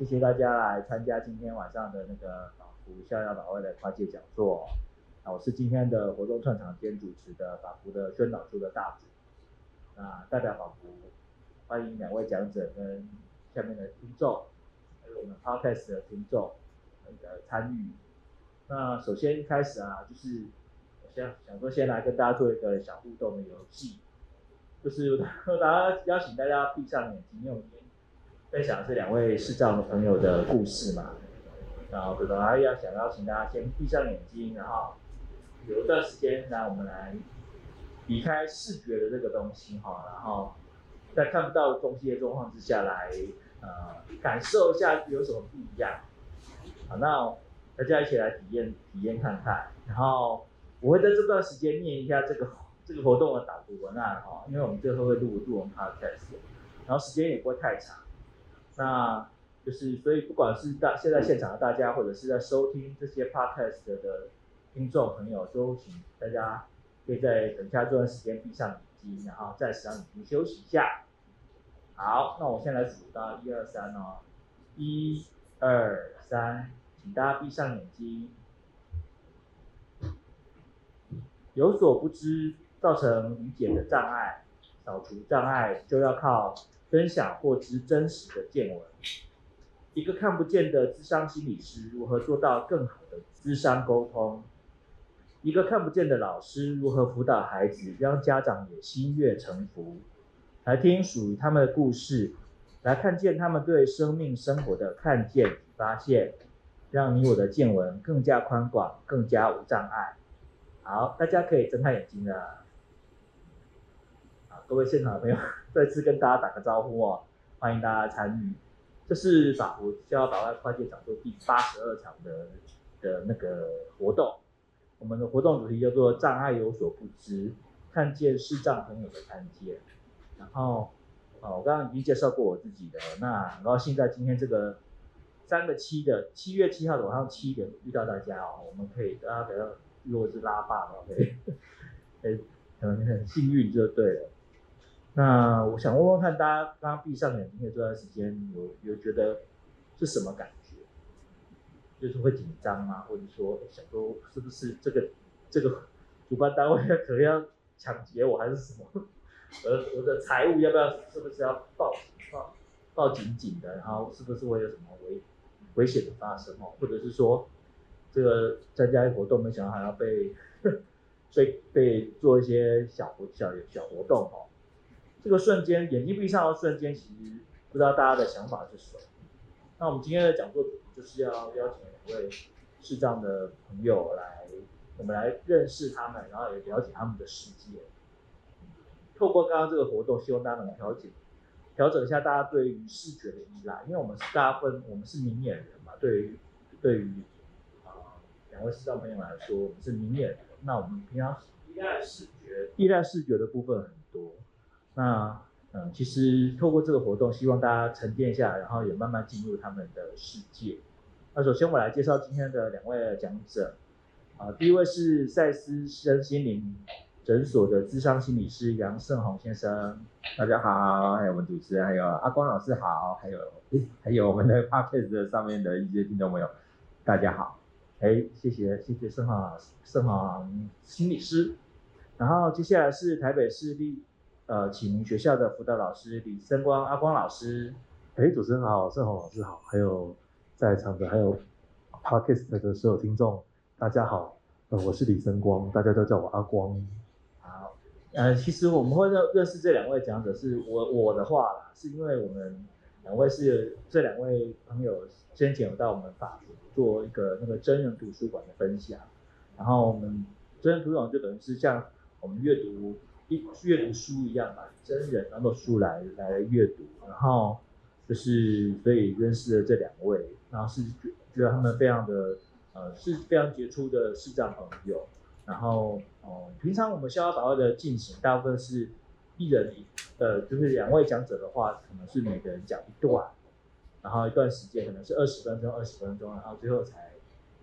谢谢大家来参加今天晚上的那个法服逍遥法外的跨界讲座。啊，我是今天的活动串场兼主持的法服的宣导处的大主。那代表法服欢迎两位讲者跟下面的听众，还有我们 Podcast 的听众的参与。那首先一开始啊，就是我先想说先来跟大家做一个小互动的游戏，就是大家邀请大家闭上眼睛，因为我分享的是两位视障的朋友的故事嘛。然后，可能还要想邀请大家先闭上眼睛，然后有一段时间，来我们来离开视觉的这个东西哈，然后在看不到东西的状况之下来，呃，感受一下有什么不一样。好，那。大家一起来体验体验看看，然后我会在这段时间念一下这个这个活动的导读文案哈，因为我们最后会录录我们 podcast，然后时间也不会太长，那就是所以不管是大现在现场的大家，或者是在收听这些 podcast 的听众朋友，都请大家可以在等下这段时间闭上眼睛，然后暂时让眼睛休息一下。好，那我先来数到一二三哦，一二三。请大家闭上眼睛。有所不知，造成理解的障碍，扫除障碍就要靠分享获知真实的见闻。一个看不见的智商心理师如何做到更好的智商沟通？一个看不见的老师如何辅导孩子，让家长也心悦诚服？来听属于他们的故事，来看见他们对生命生活的看见与发现。让你我的见闻更加宽广，更加无障碍。好，大家可以睁开眼睛了。好，各位现场的朋友，再次跟大家打个招呼哦，欢迎大家参与。这是法服逍遥法外跨界讲座第八十二场的的那个活动。我们的活动主题叫做“障碍有所不知，看见视障朋友的看见”。然后，啊，我刚刚已经介绍过我自己的，那很高兴在今天这个。三个七的七月七号的晚上七点遇到大家哦，我们可以大家不要如果是拉霸的，OK，哎，可能很幸运就对了。那我想问问看，大家刚刚闭上眼睛的这段时间，有有觉得是什么感觉？就是会紧张吗？或者说想说是不是这个这个主办单位可能要抢劫我，还是什么？我的我的财物要不要？是不是要报报报紧紧的？然后是不是会有什么危？危险的发生哦，或者是说，这个参加活动没想到还要被 被被做一些小活小小活动哦。这个瞬间眼睛闭上的瞬间，其实不知道大家的想法是什么。那我们今天的讲座主题就是要邀请两位视障的朋友来，我们来认识他们，然后也了解他们的世界。透过刚刚这个活动，希望大家能了解。调整一下大家对于视觉的依赖，因为我们是大部分我们是明眼人嘛，对于对于啊两位视障朋友来说，我们是明眼人，那我们平常依赖视觉，依赖视觉的部分很多。那嗯，其实透过这个活动，希望大家沉淀下，然后也慢慢进入他们的世界。那首先我来介绍今天的两位讲者，啊，第一位是赛斯身心灵诊所的咨商心理师杨胜宏先生，大家好，还有我们主持人，还有阿光老师好，还有还有我们的 podcast 上面的一些听众朋友，大家好，哎，谢谢谢谢胜宏胜宏心理师，然后接下来是台北市立呃启明学校的辅导老师李生光阿光老师，哎，主持人好，盛宏老师好，还有在场的还有 podcast 的所有听众，大家好，呃，我是李生光，大家都叫我阿光。好呃，其实我们会认认识这两位讲者，是我我的话啦，是因为我们两位是这两位朋友先前有到我们法服做一个那个真人图书馆的分享，然后我们真人图书馆就等于是像我们阅读一阅读书一样嘛，真人拿着书来来阅读，然后就是所以认识了这两位，然后是觉得他们非常的呃是非常杰出的视障朋友。然后，哦，平常我们逍遥法外的进行，大部分是一人，呃，就是两位讲者的话，可能是每个人讲一段，然后一段时间可能是二十分钟，二十分钟，然后最后才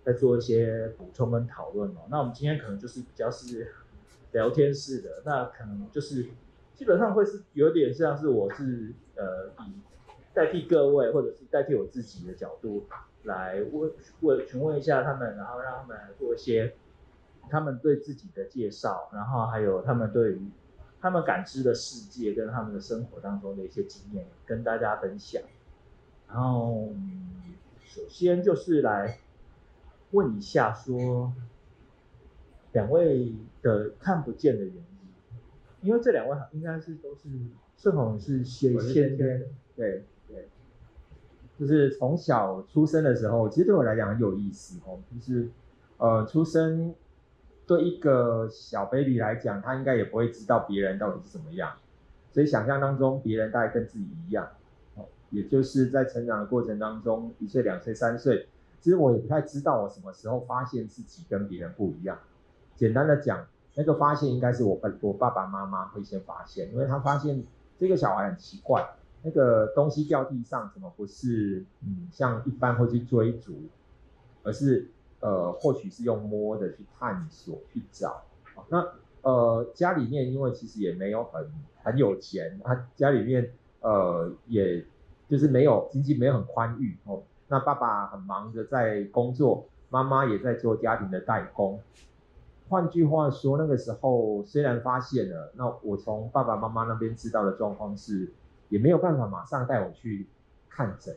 再做一些补充跟讨论哦。那我们今天可能就是比较是聊天式的，那可能就是基本上会是有点像是我是呃以代替各位，或者是代替我自己的角度来问问询问一下他们，然后让他们来做一些他们对自己的介绍，然后还有他们对于他们感知的世界跟他们的生活当中的一些经验跟大家分享。然后，首先就是来问一下说，两位的看不见的原因，因为这两位应该是都是盛弘是先先天，对对，就是从小出生的时候，其实对我来讲很有意思哦，就是呃出生对一个小 baby 来讲，他应该也不会知道别人到底是怎么样，所以想象当中别人大概跟自己一样，哦，也就是在成长的过程当中，一岁、两岁、三岁，其实我也不太知道我什么时候发现自己跟别人不一样。简单的讲，那个发现应该是我爸我爸爸妈妈会先发现，因为他发现这个小孩很奇怪，那个东西掉地上怎么不是嗯像一般会去追逐，而是呃或许是用摸的去探索去找。那呃家里面因为其实也没有很很有钱，他家里面呃也就是没有经济没有很宽裕哦，那爸爸很忙着在工作，妈妈也在做家庭的代工。换句话说，那个时候虽然发现了，那我从爸爸妈妈那边知道的状况是，也没有办法马上带我去看诊，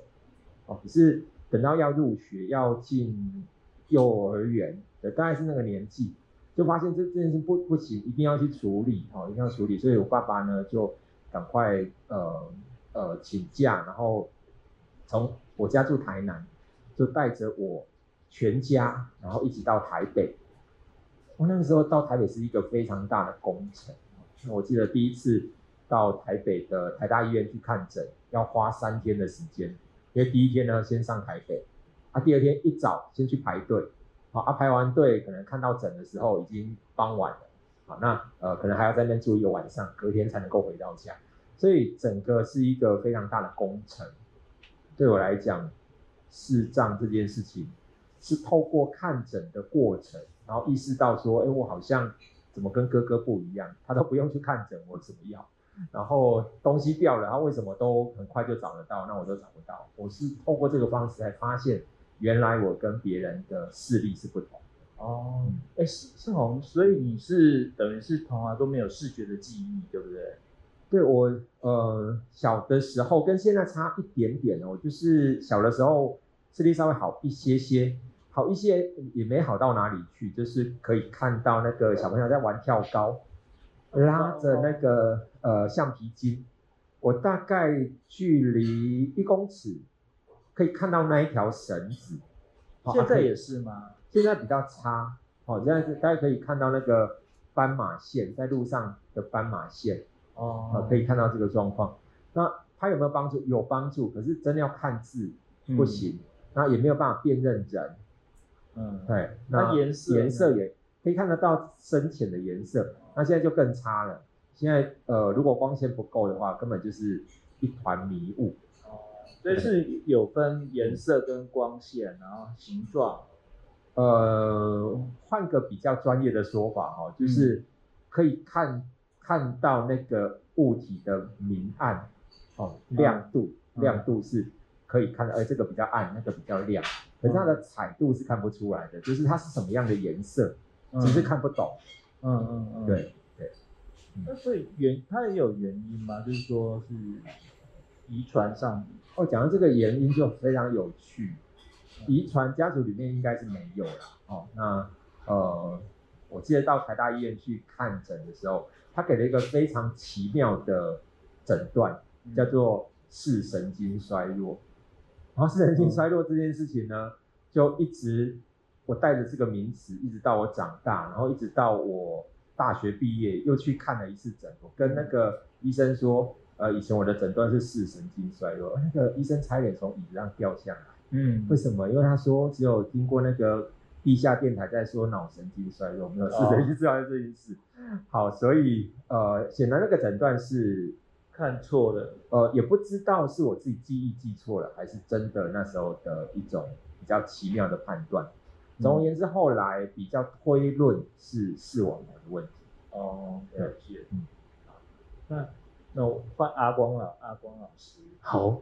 哦，可是等到要入学要进幼儿园的，大概是那个年纪，就发现这这件事不不行，一定要去处理，哦，一定要处理，所以我爸爸呢就赶快呃呃请假，然后从我家住台南，就带着我全家，然后一直到台北。我那个时候到台北是一个非常大的工程。我记得第一次到台北的台大医院去看诊，要花三天的时间。因为第一天呢，先上台北，啊，第二天一早先去排队，好，啊，排完队可能看到诊的时候已经傍晚了，好，那呃可能还要在那边住一个晚上，隔天才能够回到家。所以整个是一个非常大的工程。对我来讲，视障这件事情是透过看诊的过程。然后意识到说，哎，我好像怎么跟哥哥不一样？他都不用去看诊，我怎么样？然后东西掉了，他为什么都很快就找得到？那我都找不到。我是透过这个方式才发现，原来我跟别人的视力是不同的。哦，哎，世红，所以你是等于是从来都没有视觉的记忆，对不对？对，我呃小的时候跟现在差一点点哦，就是小的时候视力稍微好一些些。好一些也没好到哪里去，就是可以看到那个小朋友在玩跳高，拉着那个呃橡皮筋，我大概距离一公尺可以看到那一条绳子。现在也是吗？现在比较差，好，现在是大家可以看到那个斑马线，在路上的斑马线，哦，可以看到这个状况。那它有没有帮助？有帮助，可是真的要看字不行，那也没有办法辨认人。嗯，对，那颜色颜色也可以看得到深浅的颜色，那现在就更差了。现在呃，如果光线不够的话，根本就是一团迷雾。哦，所以是有分颜色跟光线，然后形状。呃，换个比较专业的说法哈，就是可以看、嗯、看到那个物体的明暗，哦，亮度、嗯、亮度是可以看到，哎，这个比较暗，那个比较亮。可是它的彩度是看不出来的，就是它是什么样的颜色，只是看不懂。嗯嗯嗯，对对。那所以原它也有原因吗？就是说是遗传上。哦，讲到这个原因就非常有趣。遗传家族里面应该是没有啦。哦，那呃，我记得到台大医院去看诊的时候，他给了一个非常奇妙的诊断，叫做视神经衰弱。然后视神经衰弱这件事情呢，嗯、就一直我带着这个名词，一直到我长大，然后一直到我大学毕业，又去看了一次诊。我跟那个医生说，呃，以前我的诊断是视神经衰弱，那个医生差点从椅子上掉下来。嗯，为什么？因为他说只有听过那个地下电台在说脑神经衰弱，没有视神经衰弱这件事。哦、好，所以呃，显然那个诊断是。看错了，呃，也不知道是我自己记忆记错了，还是真的那时候的一种比较奇妙的判断。嗯、总而言之，后来比较推论是视网膜的问题。哦，了解。嗯，那那我换阿光了，阿光老师。好，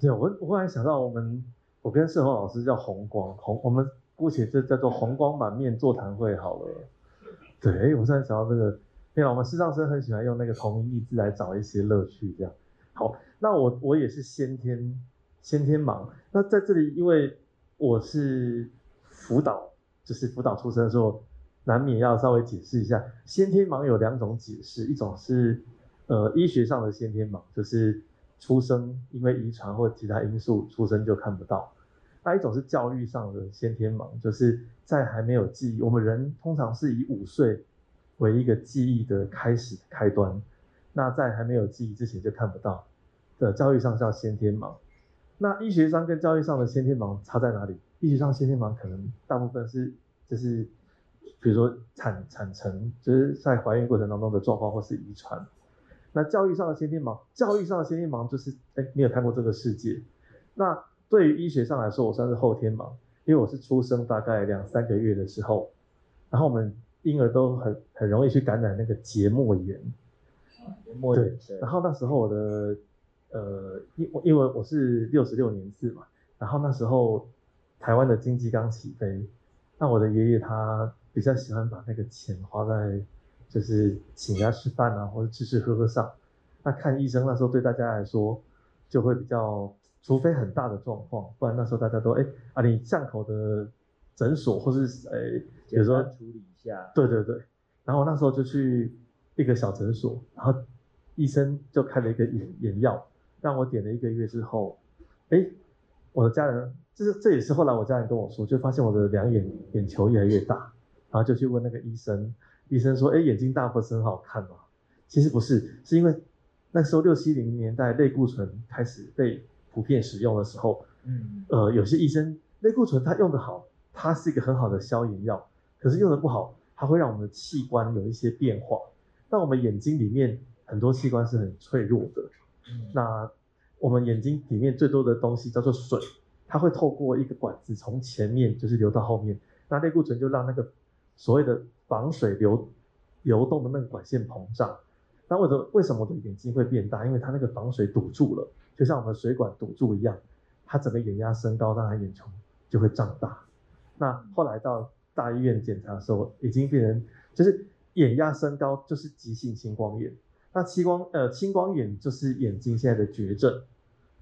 对，我我忽然想到，我们我跟盛宏老师叫红光红，我们姑且就叫做红光满面座谈会好了。对，我突然想到这个，因为我们视障生很喜欢用那个同音异字来找一些乐趣，这样。好，那我我也是先天先天盲，那在这里，因为我是辅导，就是辅导出身的时候，难免要稍微解释一下，先天盲有两种解释，一种是呃医学上的先天盲，就是出生因为遗传或其他因素出生就看不到；那一种是教育上的先天盲，就是在还没有记忆，我们人通常是以五岁为一个记忆的开始开端，那在还没有记忆之前就看不到的教育上叫先天盲。那医学上跟教育上的先天盲差在哪里？医学上先天盲可能大部分是就是。比如说产产程，就是在怀孕过程当中的状况，或是遗传。那教育上的先天盲，教育上的先天盲就是，哎，没有看过这个世界。那对于医学上来说，我算是后天盲，因为我是出生大概两三个月的时候，然后我们婴儿都很很容易去感染那个结膜炎。结膜炎。对。然后那时候我的，呃，因因为我是六十六年制嘛，然后那时候台湾的经济刚起飞，那我的爷爷他。比较喜欢把那个钱花在，就是请人家吃饭啊，或者吃吃喝喝上。那看医生那时候对大家来说，就会比较，除非很大的状况，不然那时候大家都哎啊，你巷口的诊所或是哎，比如说处理一下。对对对。然后我那时候就去一个小诊所，然后医生就开了一个眼眼药，让我点了一个月之后，哎，我的家人，这是这也是后来我家人跟我说，就发现我的两眼眼球越来越大。然后就去问那个医生，医生说：“哎，眼睛大不是很好看吗？”其实不是，是因为那时候六七零年代类固醇开始被普遍使用的时候，嗯，呃，有些医生类固醇它用得好，它是一个很好的消炎药，可是用的不好，它会让我们的器官有一些变化。那我们眼睛里面很多器官是很脆弱的，嗯，那我们眼睛里面最多的东西叫做水，它会透过一个管子从前面就是流到后面，那类固醇就让那个。所谓的防水流流动的那个管线膨胀，那为什么为什么我的眼睛会变大？因为它那个防水堵住了，就像我们水管堵住一样，它整个眼压升高，让它眼球就会胀大。那后来到大医院检查的时候，已经变成就是眼压升高就是急性青光眼。那青光呃青光眼就是眼睛现在的绝症，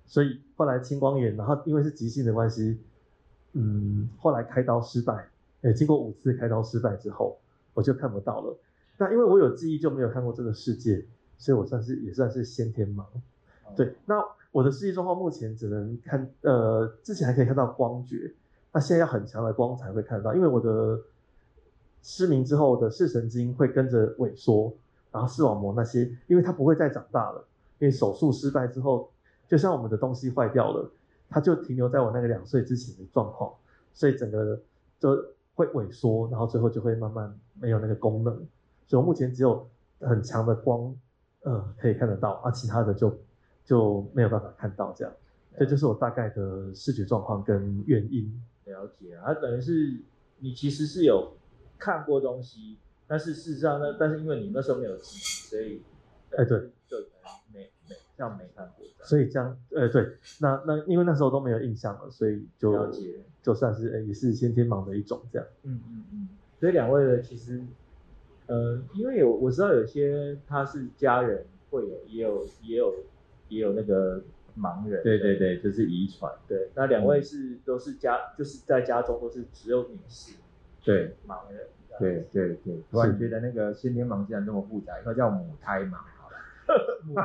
所以后来青光眼，然后因为是急性的关系，嗯，后来开刀失败。诶，经过五次开刀失败之后，我就看不到了。那因为我有记忆，就没有看过这个世界，所以我算是也算是先天盲。对，那我的视力状况目前只能看，呃，之前还可以看到光觉，那现在要很强的光才会看得到，因为我的失明之后的视神经会跟着萎缩，然后视网膜那些，因为它不会再长大了，因为手术失败之后，就像我们的东西坏掉了，它就停留在我那个两岁之前的状况，所以整个就。会萎缩，然后最后就会慢慢没有那个功能，所以我目前只有很强的光，呃，可以看得到，啊，其他的就就没有办法看到这样，这就是我大概的视觉状况跟原因。了解啊，它等于是你其实是有看过东西，但是事实上呢，但是因为你那时候没有记忆，所以，哎对，就没没这样没看过，所以这样，呃对，那那因为那时候都没有印象了，所以就了解。就算是诶，也是先天盲的一种这样。嗯嗯嗯。所以两位的其实，呃，因为有我知道有些他是家人会有，也有也有也有那个盲人。对对对，就是遗传。对，那两位是都是家，就是在家中都是只有你是对盲人。对对对。突然觉得那个先天盲竟然这么复杂，应该叫母胎盲好了。母胎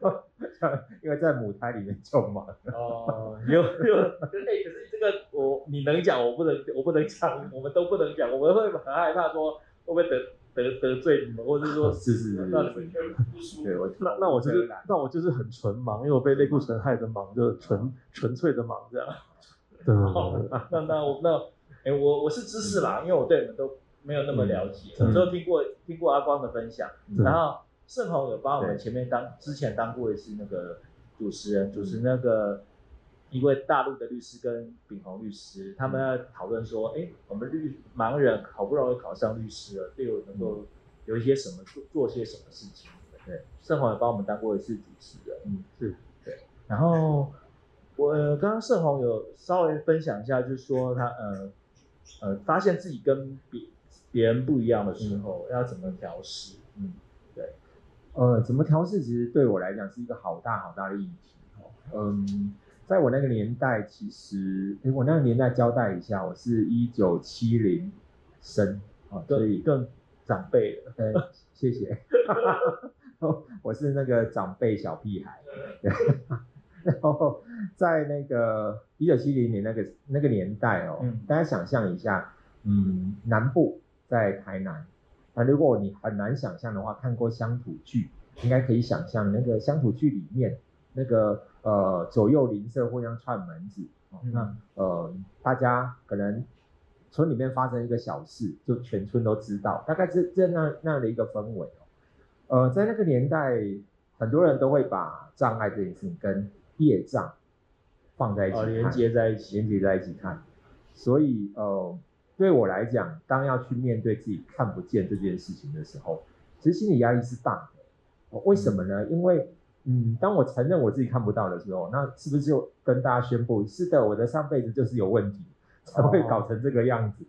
盲，因为在母胎里面就盲。哦，有有，可是可是这个我你能讲，我不能，我不能讲，我们都不能讲，我们会很害怕说会不会得得得罪你们，或者是说，是是是，让你们不舒服。对，我那那我就是那我就是很纯盲，因为我被类固醇害的盲，就是纯纯粹的盲这样。对，那那我那哎，我我是知识啦，因为我对你们都没有那么了解，只有听过听过阿光的分享，然后。盛宏有帮我们前面当之前当过一次那个主持人，主持那个一位大陆的律师跟秉宏律师，他们要讨论说，哎，我们律盲人好不容易考上律师了，对我能够有一些什么做做些什么事情？对，盛宏也帮我们当过一次主持人，嗯，是，对。然后我刚刚盛宏有稍微分享一下，就是说他呃呃发现自己跟别别人不一样的时候，嗯、要怎么调试？嗯，对，呃，怎么调试其实对我来讲是一个好大好大的议题。嗯，在我那个年代，其实诶我那个年代交代一下，我是一九七零生啊，所以更长辈 谢谢。我是那个长辈小屁孩。对 然后在那个一九七零年那个那个年代哦，嗯、大家想象一下，嗯，南部在台南，那如果你很难想象的话，看过乡土剧，应该可以想象那个乡土剧里面那个呃左右邻舍互相串门子，那呃大家可能村里面发生一个小事，就全村都知道，大概是这样那样的一个氛围哦，呃，在那个年代，很多人都会把障碍这件事情跟业障放在一起看，连接在一起，连接在一起看。所以，呃，对我来讲，当要去面对自己看不见这件事情的时候，其实心理压力是大的。为什么呢？因为，嗯，当我承认我自己看不到的时候，那是不是就跟大家宣布，是的，我的上辈子就是有问题，才会搞成这个样子？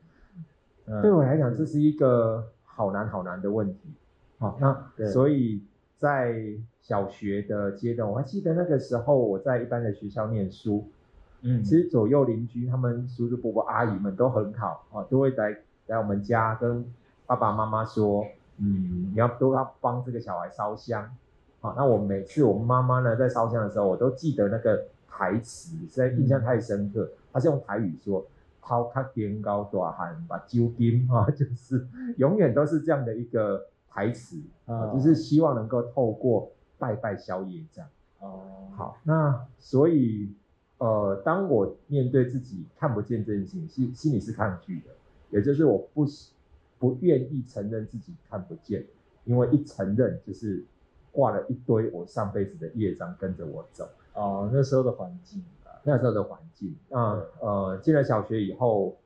哦、对我来讲，这是一个好难好难的问题。好，那所以在。小学的阶段，我还记得那个时候我在一般的学校念书，嗯，其实左右邻居他们叔叔伯伯阿姨们都很好啊，都会来来我们家跟爸爸妈妈说，嗯，你要都要帮这个小孩烧香，好，那我每次我们妈妈呢在烧香的时候，我都记得那个台词，实在印象太深刻，他是用台语说，抛开天高大汉把酒金啊，就是永远都是这样的一个台词啊，就是希望能够透过。拜拜消业障哦，好，那所以呃，当我面对自己看不见这件事情，心心里是抗拒的，也就是我不不愿意承认自己看不见，因为一承认就是挂了一堆我上辈子的业障跟着我走。哦，那时候的环境，那时候的环境，那呃进了小学以后，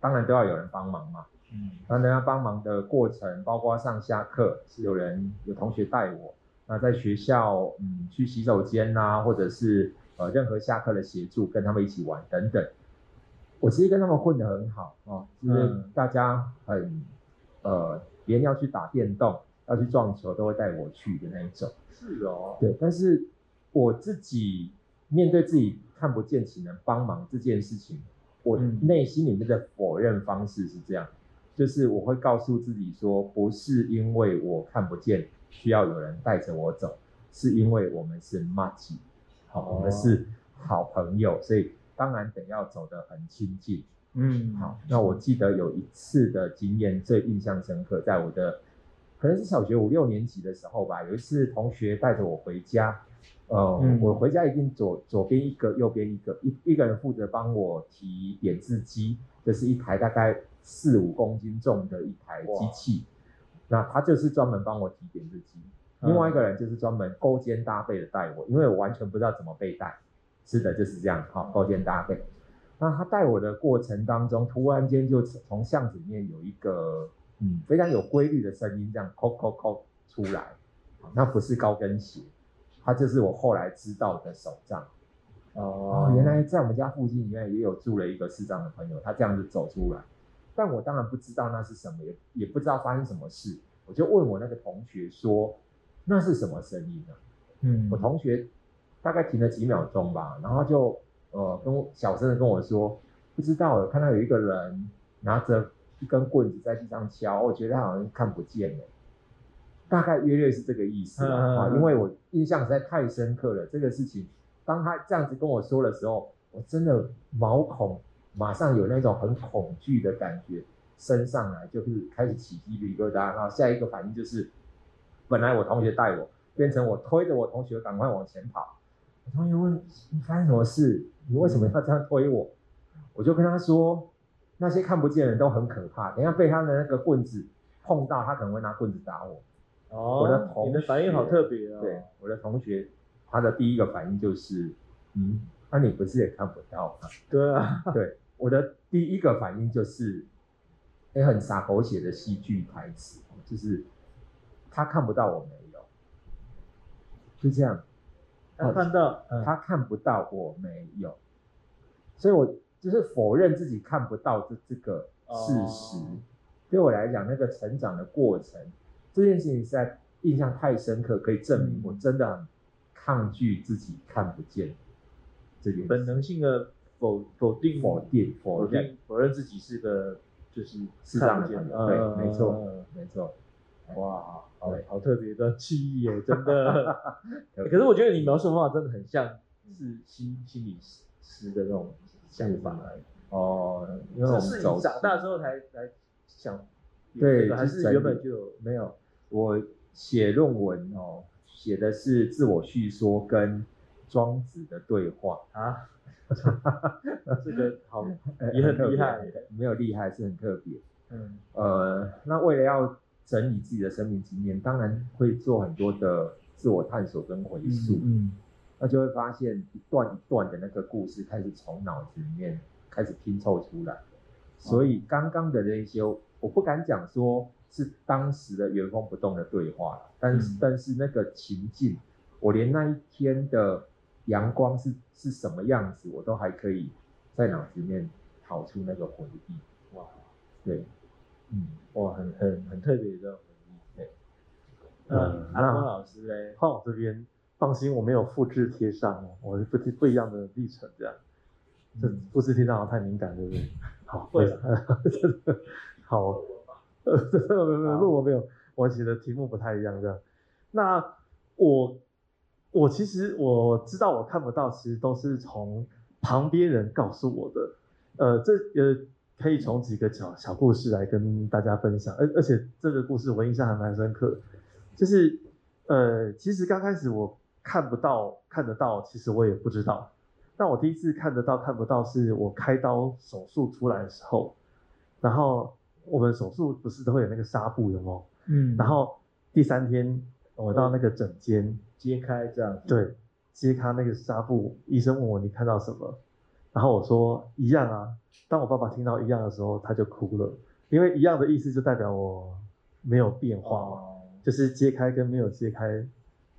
当然都要有人帮忙嘛，嗯，那人家帮忙的过程，包括上下课是有人有同学带我。那在学校，嗯，去洗手间呐、啊，或者是呃任何下课的协助，跟他们一起玩等等，我其实跟他们混得很好哦，就是大家很呃，别人要去打电动，要去撞球，都会带我去的那一种。是哦，对，但是我自己面对自己看不见，只能帮忙这件事情，我内心里面的否认方式是这样，就是我会告诉自己说，不是因为我看不见。需要有人带着我走，是因为我们是麻吉，好，我们是好朋友，所以当然得要走得很亲近。嗯，好，那我记得有一次的经验最印象深刻，在我的可能是小学五六年级的时候吧，有一次同学带着我回家，呃，嗯、我回家一定左左边一个，右边一个，一一个人负责帮我提点字机，这、就是一台大概四五公斤重的一台机器。那他就是专门帮我提点字机，另外一个人就是专门勾肩搭背的带我，因为我完全不知道怎么背带。是的，就是这样，好，勾肩搭背。那他带我的过程当中，突然间就从巷子里面有一个嗯非常有规律的声音，这样扣扣扣出来。那不是高跟鞋，它就是我后来知道的手杖。哦，原来在我们家附近里面也有住了一个视障的朋友，他这样子走出来。但我当然不知道那是什么，也也不知道发生什么事，我就问我那个同学说，那是什么声音呢？嗯，我同学大概停了几秒钟吧，然后就呃跟我小声的跟我说，不知道，我看到有一个人拿着一根棍子在地上敲，我觉得他好像看不见了，大概约略是这个意思啊，因为我印象实在太深刻了，这个事情，当他这样子跟我说的时候，我真的毛孔。马上有那种很恐惧的感觉升上来，就是开始起鸡皮疙瘩，然后下一个反应就是，本来我同学带我，变成我推着我同学赶快往前跑。我同学问你发生什么事？你为什么要这样推我？我就跟他说，那些看不见的人都很可怕，等下被他的那个棍子碰到，他可能会拿棍子打我。哦，我的同学，你的反应好特别哦。对，我的同学，他的第一个反应就是，嗯，那、啊、你不是也看不到吗？对啊，对。我的第一个反应就是，也很傻狗血的戏剧台词，就是他看不到我没有，就这样。他看到，嗯、他看不到，我没有，所以我就是否认自己看不到这这个事实。哦、对我来讲，那个成长的过程，这件事情实在印象太深刻，可以证明我真的很抗拒自己看不见这件事。本能性的否否定否定否定否认自己是个就是视障者，对，没错，没错。哇，好好特别的记忆耶，真的。可是我觉得你描述的方法真的很像是心心理师的那种想法哦，因为是你长大之后才才想，对，还是原本就有？没有？我写论文哦，写的是自我叙说跟庄子的对话。啊，这个好也很厉害，没有厉害是很特别。嗯，呃，那为了要整理自己的生命经验，当然会做很多的自我探索跟回溯，嗯，嗯，那就会发现一段一段的那个故事开始从脑子里面开始拼凑出来。所以刚刚的那些，我不敢讲说是当时的原封不动的对话，但是、嗯、但是那个情境，我连那一天的阳光是是什么样子，我都还可以在脑子里面跑出那个回忆。哇，对。嗯，哇，很很很特别的回忆，对。嗯，阿峰老师嘞，换我这边，放心，我没有复制贴上哦，我是不不一样的历程这样。这复制贴上好像太敏感，对不对？好，会真的 好，没有没有没有，我没有，我写的题目不太一样这样。那我我其实我知道我看不到，其实都是从旁边人告诉我的。呃，这呃。可以从几个小小故事来跟大家分享，而而且这个故事我印象还蛮深刻，就是呃，其实刚开始我看不到看得到，其实我也不知道。但我第一次看得到看不到，是我开刀手术出来的时候，然后我们手术不是都会有那个纱布的吗？嗯，然后第三天我到那个诊间揭开这样，对，揭开那个纱布，医生问我你看到什么？然后我说一样啊。当我爸爸听到一样的时候，他就哭了，因为一样的意思就代表我没有变化嘛，哦、就是揭开跟没有揭开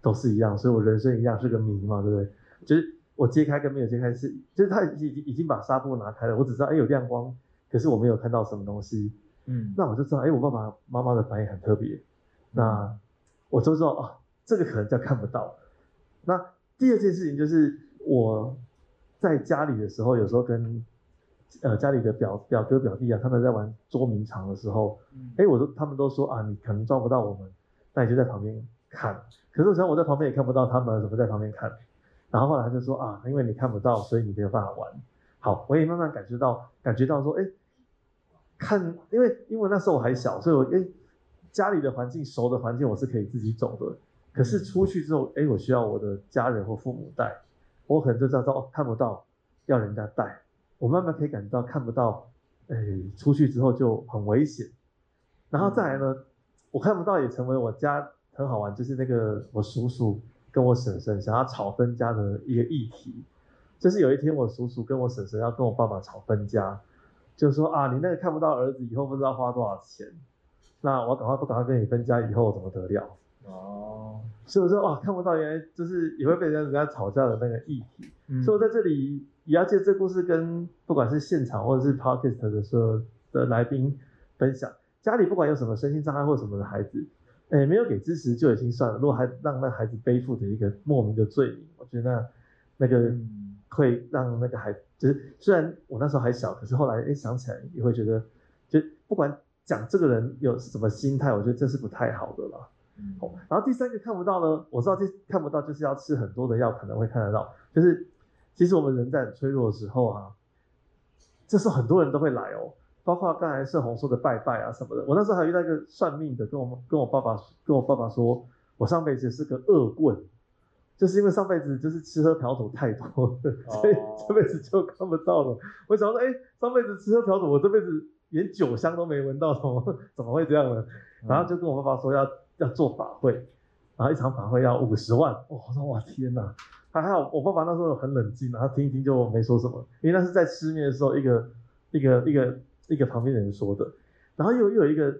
都是一样，所以我人生一样是个谜嘛，对不对？就是我揭开跟没有揭开是，就是他已经已经把纱布拿开了，我只知道哎有亮光，可是我没有看到什么东西，嗯，那我就知道哎我爸爸妈妈的反应很特别，那我就知道啊这个可能叫看不到。那第二件事情就是我在家里的时候，有时候跟呃，家里的表表哥表弟啊，他们在玩捉迷藏的时候，哎、嗯，我都他们都说啊，你可能抓不到我们，那你就在旁边看。可是我想我在旁边也看不到他们，怎么在旁边看？然后后来他就说啊，因为你看不到，所以你没有办法玩。好，我也慢慢感觉到，感觉到说，哎，看，因为因为那时候我还小，所以我哎，家里的环境熟的环境我是可以自己走的。可是出去之后，哎，我需要我的家人或父母带，我可能就知道说哦，看不到，要人家带。我慢慢可以感觉到看不到，哎，出去之后就很危险。然后再来呢，我看不到也成为我家很好玩，就是那个我叔叔跟我婶婶想要吵分家的一个议题。就是有一天我叔叔跟我婶婶要跟我爸爸吵分家，就说啊，你那个看不到儿子以后不知道花多少钱，那我赶快不赶快跟你分家以后怎么得了？哦，所以我说哇，看不到原来就是也会被人家吵架的那个议题。嗯，所以我在这里。也要借这故事跟不管是现场或者是 podcast 的时候的来宾分享，家里不管有什么身心障碍或什么的孩子，哎，没有给支持就已经算了，如果还让那孩子背负着一个莫名的罪名，我觉得那那个会让那个孩子，就是虽然我那时候还小，可是后来哎想起来也会觉得，就不管讲这个人有什么心态，我觉得这是不太好的了。嗯，然后第三个看不到呢，我知道这看不到就是要吃很多的药可能会看得到，就是。其实我们人在很脆弱的时候啊，这时候很多人都会来哦，包括刚才盛红说的拜拜啊什么的。我那时候还遇到一个算命的，跟我跟我爸爸跟我爸爸说，我上辈子是个恶棍，就是因为上辈子就是吃喝嫖赌太多，所以这辈子就看不到了。我想说，哎，上辈子吃喝嫖赌，我这辈子连酒香都没闻到，怎么怎么会这样呢？然后就跟我爸爸说要要做法会，然后一场法会要五十万，我说哇天哪！还好，我爸爸那时候很冷静，然后听一听就没说什么，因为那是在吃面的时候，一个一个一个一个旁边的人说的。然后又又有一个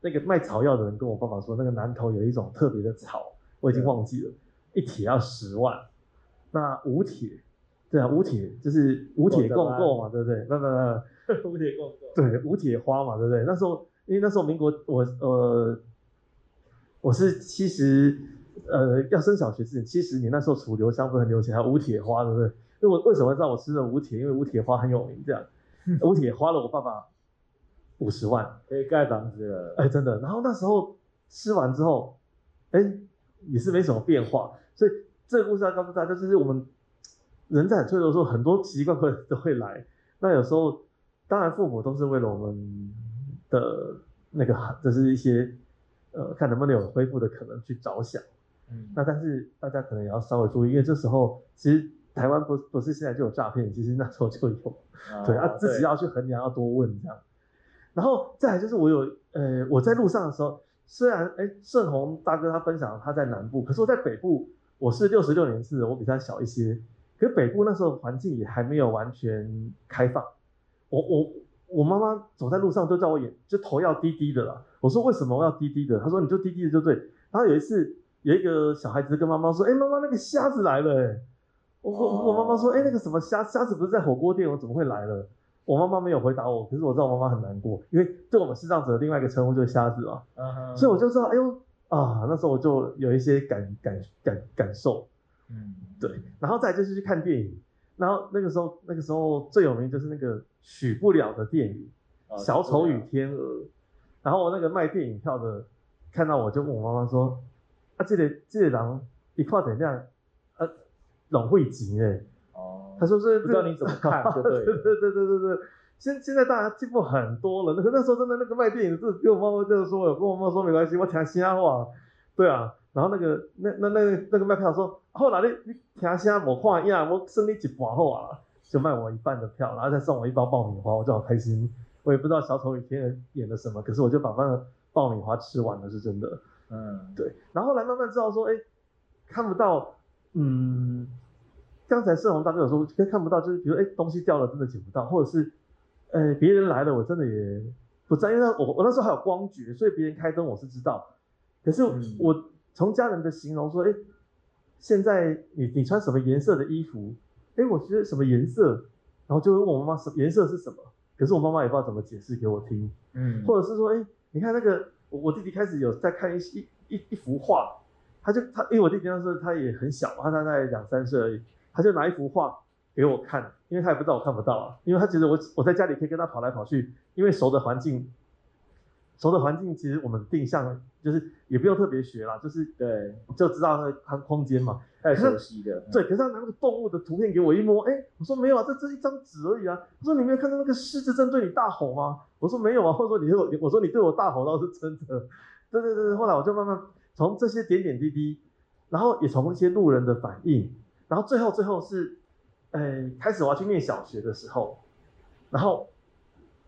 那个卖草药的人跟我爸爸说，那个南头有一种特别的草，我已经忘记了。一铁要十万，那五铁，对啊，五铁就是五铁共构嘛，对不对？那那那 五铁共构，对，五铁花嘛，对不对？那时候因为那时候民国我呃我是七十呃要升小学之前七十年，那时候楚留香不是很流行，还有五铁花，对不对？因为我为什么知道我吃了五铁？因为五铁花很有名，这样。五帖花了我爸爸五十万，可以盖房子了。哎，真的。然后那时候吃完之后，哎，也是没什么变化。所以这个故事要告诉大家，就是我们人在很脆弱的时候，很多奇奇怪怪的都会来。那有时候，当然父母都是为了我们的那个，就是一些呃，看能不能有恢复的可能去着想。嗯。那但是大家可能也要稍微注意，因为这时候其实。台湾不不是现在就有诈骗，其实那时候就有，哦、对啊，自己要去衡量，要多问这样。然后再来就是我有，呃，我在路上的时候，虽然哎，盛宏大哥他分享他在南部，可是我在北部，我是六十六年次的，我比他小一些。可是北部那时候环境也还没有完全开放，我我我妈妈走在路上都叫我眼就头要低低的了。我说为什么我要低低的？她说你就低低的就对。然后有一次有一个小孩子跟妈妈说，哎，妈妈那个瞎子来了，哎。我我我妈妈说，哎、欸，那个什么虾虾子不是在火锅店，我怎么会来了？我妈妈没有回答我，可是我知道我妈妈很难过，因为对我们视障者的另外一个称呼就是虾子嘛。Uh huh. 所以我就知道，哎呦啊，那时候我就有一些感感感感受。嗯，对。然后再就是去看电影，然后那个时候那个时候最有名就是那个许不了的电影《小丑与天鹅》。然后我那个卖电影票的看到我就问我妈妈说，啊，这个这个人一块怎样？老会集哎，哦，他说是不知道你怎么看，对 对对对对对对，现现在大家进步很多了，那个那时候真的那个卖电影的，就跟我妈妈就是说，我跟我妈妈说没关系，我听瞎话，对啊，然后那个那那那个那个卖票说，后来你你听瞎我看一样，我剩你一半后啊，就卖我一半的票，然后再送我一包爆米花，我就好开心。我也不知道小丑与天鹅演了什么，可是我就把那个爆米花吃完了，是真的。嗯，对，然后后来慢慢知道说，哎，看不到。嗯，刚才盛宏大哥有说，看不到，就是比如哎，东西掉了，真的捡不到，或者是，呃，别人来了，我真的也不在，因为我我那时候还有光觉，所以别人开灯我是知道。可是我从家人的形容说，哎，现在你你穿什么颜色的衣服？哎，我觉得什么颜色？然后就会问我妈妈什么颜色是什么？可是我妈妈也不知道怎么解释给我听。嗯，或者是说，哎，你看那个我我弟弟开始有在看一一一一幅画。他就他，因为我弟弟那时候他也很小，他大概两三岁而已，他就拿一幅画给我看，因为他也不知道我看不到啊，因为他觉得我我在家里可以跟他跑来跑去，因为熟的环境，熟的环境其实我们定向就是也不用特别学啦，就是对就知道那个空间嘛，太熟悉的。对，可是他拿那个动物的图片给我一摸，哎，我说没有啊，这这是一张纸而已啊。他说你没有看到那个狮子正对你大吼吗？我说没有啊，或者说你对我，我说你对我大吼倒是真的。对对对，后来我就慢慢。从这些点点滴滴，然后也从一些路人的反应，然后最后最后是，呃，开始我要去念小学的时候，然后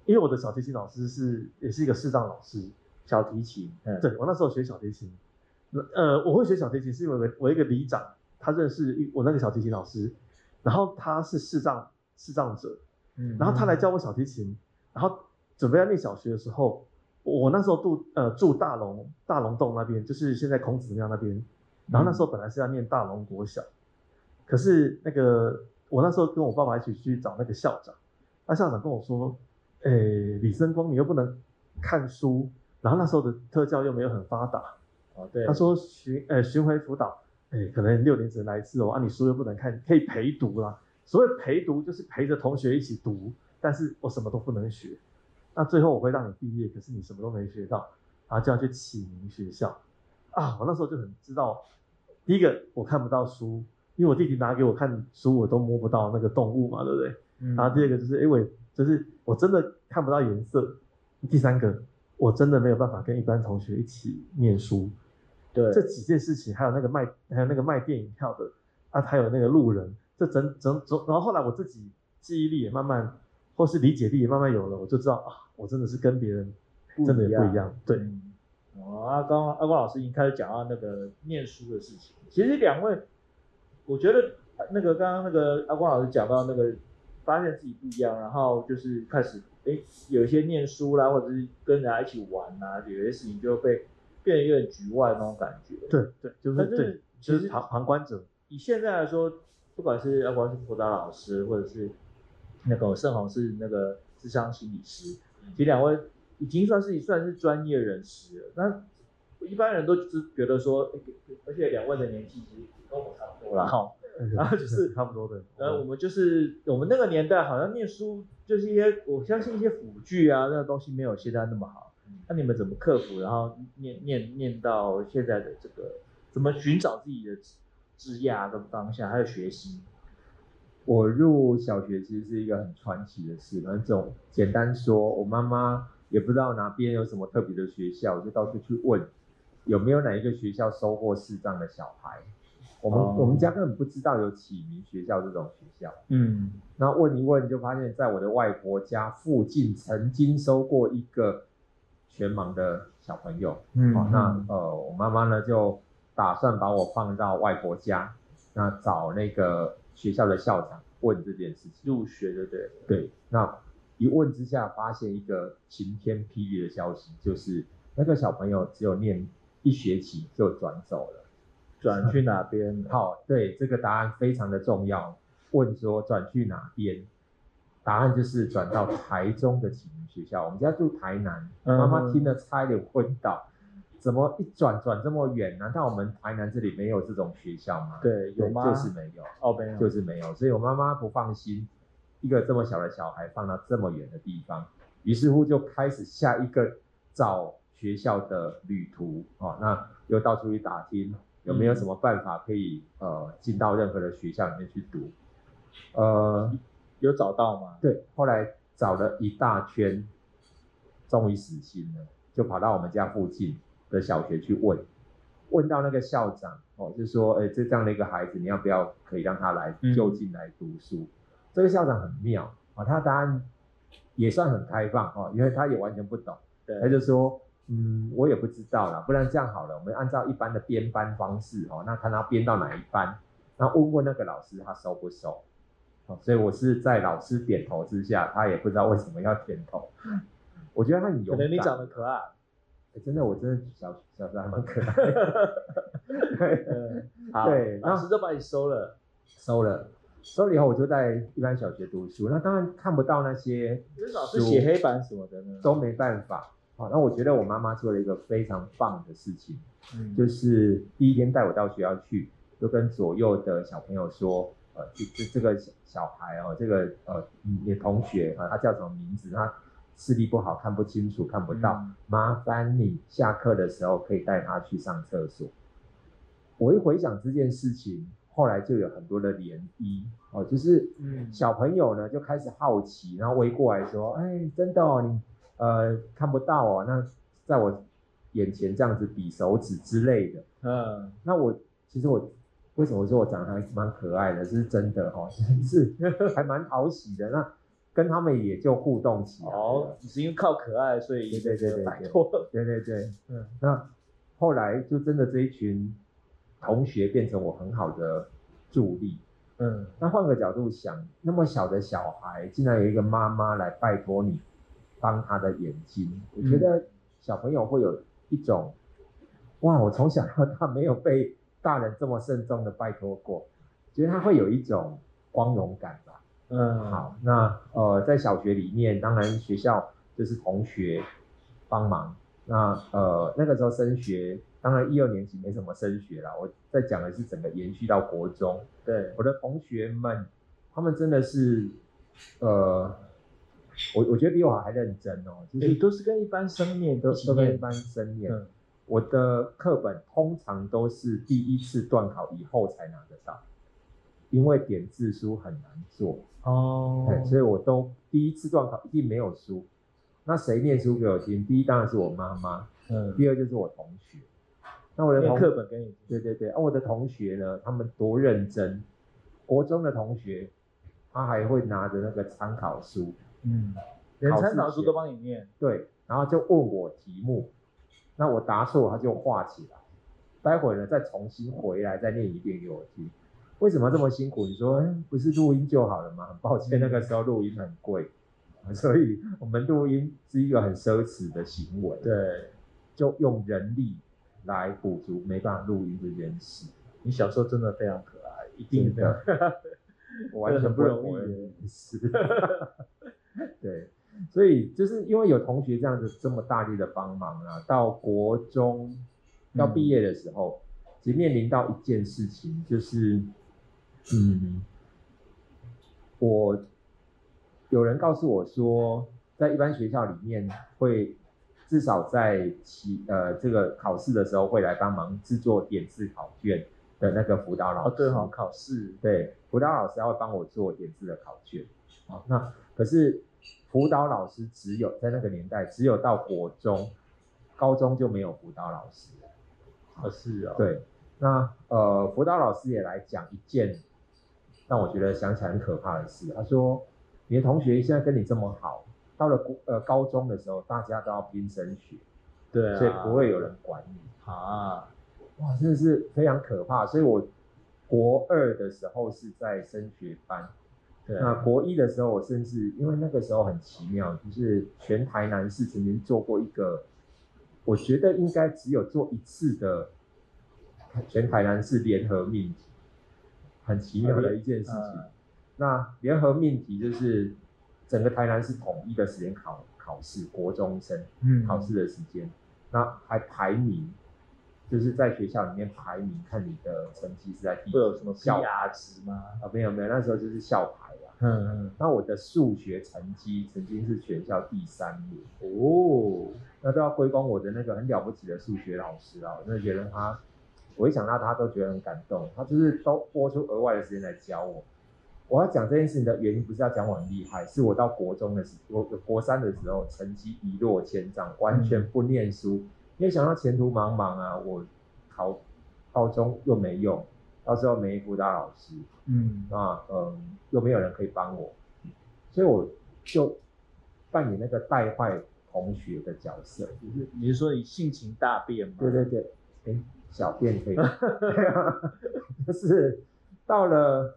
因为我的小提琴老师是也是一个视障老师，小提琴，嗯，对，我那时候学小提琴，呃，我会学小提琴是因为我一个里长，他认识我那个小提琴老师，然后他是视障视障者，嗯，然后他来教我小提琴，然后准备要念小学的时候。我那时候住呃住大龙大龙洞那边，就是现在孔子庙那边。然后那时候本来是要念大龙国小，可是那个我那时候跟我爸爸一起去找那个校长，那校长跟我说：“哎，李生光，你又不能看书，然后那时候的特教又没有很发达，哦对，他说巡呃巡回辅导，哎可能六年只能来一次哦，啊你书又不能看，可以陪读啦。所谓陪读就是陪着同学一起读，但是我什么都不能学。”那最后我会让你毕业，可是你什么都没学到，然后就要去启明学校啊！我那时候就很知道，第一个我看不到书，因为我弟弟拿给我看书，我都摸不到那个动物嘛，对不对？嗯。然后第二个就是，因为就是我真的看不到颜色。第三个，我真的没有办法跟一般同学一起念书。对。这几件事情，还有那个卖，还有那个卖电影票的啊，还有那个路人，这整整整，然后后来我自己记忆力也慢慢。或是理解力也慢慢有了，我就知道啊，我真的是跟别人真的也不一样。对，哦，阿光阿光老师已经开始讲到那个念书的事情。其实两位，我觉得那个刚刚那个阿光老师讲到那个发现自己不一样，然后就是开始哎有一些念书啦，或者是跟人家一起玩呐，有些事情就被变得有点局外那种感觉。对对，就是。但是就是旁旁观者。以现在来说，不管是阿光是辅导老师，或者是那个盛宏是那个智商心理师，其实两位已经算是算是专业人士了。那一般人都只觉得说，而且两位的年纪其实跟我差不多啦。好，然后就是 差不多的。呃，我们就是我们那个年代，好像念书就是一些，我相信一些辅具啊，那个东西没有现在那么好。那你们怎么克服？然后念念念到现在的这个，怎么寻找自己的职业的方向，还有学习？我入小学其实是一个很传奇的事，反正这种简单说，我妈妈也不知道哪边有什么特别的学校，我就到处去问。有没有哪一个学校收过视障的小孩？我们、哦、我们家根本不知道有启明学校这种学校。嗯，那问一问就发现，在我的外婆家附近曾经收过一个全盲的小朋友。嗯，哦、那呃，我妈妈呢就打算把我放到外婆家，那找那个学校的校长问这件事情。入学对不对？对，那一问之下，发现一个晴天霹雳的消息，就是那个小朋友只有念。一学期就转走了，转去哪边？好，对，这个答案非常的重要。问说转去哪边？答案就是转到台中的启明学校。我们家住台南，妈妈听了差点昏倒。怎么一转转这么远？难道我们台南这里没有这种学校吗？对，有吗？就是没有，哦，没有，就是没有。所以我妈妈不放心一个这么小的小孩放到这么远的地方，于是乎就开始下一个找。学校的旅途啊，那又到处去打听有没有什么办法可以呃进到任何的学校里面去读，呃，有找到吗？对，后来找了一大圈，终于死心了，就跑到我们家附近的小学去问，问到那个校长哦，就说，哎，这这样的一个孩子，你要不要可以让他来就近来读书？嗯、这个校长很妙啊，他答案也算很开放哦，因为他也完全不懂，他就说。嗯，我也不知道啦，不然这样好了，我们按照一般的编班方式哦，那看他编到哪一班，那问问那个老师他收不收，哦，所以我是在老师点头之下，他也不知道为什么要点头，我觉得他很勇敢，可能你长得可爱，欸、真的，我真的小小时候还蛮可爱的，对，嗯、好 对，老师就把你收了，收了，收了以后我就在一般小学读书，那当然看不到那些，老师写黑板什么的呢，都没办法。好，那我觉得我妈妈做了一个非常棒的事情，嗯，就是第一天带我到学校去，就跟左右的小朋友说，呃，这这这个小孩哦，这个呃，你的同学啊，他叫什么名字？他视力不好，看不清楚，看不到，嗯，麻烦你下课的时候可以带他去上厕所。我一回想这件事情，后来就有很多的涟漪，哦，就是小朋友呢就开始好奇，然后围过来说，哎，真的哦，你。呃，看不到哦，那在我眼前这样子比手指之类的，嗯，那我其实我为什么说我长得还蛮可爱的，是真的哦，是还蛮讨喜的，那跟他们也就互动起来。哦，只是因为靠可爱，所以对对对摆脱了，对对对，嗯，那后来就真的这一群同学变成我很好的助力，嗯，那换个角度想，那么小的小孩，竟然有一个妈妈来拜托你。帮他的眼睛，我觉得小朋友会有一种，哇，我从小到大没有被大人这么慎重的拜托过，觉得他会有一种光荣感吧。嗯，好，那呃，在小学里面，当然学校就是同学帮忙，那呃那个时候升学，当然一二年级没什么升学啦，我在讲的是整个延续到国中，对，我的同学们，他们真的是，呃。我我觉得比我还认真哦，就是都是跟一般生念都都跟一般生念。嗯、我的课本通常都是第一次段考以后才拿得到，因为点字书很难做哦，对，所以我都第一次段考一定没有书。那谁念书给我听？第一当然是我妈妈，嗯，第二就是我同学。那我的同课本给你，对对对，啊，我的同学呢，他们多认真。国中的同学，他还会拿着那个参考书。嗯，连参考书都帮你念，对，然后就问我题目，那我答错他就画起来，待会儿呢再重新回来再念一遍给我听。为什么这么辛苦？你说，哎，不是录音就好了吗？很抱歉，那个时候录音很贵，所以我们录音是一个很奢侈的行为。对，就用人力来补足没办法录音这件事。你小时候真的非常可爱，一定非常可爱，我完全不容易。是，对，所以就是因为有同学这样子这么大力的帮忙啊，到国中要毕业的时候，嗯、其实面临到一件事情，就是，嗯，我有人告诉我说，在一般学校里面会。至少在期呃这个考试的时候会来帮忙制作点字考卷的那个辅导老师。哦，对哈，考试。对，辅导老师要帮我做点字的考卷。好，那可是辅导老师只有在那个年代只有到国中，高中就没有辅导老师。哦，是哦。对，那呃辅导老师也来讲一件让我觉得想起来很可怕的事。他说，你的同学现在跟你这么好。到了国呃高中的时候，大家都要拼升学，对啊，所以不会有人管你啊，哇，真的是非常可怕。所以我国二的时候是在升学班，对，那国一的时候，我甚至因为那个时候很奇妙，就是全台南市曾经做过一个，我觉得应该只有做一次的全台南市联合命题，很奇妙的一件事情。嗯、那联合命题就是。整个台南是统一的时间考考试，国中生考试的时间，嗯、那还排名，就是在学校里面排名，看你的成绩是在第会有什么校值吗？啊，没有没有，那时候就是校排啊。嗯嗯。那我的数学成绩曾经是全校第三名哦，那都要归功我的那个很了不起的数学老师啊，我真的觉得他，我一想到他都觉得很感动，他就是都拨出额外的时间来教我。我要讲这件事情的原因，不是要讲我很厉害，是我到国中的时候，我国三的时候，成绩一落千丈，完全不念书，嗯、因为想到前途茫茫啊，我考高中又没用，到时候没辅导老师，嗯，啊，嗯，又没有人可以帮我，所以我就扮演那个带坏同学的角色，就是你是说你性情大变吗？对对对，哎、欸，小便可以，就是到了。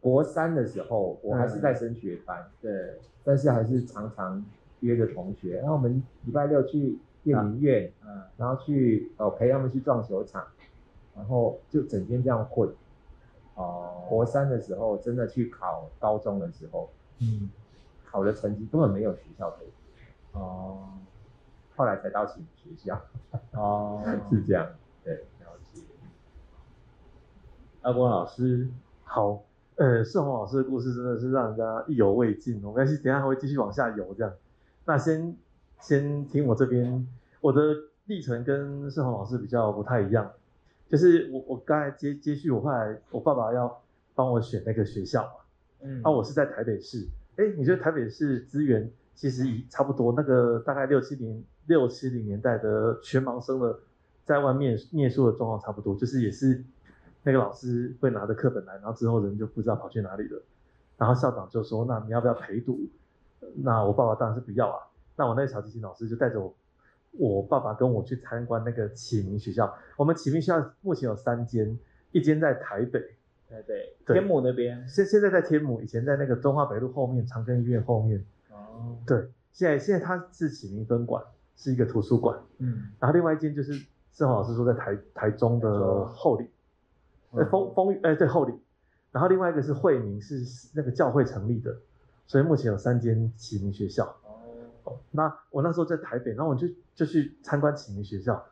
国三的时候，我还是在升学班，嗯、对，但是还是常常约着同学，然后我们礼拜六去电影院，嗯，然后去哦陪他们去撞球场，然后就整天这样混。哦，国三的时候真的去考高中的时候，嗯，考的成绩根本没有学校可以。哦，后来才到启明学校。哦，是这样，对，了解。阿光老师，好。呃，盛宏老师的故事真的是让人家意犹未尽。我们等下还会继续往下游这样。那先先听我这边，我的历程跟盛宏老师比较不太一样。就是我我刚才接接续，我后来我爸爸要帮我选那个学校嘛，嗯，啊，我是在台北市。哎，你觉得台北市资源其实已差不多，那个大概六七零六七零年代的全盲生的在外面念书的状况差不多，就是也是。那个老师会拿着课本来，然后之后人就不知道跑去哪里了。然后校长就说：“那你要不要陪读？”那我爸爸当然是不要啊。那我那个小提琴老师就带着我，我爸爸跟我去参观那个启明学校。我们启明学校目前有三间，一间在台北，台北天母那边。现现在在天母，以前在那个中华北路后面长庚医院后面。哦。对，现在现在它是启明分馆，是一个图书馆。嗯。然后另外一间就是郑宏老师说在台台中的后里。呃，丰丰裕，哎，对，后里，然后另外一个是惠民，是那个教会成立的，所以目前有三间启明学校。哦，那我那时候在台北，然后我就就去参观启明学校，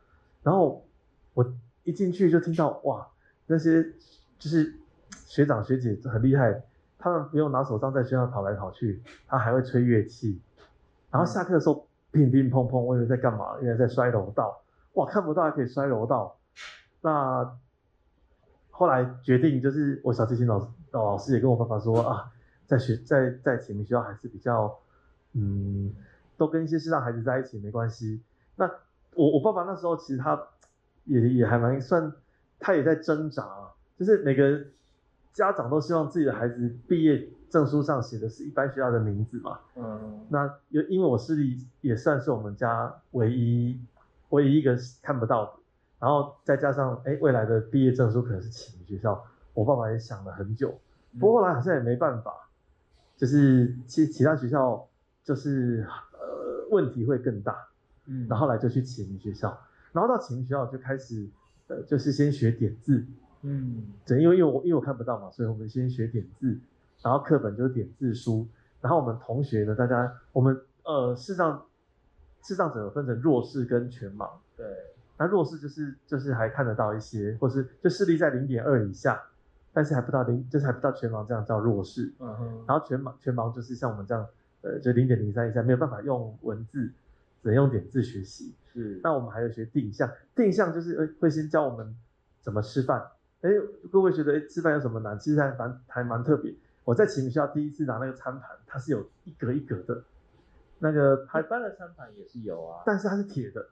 然后我一进去就听到哇，那些就是学长学姐很厉害，他们不用拿手杖在学校跑来跑去，他还会吹乐器，然后下课的时候乒乒乓乓，我以为在干嘛？原来在摔柔道，哇，看不到还可以摔柔道，那。后来决定就是我小提琴老师老师也跟我爸爸说啊，在学在在启明学校还是比较，嗯，都跟一些视障孩子在一起没关系。那我我爸爸那时候其实他也也还蛮算，他也在挣扎，就是每个家长都希望自己的孩子毕业证书上写的是一般学校的名字嘛。嗯。那因因为我视力也算是我们家唯一唯一一个看不到的。然后再加上，哎，未来的毕业证书可能是启明学校，我爸爸也想了很久，不过后来好像也没办法，就是其其他学校就是呃问题会更大，嗯，然后后来就去启明学校，然后到启明学校就开始呃就是先学点字，嗯，对，因为因为我因为我看不到嘛，所以我们先学点字，然后课本就是点字书，然后我们同学呢，大家我们呃视障视障者有分成弱视跟全盲，对，那弱视就是就是还看得到一些，或是就视力在零点二以下，但是还不到零，就是还不到全盲这样叫弱视，嗯哼，然后全盲全盲就是像我们这样，呃，就零点零三以下没有办法用文字，只能用点字学习，是，那我们还有学定向，定向就是呃会先教我们怎么吃饭。哎，各位觉得哎吃饭有什么难？其实还蛮还蛮特别。我在启明学校第一次拿那个餐盘，它是有一格一格的，那个台湾的餐盘也是有啊，但是它是铁的。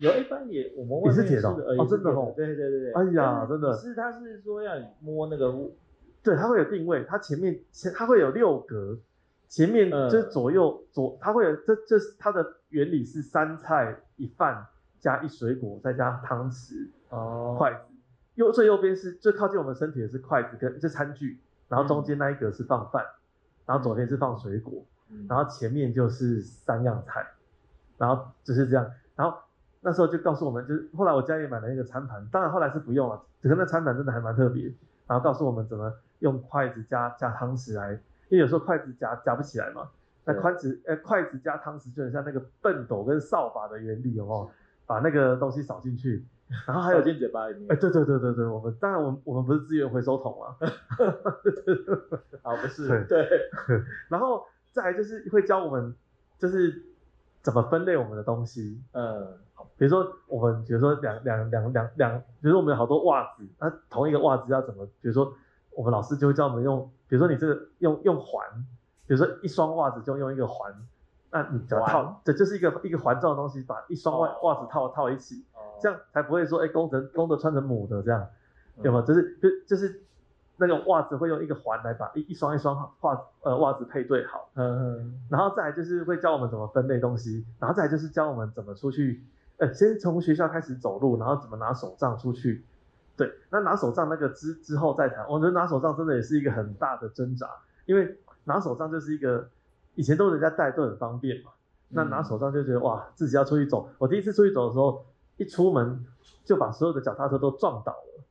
有一般也我们外面也是铁的哦，哦，真的哦，对对对对。哎呀，真的。是它是说要你摸那个，对，它会有定位，它前面前它会有六格，前面就是左右左，它会有这这是它的原理是三菜一饭加一水果再加汤匙哦，筷子。右最右边是最靠近我们身体的是筷子跟这餐具，然后中间那一格是放饭，然后左边是放水果，然后前面就是三样菜，然后就是这样。然后那时候就告诉我们，就是后来我家也买了一个餐盘，当然后来是不用了，只是那餐盘真的还蛮特别。然后告诉我们怎么用筷子加加汤匙来，因为有时候筷子夹夹不起来嘛，那筷子呃筷子加汤匙就很像那个笨斗跟扫把的原理，有没有？把那个东西扫进去。然后还有进嘴巴里面。哎，对对对对对，我们当然我们我们不是资源回收桶啊，好不是对对。然后再来就是会教我们就是怎么分类我们的东西，嗯，比如说我们比如说两两两两两，比如说我们有好多袜子，那同一个袜子要怎么？比如说我们老师就会教我们用，比如说你这个用用环，比如说一双袜子就用一个环，那你只要套，这就是一个一个环状的东西，把一双袜袜子套套一起。这样才不会说，哎，公的公的穿成母的这样，有没有？就是就就是那种袜子会用一个环来把一一双一双袜呃袜子配对好，嗯嗯，然后再来就是会教我们怎么分类东西，然后再来就是教我们怎么出去，呃，先从学校开始走路，然后怎么拿手杖出去，对，那拿手杖那个之之后再谈，我觉得拿手杖真的也是一个很大的挣扎，因为拿手杖就是一个以前都人家带都很方便嘛，那拿手杖就觉得哇，自己要出去走，我第一次出去走的时候。一出门就把所有的脚踏车都撞倒了，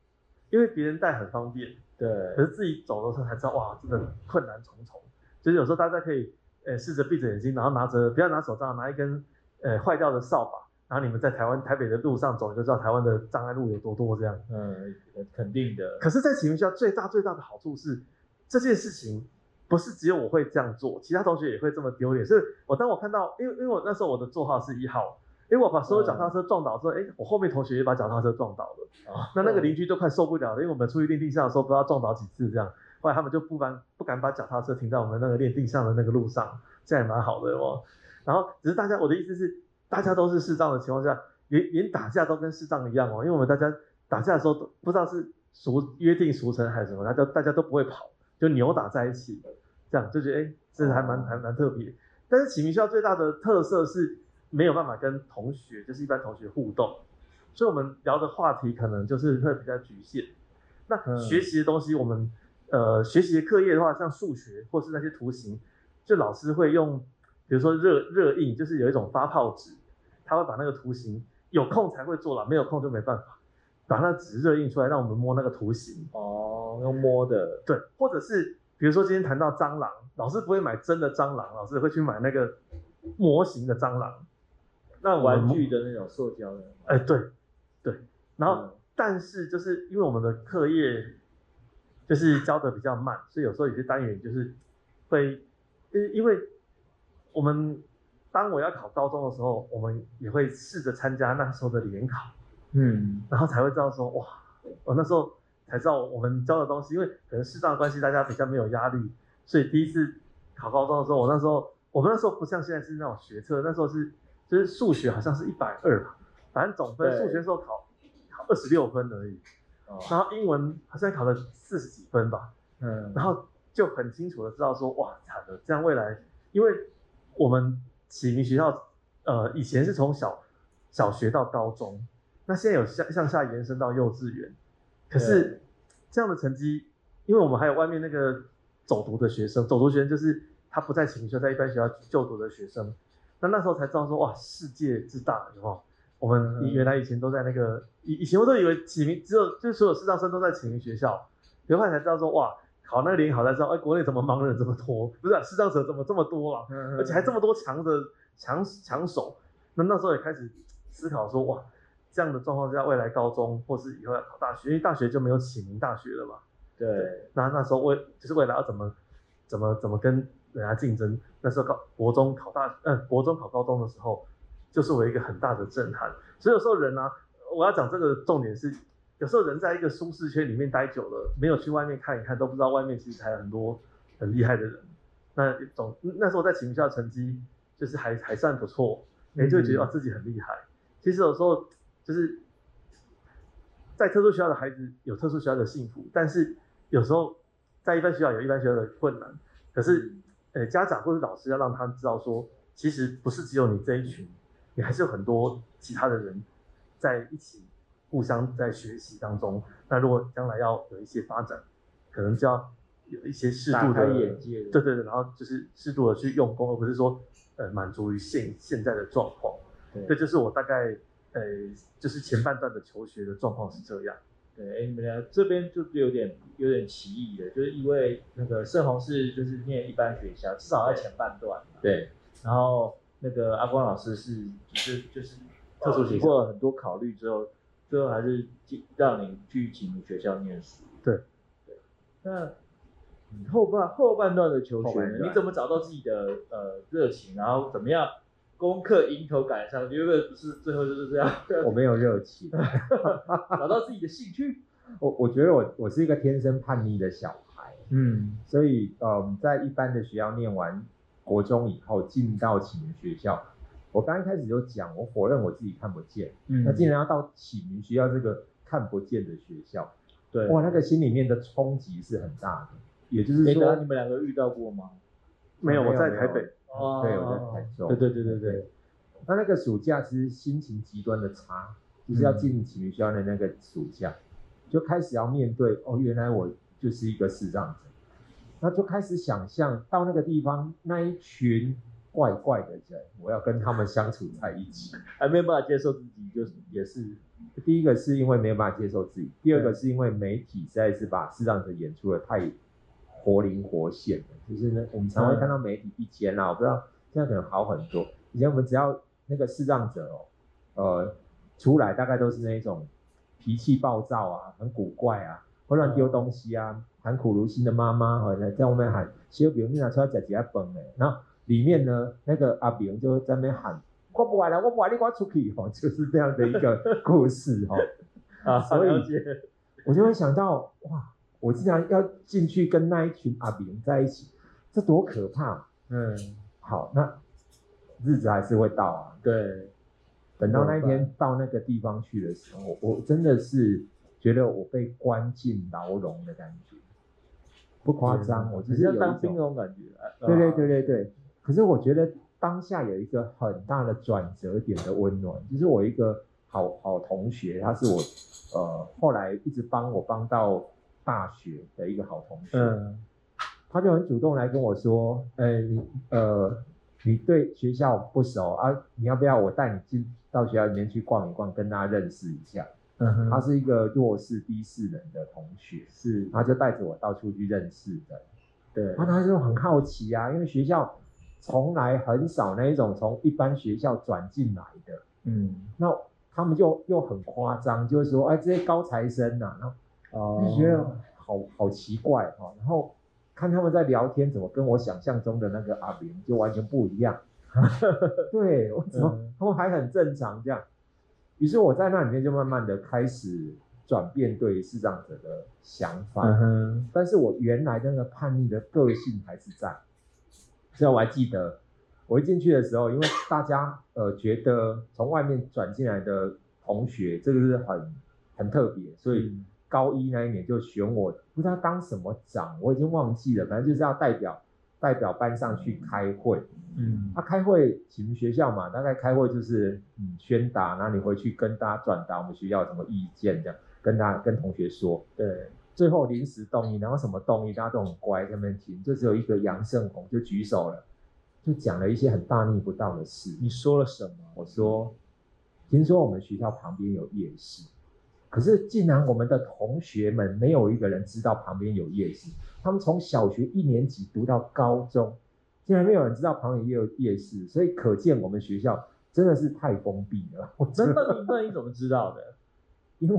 因为别人带很方便，对，可是自己走的时候才知道，哇，真的困难重重。就是有时候大家可以，呃，试着闭着眼睛，然后拿着不要拿手杖，拿一根，呃，坏掉的扫把，然后你们在台湾台北的路上走，你就知道台湾的障碍路有多多这样。嗯，肯定的。可是，在启明学校最大最大的好处是，这件事情不是只有我会这样做，其他同学也会这么丢脸。所以我当我看到，因为因为我那时候我的座号是一号。因为我把所有脚踏车撞倒之后，哎、嗯，我后面同学也把脚踏车撞倒了，哦、那那个邻居都快受不了了，因为我们出去练定向的时候，不知道撞倒几次这样，后来他们就不敢不敢把脚踏车停在我们那个练定向的那个路上，这样也蛮好的哦。然后只是大家，我的意思是，大家都是视障的情况下，连连打架都跟视障一样哦，因为我们大家打架的时候都不知道是俗约定俗成还是什么，大家大家都不会跑，就扭打在一起，这样就觉得哎，这还蛮还蛮特别。但是启明学校最大的特色是。没有办法跟同学，就是一般同学互动，所以我们聊的话题可能就是会比较局限。那学习的东西，我们、嗯、呃学习的课业的话，像数学或是那些图形，就老师会用，比如说热热印，就是有一种发泡纸，他会把那个图形有空才会做了，没有空就没办法，把那纸热印出来，让我们摸那个图形。哦，用摸的。对，或者是比如说今天谈到蟑螂，老师不会买真的蟑螂，老师会去买那个模型的蟑螂。那玩具的那种塑胶的，哎、欸，对，对，然后、嗯、但是就是因为我们的课业就是教的比较慢，所以有时候有些单元就是会，因因为我们当我要考高中的时候，我们也会试着参加那时候的联考，嗯，然后才会知道说，哇，我那时候才知道我们教的东西，因为可能适当的关系，大家比较没有压力，所以第一次考高中的时候，我那时候我们那时候不像现在是那种学测，那时候是。就是数学好像是一百二吧，反正总分数学时候考考二十六分而已，哦，然后英文好像考了四十几分吧，嗯，然后就很清楚的知道说，哇，惨了，这样未来，因为我们启明学校，呃，以前是从小小学到高中，那现在有向向下延伸到幼稚园，可是这样的成绩，因为我们还有外面那个走读的学生，走读学生就是他不在启明学校，在一般学校就读的学生。那那时候才知道说，哇，世界之大，有没有？我们原来以前都在那个以以前我都以为启明只有就是所有视障生都在启明学校，后来才知道说哇，考那个联考才知道，哎，国内怎么盲人这么多？不是啊视障者怎么这么多啊？而且还这么多强的强强手。那那时候也开始思考说哇，这样的状况下，未来高中或是以后要考大学，因为大学就没有启明大学了嘛。对，那那时候为就是未来要怎么怎么怎么跟人家竞争？那时候高国中考大嗯，国中考高中的时候，就是我一个很大的震撼。所以有时候人呢、啊，我要讲这个重点是，有时候人在一个舒适圈里面待久了，没有去外面看一看，都不知道外面其实还有很多很厉害的人。那总那时候在启明学校成绩就是还还算不错，哎，就会觉得哦自己很厉害。其实有时候就是在特殊学校的孩子有特殊学校的幸福，但是有时候在一般学校有一般学校的困难。可是，呃，家长或者老师要让他知道说，其实不是只有你这一群。你还是有很多其他的人在一起，互相在学习当中。那如果将来要有一些发展，可能就要有一些适度的眼界。对对对，然后就是适度的去用功，而不是说呃满足于现现在的状况。对，这就是我大概呃就是前半段的求学的状况是这样。对，哎，你们俩这边就有点有点奇异的，就是因为那个盛宏是就是念一般学校，至少在前半段。对，然后。那个阿光老师是就是就是特殊经过了很多考虑之后，最后还是让你去启明学校念书。对对。那后半后半段的求学，你怎么找到自己的呃热情，然后怎么样攻克迎头赶上？因为不是最后就是这样。我没有热情，找到自己的兴趣。我我觉得我我是一个天生叛逆的小孩，嗯，所以嗯在一般的学校念完。国中以后进到启明学校，我刚一开始就讲，我否认我自己看不见。嗯，那竟然要到启明学校这个看不见的学校，对，哇，那个心里面的冲击是很大的。也就是说，你们两个遇到过吗？没有，我在台北。哦，对，我在台中。对对对对对。那那个暑假其实心情极端的差，就是要进启明学校的那个暑假，就开始要面对哦，原来我就是一个视障者。那就开始想象到那个地方那一群怪怪的人，我要跟他们相处在一起，还没有办法接受自己，就是也是第一个是因为没有办法接受自己，第二个是因为媒体实在是把视障者演出的太活灵活现了，就是呢，我们常会看到媒体以前啊，我不知道现在可能好很多，以前我们只要那个视障者哦，呃，出来大概都是那一种脾气暴躁啊，很古怪啊，会乱丢东西啊。喊苦如心的妈妈，好像在外面喊，小朋友你拿出来吃几下饭呢？然后里面呢，那个阿炳就在那边喊，我不玩了，我不玩，你给我出去，哦，就是这样的一个 故事，哦，啊，所以我就会想到，哇，我竟然要进去跟那一群阿炳在一起，这多可怕！嗯，好，那日子还是会到啊，对，等到那一天到那个地方去的时候，我真的是觉得我被关进牢笼的感觉。不夸张，我只是有当兵那种感觉。对对对对对。可是我觉得当下有一个很大的转折点的温暖，就是我一个好好同学，他是我呃后来一直帮我帮到大学的一个好同学。嗯。他就很主动来跟我说：“呃，你呃，你对学校不熟啊，你要不要我带你进到学校里面去逛一逛，跟大家认识一下？”嗯哼，他是一个弱势低势人的同学，是，他就带着我到处去认识的，对，然后他就很好奇啊，因为学校从来很少那一种从一般学校转进来的，嗯，那他们就又很夸张，就是说，哎，这些高材生呐、啊，然后哦，就觉得好好奇怪哈，然后看他们在聊天，怎么跟我想象中的那个阿明就完全不一样，对，我怎么、嗯、他们还很正常这样。于是我在那里面就慢慢的开始转变对视障者的想法，嗯哼，但是我原来的那个叛逆的个性还是在。所以我还记得，我一进去的时候，因为大家呃觉得从外面转进来的同学这个是很很特别，所以高一那一年就选我，不知道当什么长，我已经忘记了，反正就是要代表。代表班上去开会，嗯，他、啊、开会，你们学校嘛，大概开会就是嗯宣达，然后你回去跟大家转达我们学校有什么意见，这样跟大家跟同学说，对，最后临时动议，然后什么动议，大家都很乖在那边听，就只有一个杨胜宏就举手了，就讲了一些很大逆不道的事。你说了什么？我说听说我们学校旁边有夜市，可是竟然我们的同学们没有一个人知道旁边有夜市。他们从小学一年级读到高中，竟然没有人知道旁边也有夜市，所以可见我们学校真的是太封闭了。我真的？那那你怎么知道的？因为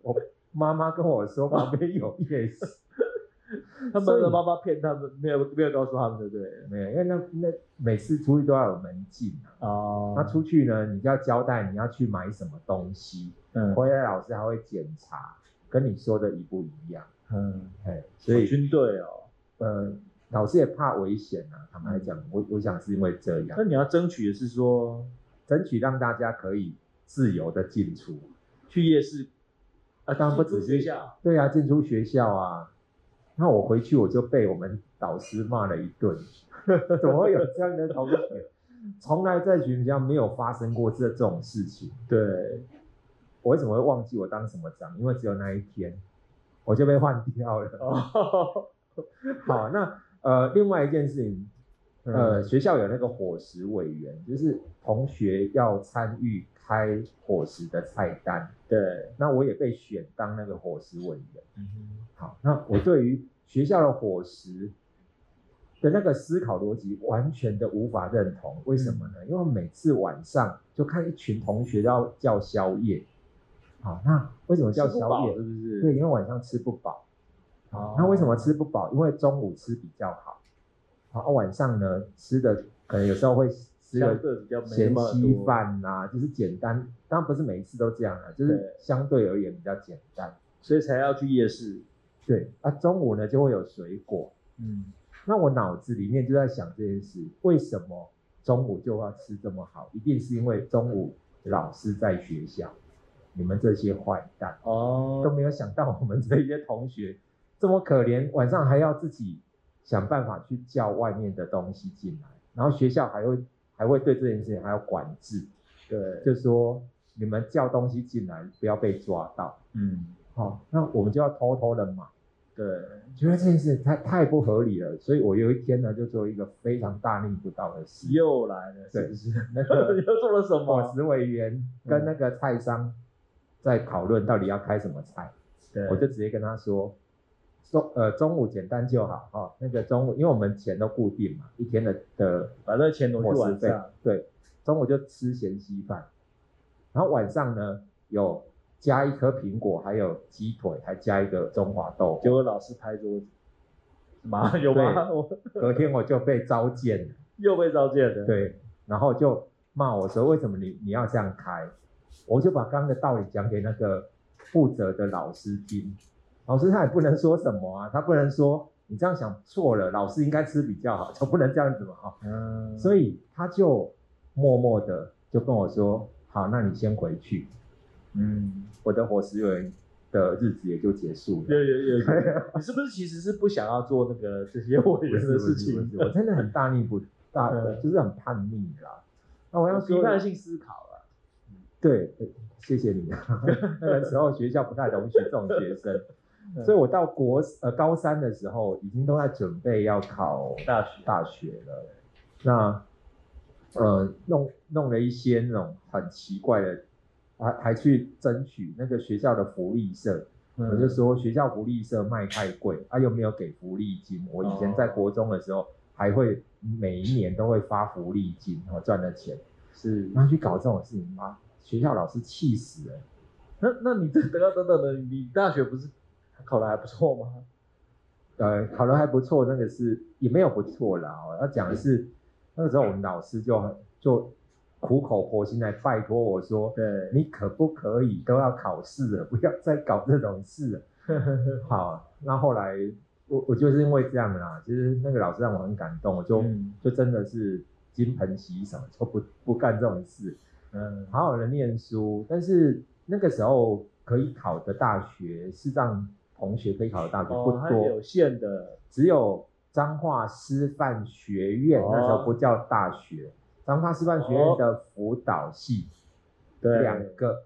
我妈妈跟我说旁边有夜市。他们的妈妈骗他们，没有没有告诉他们，对不对？没有，因为那那每次出去都要有门禁啊。哦。那出去呢，你就要交代你要去买什么东西，嗯，回来老师还会检查，跟你说的一不一样。嗯，哎，所以军队哦，呃，老师也怕危险啊。坦白讲，我我想是因为这样。那你要争取的是说，争取让大家可以自由的进出，去夜市啊，当然不止学校，对啊，进出学校啊。那我回去我就被我们导师骂了一顿，怎么会有这样的同学？从来在学校没有发生过这这种事情。对，我为什么会忘记我当什么长？因为只有那一天，我就被换掉了。哦、好，那呃，另外一件事情，呃，嗯、学校有那个伙食委员，就是同学要参与开伙食的菜单。对，那我也被选当那个伙食委员。嗯哼。好，那我对于学校的伙食的那个思考逻辑完全的无法认同。为什么呢？因为每次晚上就看一群同学要叫宵夜。好，那为什么叫宵夜？是不是？对，因为晚上吃不饱。好，那为什么吃不饱？因为中午吃比较好。好，晚上呢吃的可能有时候会吃的咸稀饭啊，就是简单。当然不是每一次都这样啊，就是相对而言比较简单，所以才要去夜市。对啊，中午呢就会有水果，嗯，那我脑子里面就在想这件事，为什么中午就要吃这么好？一定是因为中午老师在学校，你们这些坏蛋哦，都没有想到我们这些同学这么可怜，晚上还要自己想办法去叫外面的东西进来，然后学校还会还会对这件事情还要管制，对，就说你们叫东西进来不要被抓到，嗯，好，那我们就要偷偷的买。对，觉得这件事太太不合理了，所以我有一天呢，就做一个非常大逆不道的事，又来了，是不是？对那个 又做了什么？伙食委员跟那个菜商在讨论到底要开什么菜，对，我就直接跟他说，中呃中午简单就好哦，那个中午因为我们钱都固定嘛，一天的的把那钱挪去晚上，对，中午就吃咸稀饭，然后晚上呢有。加一颗苹果，还有鸡腿，还加一个中华豆。结果老师拍桌子，妈有吗？隔天我就被召见了，又被召见了。对，然后就骂我说：“为什么你你要这样开？”我就把刚刚的道理讲给那个负责的老师听。老师他也不能说什么啊，他不能说你这样想错了，老师应该吃比较好，就不能这样子嘛哈。嗯。所以他就默默的就跟我说：“好，那你先回去。”嗯，我的伙食员的日子也就结束了。有有有，你是不是其实是不想要做那个这些委员的事情？我真的很大逆不大，就是很叛逆啦。那我要说批判性思考了。对，谢谢你。那个时候学校不太容许这种学生，所以我到国呃高三的时候，已经都在准备要考大学大学了。那呃弄弄了一些那种很奇怪的。还还去争取那个学校的福利社，嗯、我就说学校福利社卖太贵，啊又没有给福利金。我以前在国中的时候，还会每一年都会发福利金，然后赚的钱是，然后去搞这种事情妈？学校老师气死了。那那你等等等等的，你大学不是考得还不错吗？呃，考得还不错，那个是也没有不错啦。要讲的是那个时候我们老师就就。苦口婆心来拜托我说：“对，你可不可以都要考试了，不要再搞这种事了。”好，那后来我我就是因为这样啦，其实那个老师让我很感动，我就、嗯、就真的是金盆洗手，就不不干这种事，嗯，好好的念书。但是那个时候可以考的大学，视障同学可以考的大学不多，哦、有限的，只有彰化师范学院，哦、那时候不叫大学。彰化师范学院的辅导系，对，两个，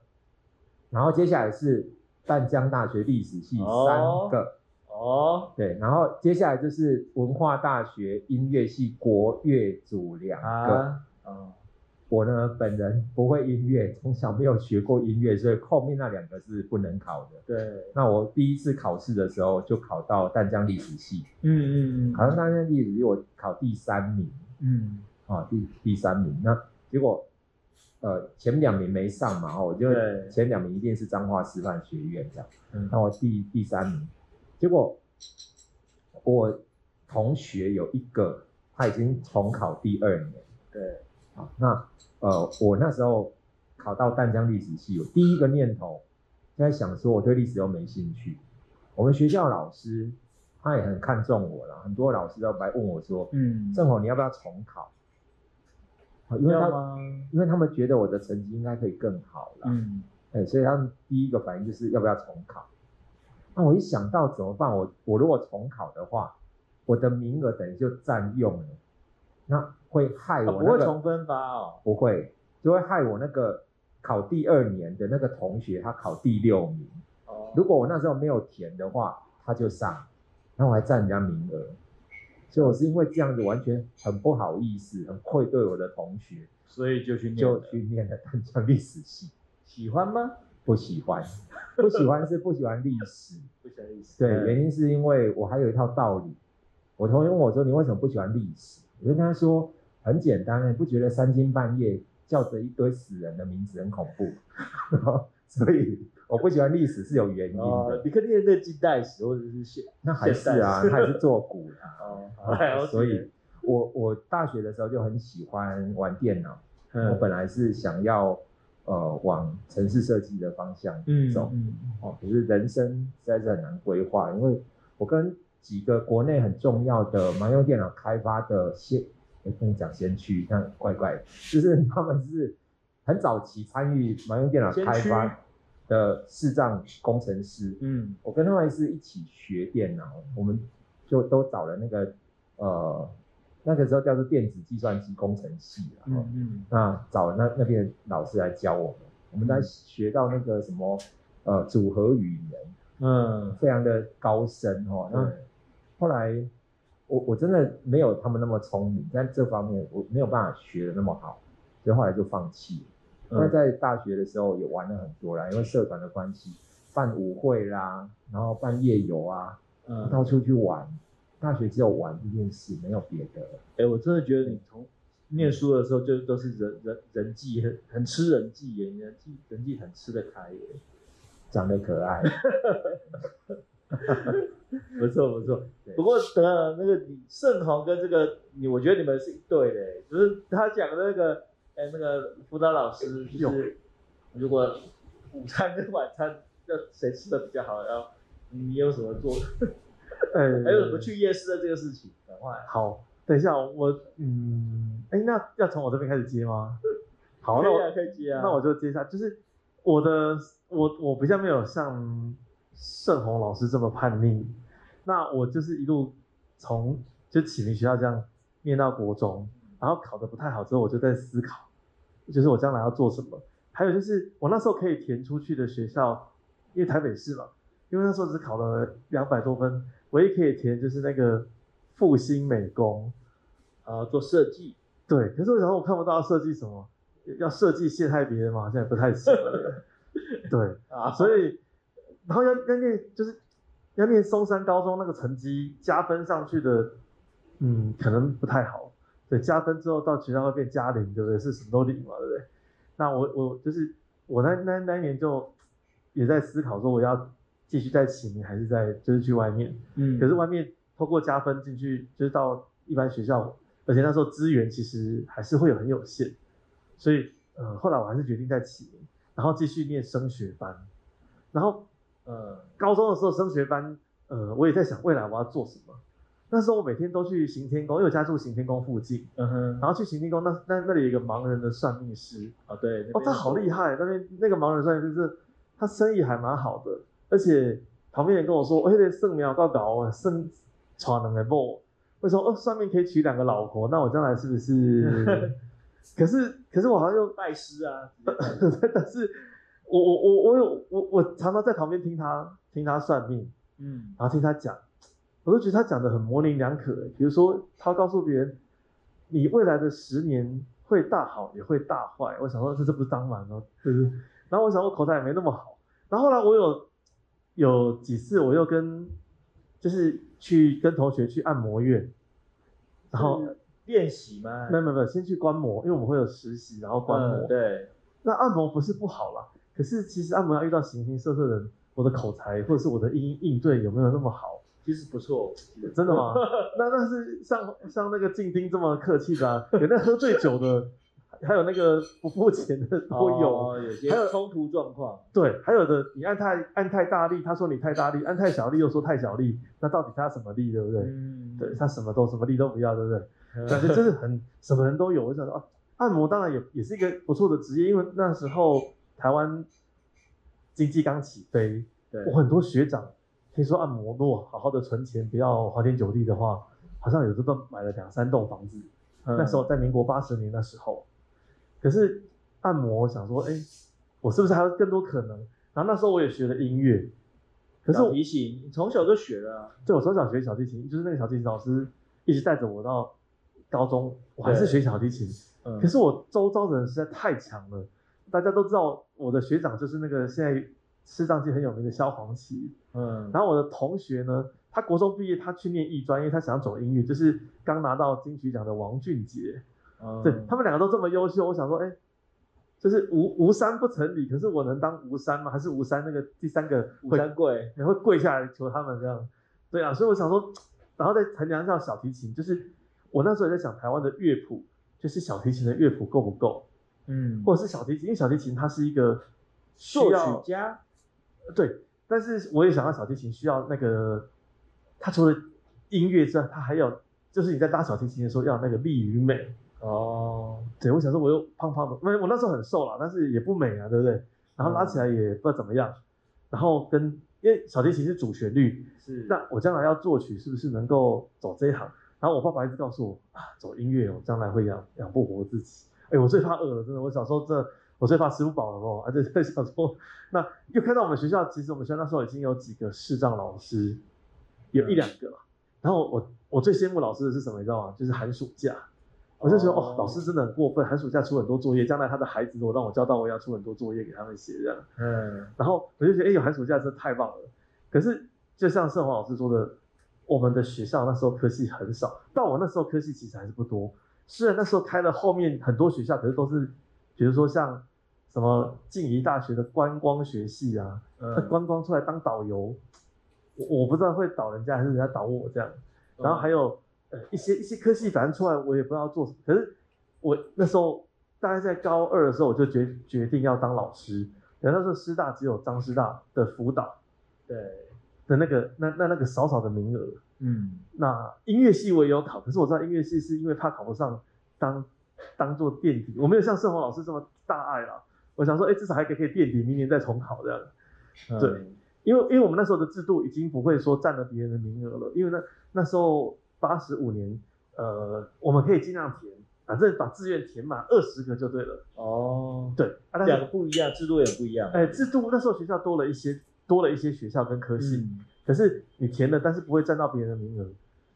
然后接下来是淡江大学历史系三个，哦，对，然后接下来就是文化大学音乐系国乐组两个，啊，我呢本人不会音乐，从小没有学过音乐，所以后面那两个是不能考的。对，那我第一次考试的时候就考到淡江历史系，嗯嗯嗯，考上淡江历史系我考第三名，嗯，啊第第三名，那结果呃前两名没上嘛，我就前两名一定是彰化师范学院这样，嗯，那我第第三名，结果我同学有一个他已经重考第二年，对。那呃，我那时候考到淡江历史系，我第一个念头就在想说，我对历史又没兴趣。我们学校老师他也很看重我了，很多老师都来问我说，嗯，正好你要不要重考？因为他因为他们觉得我的成绩应该可以更好了，嗯，哎，所以他们第一个反应就是要不要重考？那我一想到怎么办？我我如果重考的话，我的名额等于就占用了。那会害我、那个，不会重分发哦，不会，就会害我那个考第二年的那个同学，他考第六名。哦，如果我那时候没有填的话，他就上，那我还占人家名额，所以我是因为这样子，完全很不好意思，很愧对我的同学，所以就去念就去念了淡江历史系。喜欢吗？不喜欢，不喜欢是不喜欢历史，不喜欢历史。对，原因是因为我还有一套道理。我同学问我说：“你为什么不喜欢历史？”我就跟他说，很简单，你不觉得三更半夜叫着一堆死人的名字很恐怖？所以我不喜欢历史是有原因的。哦、你可以念那近代史或者是现，那还是啊，他还是做古的。哦，所以我我大学的时候就很喜欢玩电脑。嗯、我本来是想要呃往城市设计的方向走。嗯，哦，可是人生实在是很难规划，因为我跟几个国内很重要的盲用电脑开发的先，我跟你讲先驱，那怪怪的，就是他们是很早期参与盲用电脑开发的视障工程师。嗯，我跟他们是一起学电脑，我们就都找了那个呃那个时候叫做电子计算机工程系，嗯嗯，那找那那边老师来教我们，我们在学到那个什么呃组合语言，嗯，非常的高深哦，那。后来，我我真的没有他们那么聪明，在这方面我没有办法学的那么好，所以后来就放弃了。那、嗯、在大学的时候也玩了很多啦，因为社团的关系，办舞会啦，然后办夜游啊，嗯，到处去玩。大学只有玩这件事，没有别的。哎、欸，我真的觉得你从念书的时候就都是人人人际很很吃人际耶，人际人际很吃得开耶，长得可爱。不 错不错，不过等下那个你盛宏跟这个你，我觉得你们是一对的，就是他讲的那个，哎、欸，那个辅导老师就是，如果午餐跟晚餐要谁吃的比较好，然后你有什么做？呃、欸，还有什么去夜市的这个事情？赶快。好，等一下我嗯，哎、欸，那要从我这边开始接吗？好，那我可以、啊、可以接啊，那我就接一下，就是我的我我比较没有像。胜鸿老师这么叛逆，那我就是一路从就启明学校这样念到国中，然后考得不太好之后，我就在思考，就是我将来要做什么。还有就是我那时候可以填出去的学校，因为台北市嘛，因为那时候只考了两百多分，唯一可以填就是那个复兴美工，啊，做设计。对，可是为什么我看不到设计什么？要设计陷害别人吗？好像也不太行。对 啊，所以。然后要要念，就是要念松山高中那个成绩加分上去的，嗯，可能不太好。对，加分之后到学校会变加零，对不对？是什么都零嘛，对不对？那我我就是我那那那一年就也在思考说，我要继续在启明还是在就是去外面。嗯。可是外面透过加分进去，就是到一般学校，而且那时候资源其实还是会有很有限，所以呃后来我还是决定在启明，然后继续念升学班，然后。呃，高中的时候升学班，呃，我也在想未来我要做什么。那时候我每天都去行天宫，因为我家住行天宫附近，嗯哼，然后去行天宫，那那那里有一个盲人的算命师，啊、哦，对，哦，他好厉害，那边那个盲人算命师是，他生意还蛮好的，而且旁边人跟我说，我得算命高高啊，生传能的不？为什么哦，算命可以娶两个老婆？那我将来是不是？可是可是我好像又拜师啊，但是。我我我我有我我常常在旁边听他听他算命，嗯，然后听他讲，我都觉得他讲的很模棱两可。比如说，他告诉别人，你未来的十年会大好也会大坏。我想说这这不是当然哦，就是，然后我想我口才也没那么好。然后后来我有有几次我又跟就是去跟同学去按摩院，然后练习吗？没有没有没有，先去观摩，因为我们会有实习，然后观摩。嗯、对，那按摩不是不好啦，可是其实按摩要遇到形形色色的人，我的口才或者是我的应应对有没有那么好？其实不错，真的吗？那那是像像那个静丁这么客气的、啊，有那喝醉酒的，还有那个不付钱的都有，哦、有些冲突状况。对，还有的你按太按太大力，他说你太大力；按太小力又说太小力。那到底他什么力，对不对？嗯，对他什么都什么力都不要，对不对？感觉就是很什么人都有。我想说啊，按摩当然也也是一个不错的职业，因为那时候台湾经济刚起飞，对我很多学长。听说按摩，如果好好的存钱，不要花天酒地的话，好像有的都买了两三栋房子。嗯、那时候在民国八十年那时候，可是按摩，我想说，哎、欸，我是不是还有更多可能？然后那时候我也学了音乐，可是我小提琴，你从小就学了、啊？对，我从小学小提琴，就是那个小提琴老师一直带着我到高中，我还是学小提琴。嗯、可是我周遭的人实在太强了，大家都知道我的学长就是那个现在。视障界很有名的萧煌奇，嗯，然后我的同学呢，他国中毕业，他去念艺专，因为他想要走音乐，就是刚拿到金曲奖的王俊杰，嗯，对他们两个都这么优秀，我想说，哎，就是吴吴三不成礼，可是我能当吴三吗？还是吴三那个第三个吴三桂，你会跪下来求他们这样？对啊，所以我想说，然后再衡量一下小提琴，就是我那时候也在想台湾的乐谱，就是小提琴的乐谱够不够？嗯，或者是小提琴，因为小提琴它是一个作曲家。对，但是我也想到小提琴需要那个，它除了音乐之外，它还有就是你在拉小提琴的时候要那个力与美哦。对，我想说我又胖胖的，因为我那时候很瘦啦，但是也不美啊，对不对？然后拉起来也不知道怎么样。嗯、然后跟因为小提琴是主旋律，是那我将来要作曲是不是能够走这一行？然后我爸爸一直告诉我啊，走音乐哦，将来会养养不活自己。哎，我最怕饿了，真的，我小时候这。我最怕吃不饱了哦，而且在想说，那又看到我们学校，其实我们学校那时候已经有几个视障老师，有一两个了。然后我我最羡慕老师的是什么，你知道吗？就是寒暑假，我就觉得哦，老师真的很过分，寒暑假出很多作业，将来他的孩子如果让我教到，我也要出很多作业给他们写这样。嗯，然后我就觉得，哎，有寒暑假真的太棒了。可是就像盛华老师说的，我们的学校那时候科系很少，但我那时候科系其实还是不多。虽然那时候开了后面很多学校，可是都是。比如说像什么静宜大学的观光学系啊，嗯、观光出来当导游，我我不知道会导人家还是人家导我这样。然后还有呃一些一些科系，反正出来我也不知道做什么。可是我那时候大概在高二的时候，我就决决定要当老师。然后那时候师大只有张师大的辅导，对的那个那那那个少少的名额。嗯，那音乐系我也有考，可是我知道音乐系是因为怕考不上当。当做垫底，我没有像盛宏老师这么大爱啦。我想说，哎、欸，至少还可以可以垫底，明年再重考这样。嗯、对，因为因为我们那时候的制度已经不会说占了别人的名额了，因为那那时候八十五年，呃，我们可以尽量填，反正把志愿填满二十个就对了。哦，对，两个不一样，制度也不一样。哎、欸，制度那时候学校多了一些，多了一些学校跟科系，嗯、可是你填了，但是不会占到别人的名额。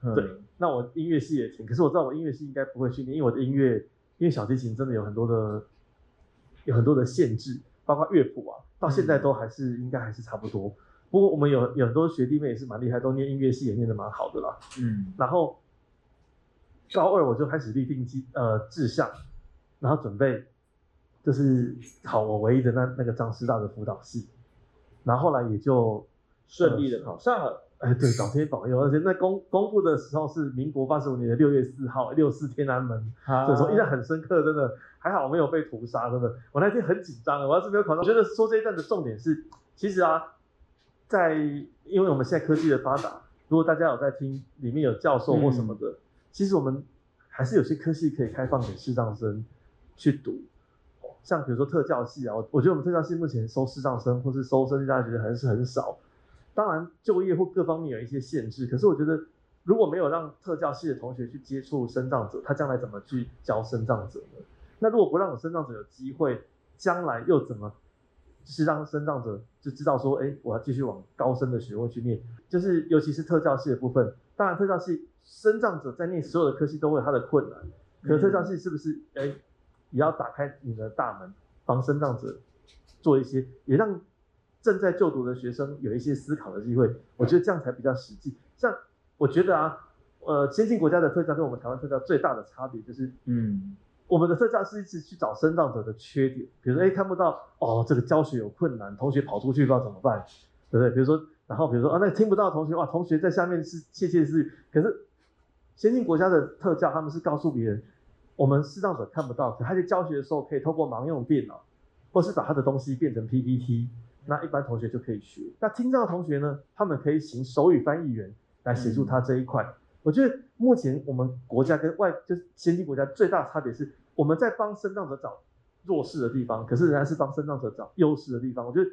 嗯、对，那我音乐系也填，可是我知道我音乐系应该不会训练，因为我的音乐。因为小提琴真的有很多的，有很多的限制，包括乐谱啊，到现在都还是、嗯、应该还是差不多。不过我们有有很多学弟妹也是蛮厉害，都念音乐系也念得蛮好的啦。嗯，然后高二我就开始立定志呃志向，然后准备就是考我唯一的那那个张师大的辅导系，然后后来也就顺利的考上了。哎，对，老天保佑，而且那公公布的时候是民国八十五年的六月四号，六四天安门，啊、所以说印象很深刻，真的。还好没有被屠杀，真的，我那天很紧张，我要是没有考上，我觉得说这一段的重点是，其实啊，在因为我们现在科技的发达，如果大家有在听，里面有教授或什么的，嗯、其实我们还是有些科系可以开放给视障生去读，像比如说特教系啊，我我觉得我们特教系目前收视障生或是收生大家觉得还是很少。当然，就业或各方面有一些限制，可是我觉得，如果没有让特教系的同学去接触生障者，他将来怎么去教生障者呢？那如果不让有身障者有机会，将来又怎么，就是让生障者就知道说，哎，我要继续往高深的学问去念，就是尤其是特教系的部分。当然，特教系生障者在念所有的科系都会有他的困难，可特教系是不是，哎，也要打开你的大门，帮生障者做一些，也让 正在就读的学生有一些思考的机会。我觉得这样才比较实际。像我觉得啊，呃，先进国家的特教跟我们台湾特教最大的差别就是，嗯，我们的特教是一直去找身障者的缺点，比如说，哎，看不到，哦，这个教学有困难，同学跑出去不知道怎么办，对不对？比如说，然后比如说啊，那个听不到同学，哇，同学在下面是窃窃私语，可是先进国家的特教他们是告诉别人。我们视障者看不到，可他在教学的时候可以透过盲用电脑，或是把他的东西变成 PPT，那一般同学就可以学。那听障的同学呢，他们可以请手语翻译员来协助他这一块。嗯、我觉得目前我们国家跟外就是先进国家最大的差别是，我们在帮身障者找弱势的地方，可是仍然是帮身障者找优势的地方。我觉得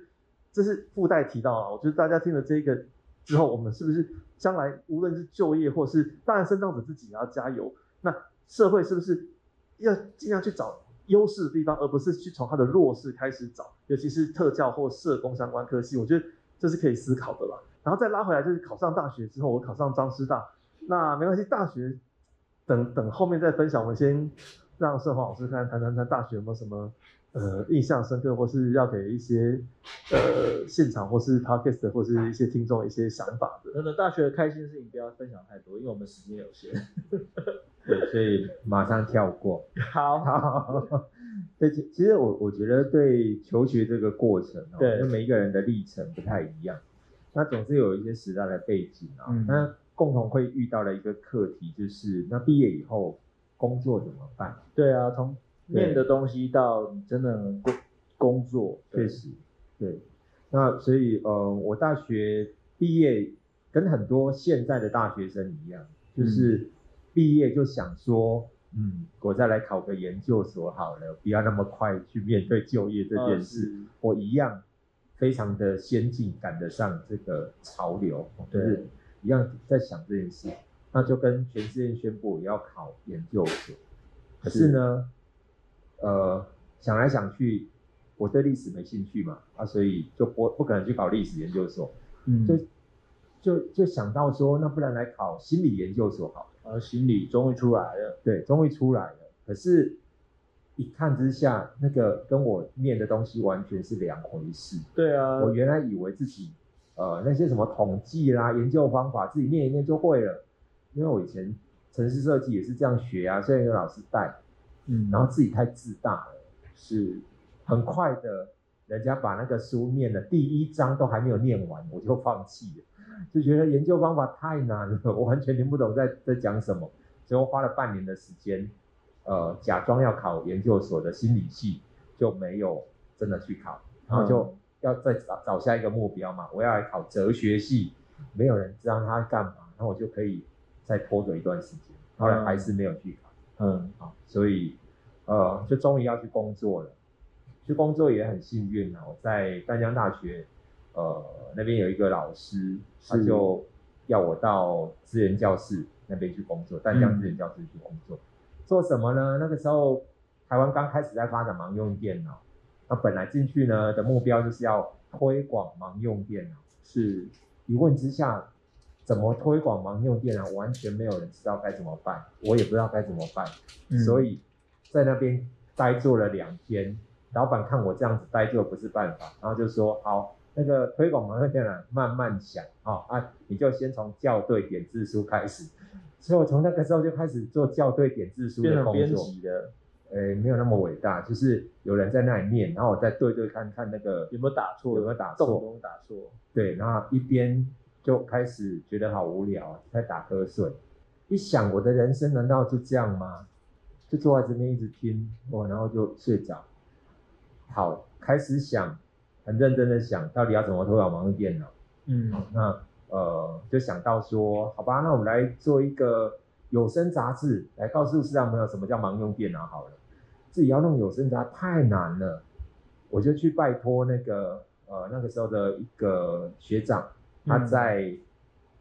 这是附带提到啊。我觉得大家听了这个之后，我们是不是将来无论是就业，或是当然身障者自己也要加油。那社会是不是要尽量去找优势的地方，而不是去从他的弱势开始找？尤其是特教或社工相关科系，我觉得这是可以思考的吧。然后再拉回来，就是考上大学之后，我考上张师大，那没关系，大学等等后面再分享。我们先让盛华老师看谈谈谈大学有没有什么。呃，印象深刻，或是要给一些呃现场或是 podcast 或是一些听众一些想法的。真的，大学的开心的事情不要分享太多，因为我们时间有限。对，所以马上跳过。好，好。对，其其实我我觉得对求学这个过程，对，因为每一个人的历程不太一样，那总是有一些时代的背景啊，嗯、那共同会遇到的一个课题就是，那毕业以后工作怎么办？对啊，从念的东西到你真的工工作，确实，对。那所以呃，我大学毕业跟很多现在的大学生一样，就是毕业就想说，嗯，我再来考个研究所好了，不要那么快去面对就业这件事。哦、我一样非常的先进，赶得上这个潮流，就是一样在想这件事。那就跟全世界宣布我要考研究所，可是呢？呃，想来想去，我对历史没兴趣嘛，啊，所以就不不可能去考历史研究所，嗯，就就就想到说，那不然来考心理研究所好了，啊，心里终于出来了，对，终于出来了，可是，一看之下，那个跟我念的东西完全是两回事，对啊，我原来以为自己，呃，那些什么统计啦、研究方法，自己念一念就会了，因为我以前城市设计也是这样学啊，虽然有老师带。嗯，然后自己太自大了，是很快的，人家把那个书念了第一章都还没有念完，我就放弃了，就觉得研究方法太难了，我完全听不懂在在讲什么，所以我花了半年的时间，呃，假装要考研究所的心理系，就没有真的去考，然后就要再找找下一个目标嘛，我要来考哲学系，没有人知道他干嘛，然后我就可以再拖着一段时间，后来还是没有去考。嗯，好，所以，呃，就终于要去工作了。去工作也很幸运啊，我在淡江大学，呃，那边有一个老师，他就要我到资源教室那边去工作，淡江资源教室去工作。嗯、做什么呢？那个时候台湾刚开始在发展盲用电脑，那本来进去呢的目标就是要推广盲用电脑。是，一问之下。怎么推广盲用电脑？完全没有人知道该怎么办，我也不知道该怎么办，嗯、所以在那边呆坐了两天。老板看我这样子呆坐不是办法，然后就说：“好，那个推广盲用电脑慢慢想啊啊，你就先从校对点字书开始。”所以我从那个时候就开始做校对点字书的工作。变成编辑的，呃，没有那么伟大，就是有人在那里念，然后我再对对看看那个有没有打错，有没有打错，有没有打错。对，然后一边。就开始觉得好无聊，在打瞌睡。一想我的人生难道就这样吗？就坐在这边一直听，哦，然后就睡着。好，开始想，很认真的想到底要怎么推广盲用电脑。嗯，那呃就想到说，好吧，那我们来做一个有声杂志，来告诉视障朋友什么叫盲用电脑好了。自己要弄有声杂太难了，我就去拜托那个呃那个时候的一个学长。他在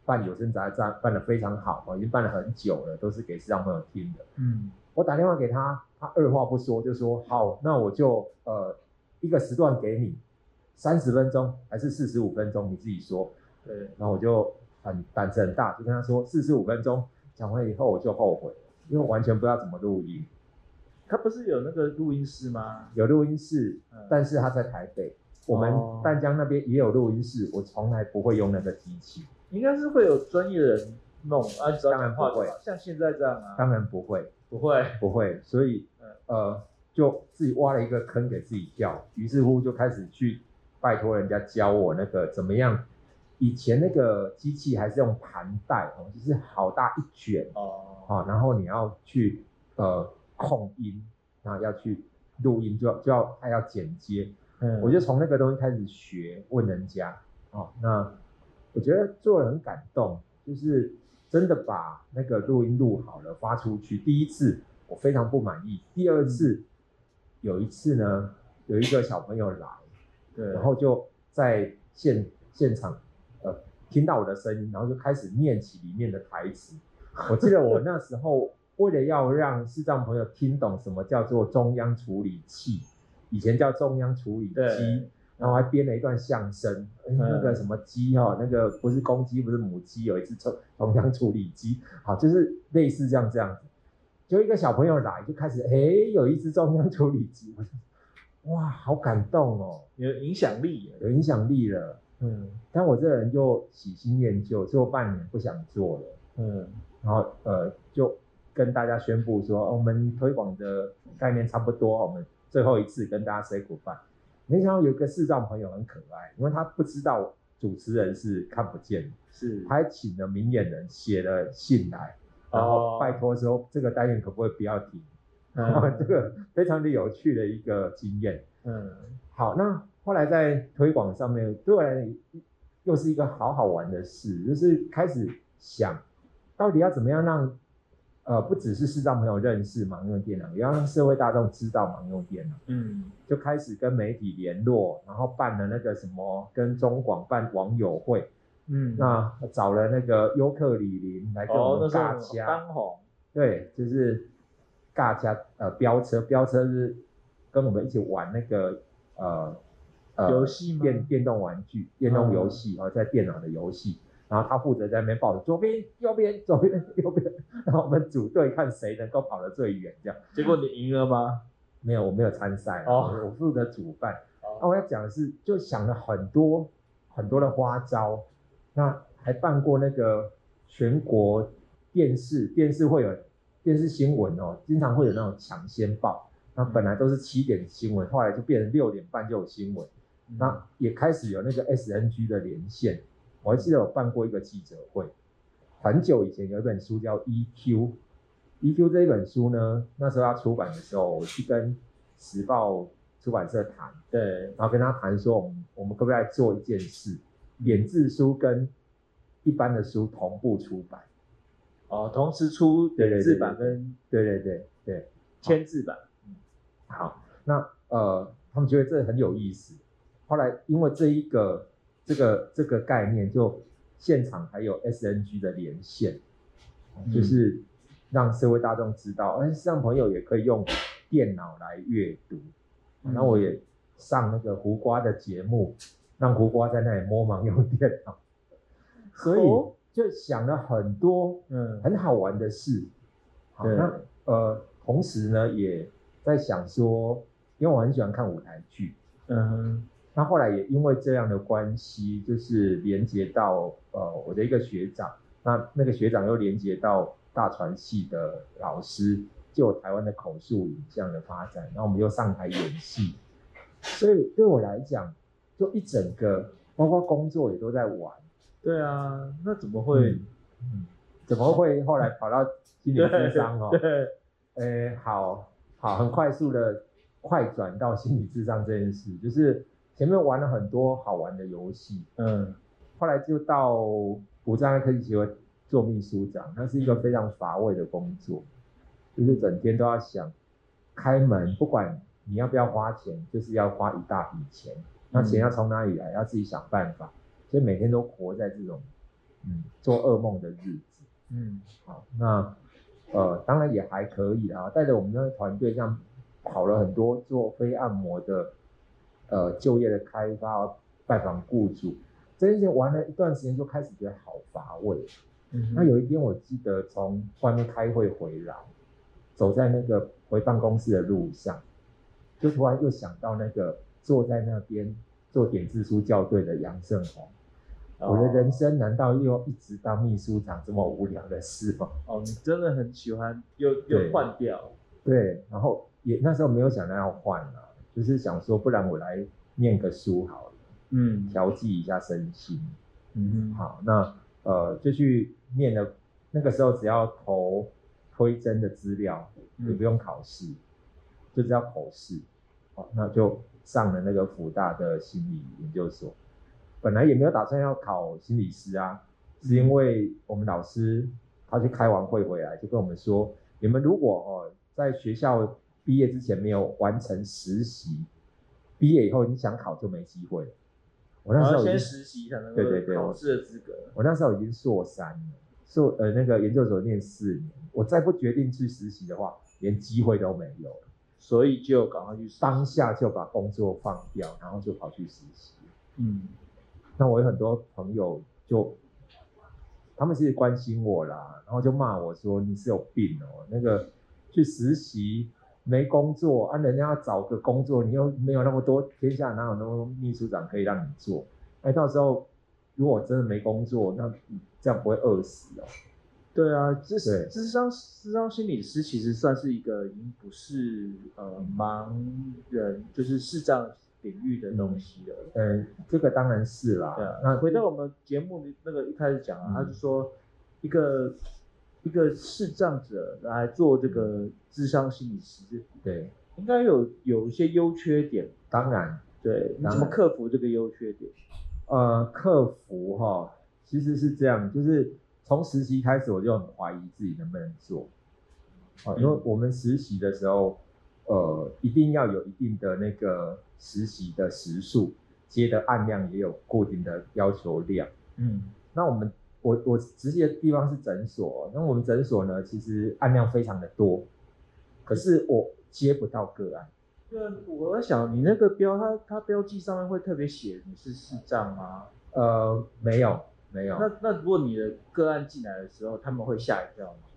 办有声杂志，办得非常好，已经办了很久了，都是给视障朋友听的。嗯，我打电话给他，他二话不说就说好，那我就呃一个时段给你，三十分钟还是四十五分钟，你自己说。对，然后我就很胆子很大，就跟他说四十五分钟。讲完以后我就后悔，因为我完全不知道怎么录音。他不是有那个录音室吗？有录音室，嗯但是他在台北。我们哦淡江那边也有录音室，我从来不会用那个机器，应该是会有专业的人弄，啊，你只要当然不会像现在这样啊，当然不会，不会，不会，所以嗯呃，就自己挖了一个坑给自己跳，于是乎就开始去拜托人家教我那个怎么样。以前那个机器还是用盘带哦，就是好大一卷哦，啊，然后你要去呃控音，然后要去录音，就要就要还要剪接。嗯，我就从那个东西开始学，问人家哦，那我觉得做人很感动，就是真的把那个录音录好了发出去。第一次我非常不满意，第二次有一次呢，有一个小朋友来，对，然后就在现现场呃听到我的声音，然后就开始念起里面的台词。我记得我那时候为了要让视障朋友听懂什么叫做中央处理器。以前叫中央处理机，然后还编了一段相声，嗯、那个什么鸡哈、哦，那个不是公鸡，不是母鸡，有一只中中央处理机，好，就是类似这样这样子。就一个小朋友来，就开始，哎，有一只中央处理机，哇，好感动哦，有影响力，有影响力了，嗯。但我这个人就喜新厌旧，做半年不想做了，嗯。然后呃，就跟大家宣布说，哦、我们推广的概念差不多，我们。最后一次跟大家 say goodbye，没想到有一个视障朋友很可爱，因为他不知道主持人是看不见的，是，他还请了明眼人写了信来，然后拜托说这个单元可不可以不要停，然后 这个非常的有趣的一个经验。嗯，好，那后来在推广上面，对我来又是一个好好玩的事，就是开始想到底要怎么样让。呃，不只是视障朋友认识盲用电脑，也要让社会大众知道盲用电脑。嗯，就开始跟媒体联络，然后办了那个什么，跟中广办网友会。嗯，那找了那个优客李林来跟我们尬掐。当红。对，就是尬掐呃飙车，飙车是跟我们一起玩那个呃呃游戏电电动玩具、电动游戏哦，在电脑的游戏。然后他负责在那边抱着左边、右边、左边、右边，然后我们组队看谁能够跑得最远，这样。结果你赢了吗？没有，我没有参赛。哦，我负责主办。哦。那我要讲的是，就想了很多很多的花招。那还办过那个全国电视，电视会有电视新闻哦，经常会有那种抢先报。那本来都是七点新闻，后来就变成六点半就有新闻。嗯。那也开始有那个 SNG 的连线。我还记得我办过一个记者会，很久以前有一本书叫《EQ》，EQ 这一本书呢，那时候要出版的时候，我去跟时报出版社谈，对，然后跟他谈说，我们我们可不可以做一件事，点字书跟一般的书同步出版，哦，同时出点字版跟对对对对签字版，嗯，好，那呃，他们觉得这很有意思，后来因为这一个。这个这个概念就现场还有 SNG 的连线，嗯、就是让社会大众知道，哎，视障朋友也可以用电脑来阅读。然后、嗯、我也上那个胡瓜的节目，让胡瓜在那里摸盲用电脑，所以就想了很多嗯很好玩的事。好，那呃同时呢也在想说，因为我很喜欢看舞台剧，嗯哼。那后来也因为这样的关系，就是连接到呃我的一个学长，那那个学长又连接到大传系的老师，就有台湾的口述影像的发展，然后我们又上台演戏，所以对我来讲，就一整个包括工作也都在玩。对啊，那怎么会？嗯，嗯，怎么会后来跑到心理智商哦？对，呃，好好很快速的快转到心理智商这件事，就是。前面玩了很多好玩的游戏，嗯，后来就到无障碍科技协会做秘书长，那是一个非常乏味的工作，就是整天都要想开门，不管你要不要花钱，就是要花一大笔钱，那钱要从哪里来，要自己想办法，所以每天都活在这种嗯做噩梦的日子，嗯，好，那呃当然也还可以啊，带着我们那个团队这样跑了很多做非按摩的。呃，就业的开发，拜访雇主，这件事情玩了一段时间，就开始觉得好乏味。嗯，那有一天，我记得从外面开会回来，走在那个回办公室的路上，就突然又想到那个坐在那边做点字书校对的杨胜宏。我的人生难道又一直当秘书长这么无聊的事吗？哦，你真的很喜欢又又换掉。对，然后也那时候没有想到要换了，就是想说，不然我来念个书好了，嗯，调剂一下身心。嗯哼，好，那呃就去念了。那个时候只要投推甄的资料，也不用考试，嗯、就只要口试，好，那就上了那个福大的心理研究所。本来也没有打算要考心理师啊，是因为我们老师他去开完会回来就跟我们说，你们如果哦在学校毕业之前没有完成实习，毕业以后你想考就没机会。我那时候先实习才能够考试的资格。我那时候已经硕三了，硕呃那个研究所念四年，我再不决定去实习的话，连机会都没有，所以就赶快去当下就把工作放掉，然后就跑去实习。嗯。那我有很多朋友就，他们其实关心我啦，然后就骂我说，你是有病哦，那个去实习没工作啊，人家要找个工作，你又没有那么多，天下哪有那么多秘书长可以让你做？哎，到时候如果真的没工作，那这样不会饿死哦？对啊，这是咨商咨商心理师其实算是一个已经不是呃盲人，就是视障。领域的东西了，嗯，这个当然是啦。对啊，那回到我们节目那个一开始讲啊，嗯、他就说一个一个视障者来做这个智商心理师，对，应该有有一些优缺点。当然，对，你怎么克服这个优缺点？呃，克服哈，其实是这样，就是从实习开始我就很怀疑自己能不能做，啊，因为我们实习的时候。呃，一定要有一定的那个实习的时数，接的案量也有固定的要求量。嗯，那我们我我实习的地方是诊所，那我们诊所呢，其实案量非常的多，可是我接不到个案。对，我在想你那个标，它它标记上面会特别写你是视障吗？呃，没有没有。那那如果你的个案进来的时候，他们会吓一跳吗？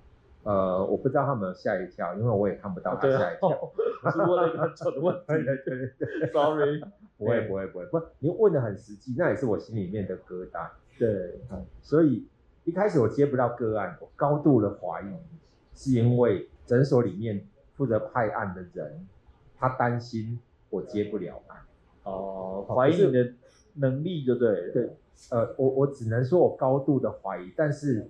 呃，我不知道他们吓一跳，因为我也看不到他吓一跳。我是问了一个很蠢的问题。对对对，sorry，不会不会不会，不，你问的很实际，那也是我心里面的疙瘩。对，所以一开始我接不到个案，我高度的怀疑，是因为诊所里面负责派案的人，他担心我接不了案。哦，怀疑你的能力，就对。对，呃，我我只能说我高度的怀疑，但是。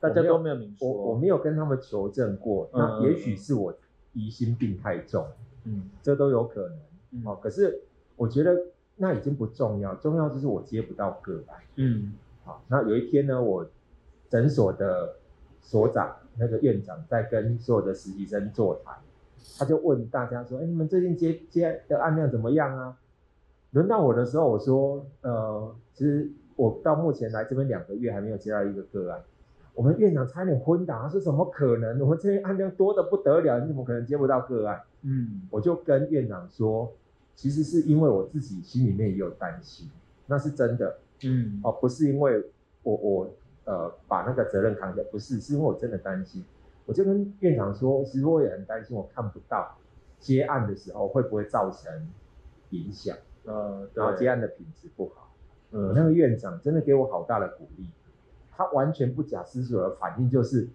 大家都没有明说，我我没有跟他们求证过，嗯、那也许是我疑心病太重，嗯，这都有可能，嗯、哦，可是我觉得那已经不重要，重要就是我接不到个案，嗯，好，那有一天呢，我诊所的所长那个院长在跟所有的实习生座谈，他就问大家说，哎，你们最近接接的案量怎么样啊？轮到我的时候，我说，呃，其实我到目前来这边两个月还没有接到一个个案。我们院长差点昏倒，他说怎么可能？我们这边案量多的不得了，你怎么可能接不到个案？嗯，我就跟院长说，其实是因为我自己心里面也有担心，那是真的。嗯，哦，不是因为我我呃把那个责任扛下，不是，是因为我真的担心。我就跟院长说，其实我也很担心，我看不到接案的时候会不会造成影响，呃，然后接案的品质不好。嗯，那个院长真的给我好大的鼓励。他完全不假思索的反应就是，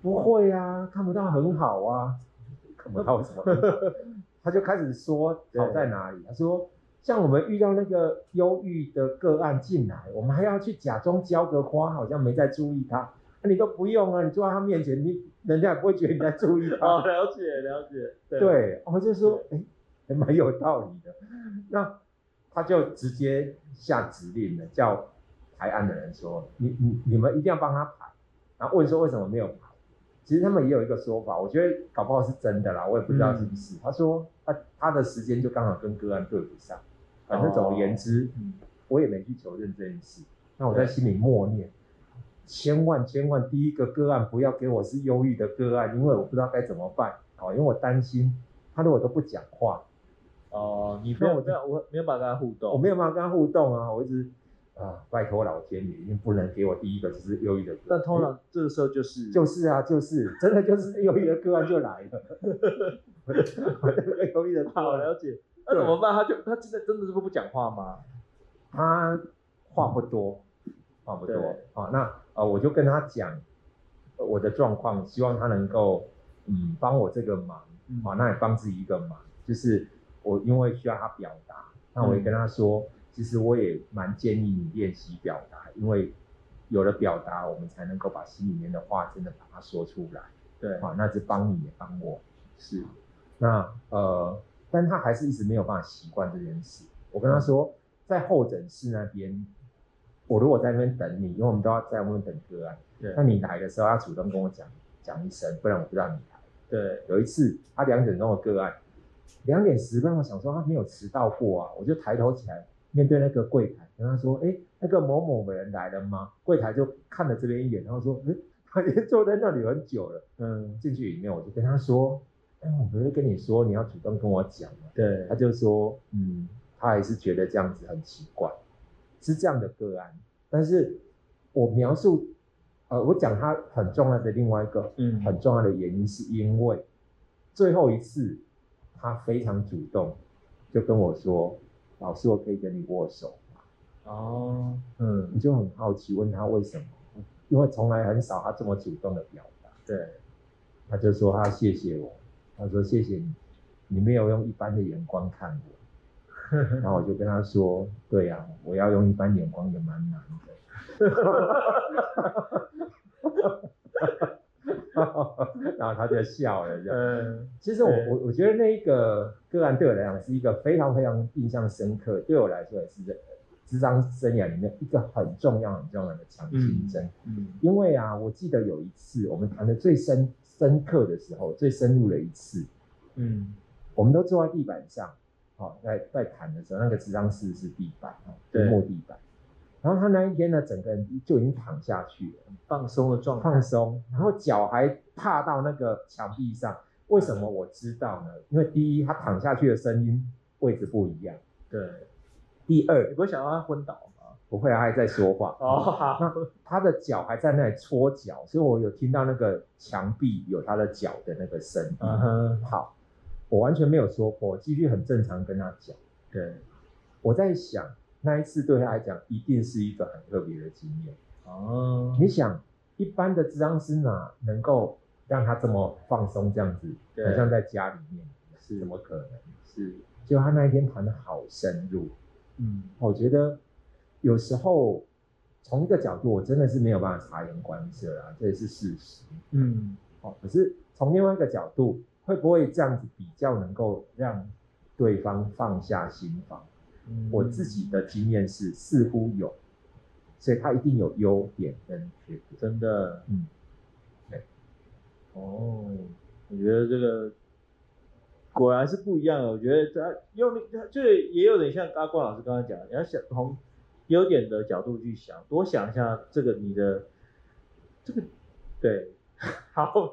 不会啊，看不到很好啊，看不到什么，他就开始说好在哪里。他说，像我们遇到那个忧郁的个案进来，我们还要去假装浇个花，好像没在注意他。那、啊、你都不用啊，你坐在他面前，你人家也不会觉得你在注意他。哦，了解了解。对，对我就说，哎对，还蛮有道理的。那他就直接下指令了，叫。排案的人说：“你你你们一定要帮他排。”然后问说：“为什么没有排？”其实他们也有一个说法，我觉得搞不好是真的啦，我也不知道是不是。嗯、他说他他的时间就刚好跟个案对不上，反正总而言之，哦嗯、我也没去求证这件事。那我在心里默念：千万千万，第一个个案不要给我是忧郁的个案，因为我不知道该怎么办。哦，因为我担心他如果都不讲话，哦，你没有我没有我没有办法跟他互动，我没有办法跟他互动啊，我一直。啊，拜托老天爷，一定不能给我第一个就是忧郁的个案。但通常这个时候就是就是啊，就是真的就是 忧郁的个案就来了。我这个忧郁的好了解，那怎么办？他就他真的真的是不不讲话吗？他话不多，话不多啊。那呃，我就跟他讲我的状况，希望他能够嗯帮我这个忙啊，那也帮自己一个忙，就是我因为需要他表达，那我也跟他说，其实我也蛮建议你练习表达，因为有了表达，我们才能够把心里面的话真的把它说出来。对啊，那是帮你也帮我，是。那呃，但他还是一直没有办法习惯这件事。我跟他说，在候诊室那边，我如果在那边等你，因为我们都要在外面等个案。对。那你来的时候要主动跟我讲讲一声，不然我不知道你来。对。有一次他两点钟的个案，两点十分，我想说他没有迟到过啊，我就抬头起来面对那个柜台，跟他说：“哎，那个某某的人来了吗？”柜台就看了这边一眼，然后说：“哎，他已经坐在那里很久了。”嗯，进去里面我就跟他说。哎，我不是跟你说你要主动跟我讲吗？对，他就说，嗯，他还是觉得这样子很奇怪，是这样的个案。但是我描述，呃，我讲他很重要的另外一个，嗯，很重要的原因是因为最后一次他非常主动，就跟我说，老师，我可以跟你握手吗？哦，嗯，你就很好奇问他为什么？因为从来很少他这么主动的表达。对，他就说他谢谢我。他说：“谢谢你，你没有用一般的眼光看我。”然后我就跟他说：“对呀、啊，我要用一般眼光也蛮难的。” 然后他就笑了，这样。嗯，其实我我我觉得那一个个案对我来讲是一个非常非常印象深刻，对我来说也是这咨商生涯里面一个很重要很重要的强心针。嗯，因为啊，我记得有一次我们谈的最深。深刻的时候，最深入的一次，嗯，我们都坐在地板上，好，在在谈的时候，那个智商室是地板，对，木地板。然后他那一天呢，整个人就已经躺下去了，放松的状态，放松，然后脚还踏到那个墙壁上。为什么我知道呢？因为第一，他躺下去的声音位置不一样，对。第二，你不会想到他昏倒吗？不会，他还在说话。哦，他的脚还在那里搓脚，所以我有听到那个墙壁有他的脚的那个声音。嗯哼。好，我完全没有说破，继续很正常跟他讲。对。我在想，那一次对他来讲一定是一个很特别的经验。哦。你想，一般的咨商师哪能够让他这么放松这样子，好像在家里面，是怎么可能？是。结果他那一天谈的好深入。嗯。我觉得。有时候从一个角度，我真的是没有办法察言观色啊，这也是事实。嗯，好，可是从另外一个角度，会不会这样子比较能够让对方放下心防？嗯，我自己的经验是似乎有，所以他一定有优点跟缺点。真的，嗯，对。哦，我觉得这个果然是不一样的。我觉得他用他就也有点像阿光老师刚刚讲，你要想从。优点的角度去想，多想一下这个你的这个对，好，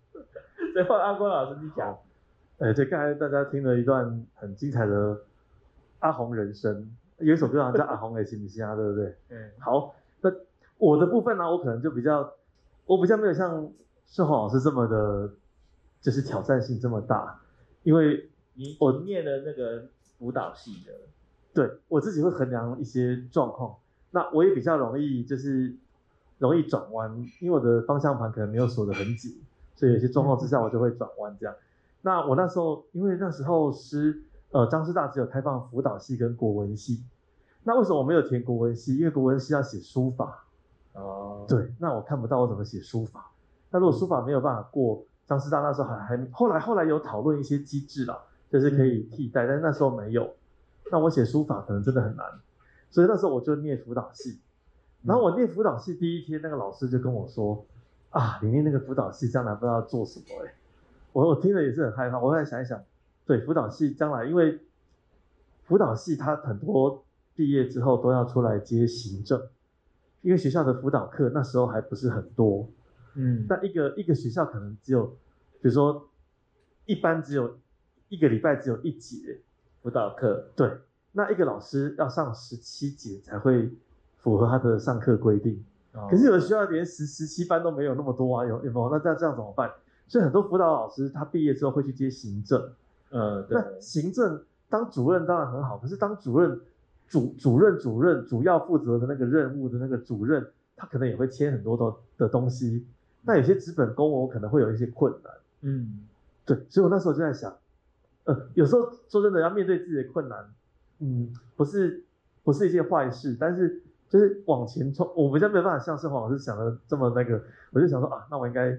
最后阿光老师你讲，哎，对，刚才大家听了一段很精彩的阿鸿人生，有一首歌好像叫 《阿鸿的行不行啊》，对不对？嗯，好，那我的部分呢，我可能就比较，我比较没有像盛宏老师这么的，就是挑战性这么大，因为你我念了那个舞蹈系的。对，我自己会衡量一些状况，那我也比较容易就是容易转弯，因为我的方向盘可能没有锁得很紧，所以有些状况之下我就会转弯这样。那我那时候因为那时候师呃张师大只有开放辅导系跟国文系，那为什么我没有填国文系？因为国文系要写书法哦，对，那我看不到我怎么写书法。那如果书法没有办法过，张师大那时候还还后来后来有讨论一些机制啦，就是可以替代，但是那时候没有。那我写书法可能真的很难，所以那时候我就念辅导系。然后我念辅导系第一天，那个老师就跟我说：“啊，你念那个辅导系将来不知道要做什么。”哎，我我听了也是很害怕。我后来想一想，对，辅导系将来，因为辅导系他很多毕业之后都要出来接行政，因为学校的辅导课那时候还不是很多。嗯，但一个一个学校可能只有，比如说一般只有一个礼拜只有一节。辅导课，对，那一个老师要上十七节才会符合他的上课规定。哦可是有的学校连十十七班都没有那么多啊，有有没有？那这样这样怎么办？所以很多辅导老师他毕业之后会去接行政，呃，对，那行政当主任当然很好，可是当主任主主任主任主要负责的那个任务的那个主任，他可能也会签很多的的东西。那有些基本公文我可能会有一些困难，嗯，对，所以我那时候就在想，呃，有时候说真的要面对自己的困难，嗯，不是不是一件坏事，但是就是往前冲，我比较没有办法像是黄老师想的这么那个，我就想说啊，那我应该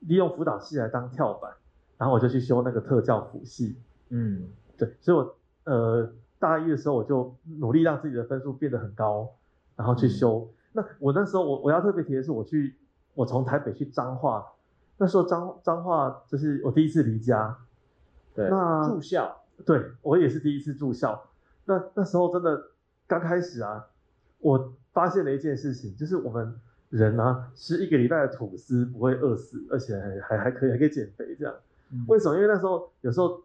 利用辅导系来当跳板，然后我就去修那个特教辅系。嗯，对，所以我呃大一的时候我就努力让自己的分数变得很高，然后去修。那我那时候我我要特别提的是，我去我从台北去彰化，那时候彰彰化就是我第一次离家，对，那住校，对我也是第一次住校。那那时候真的刚开始啊，我发现了一件事情，就是我们人啊吃一个礼拜的吐司不会饿死，而且还还还可以还可以减肥这样。嗯为什么？因为那时候有时候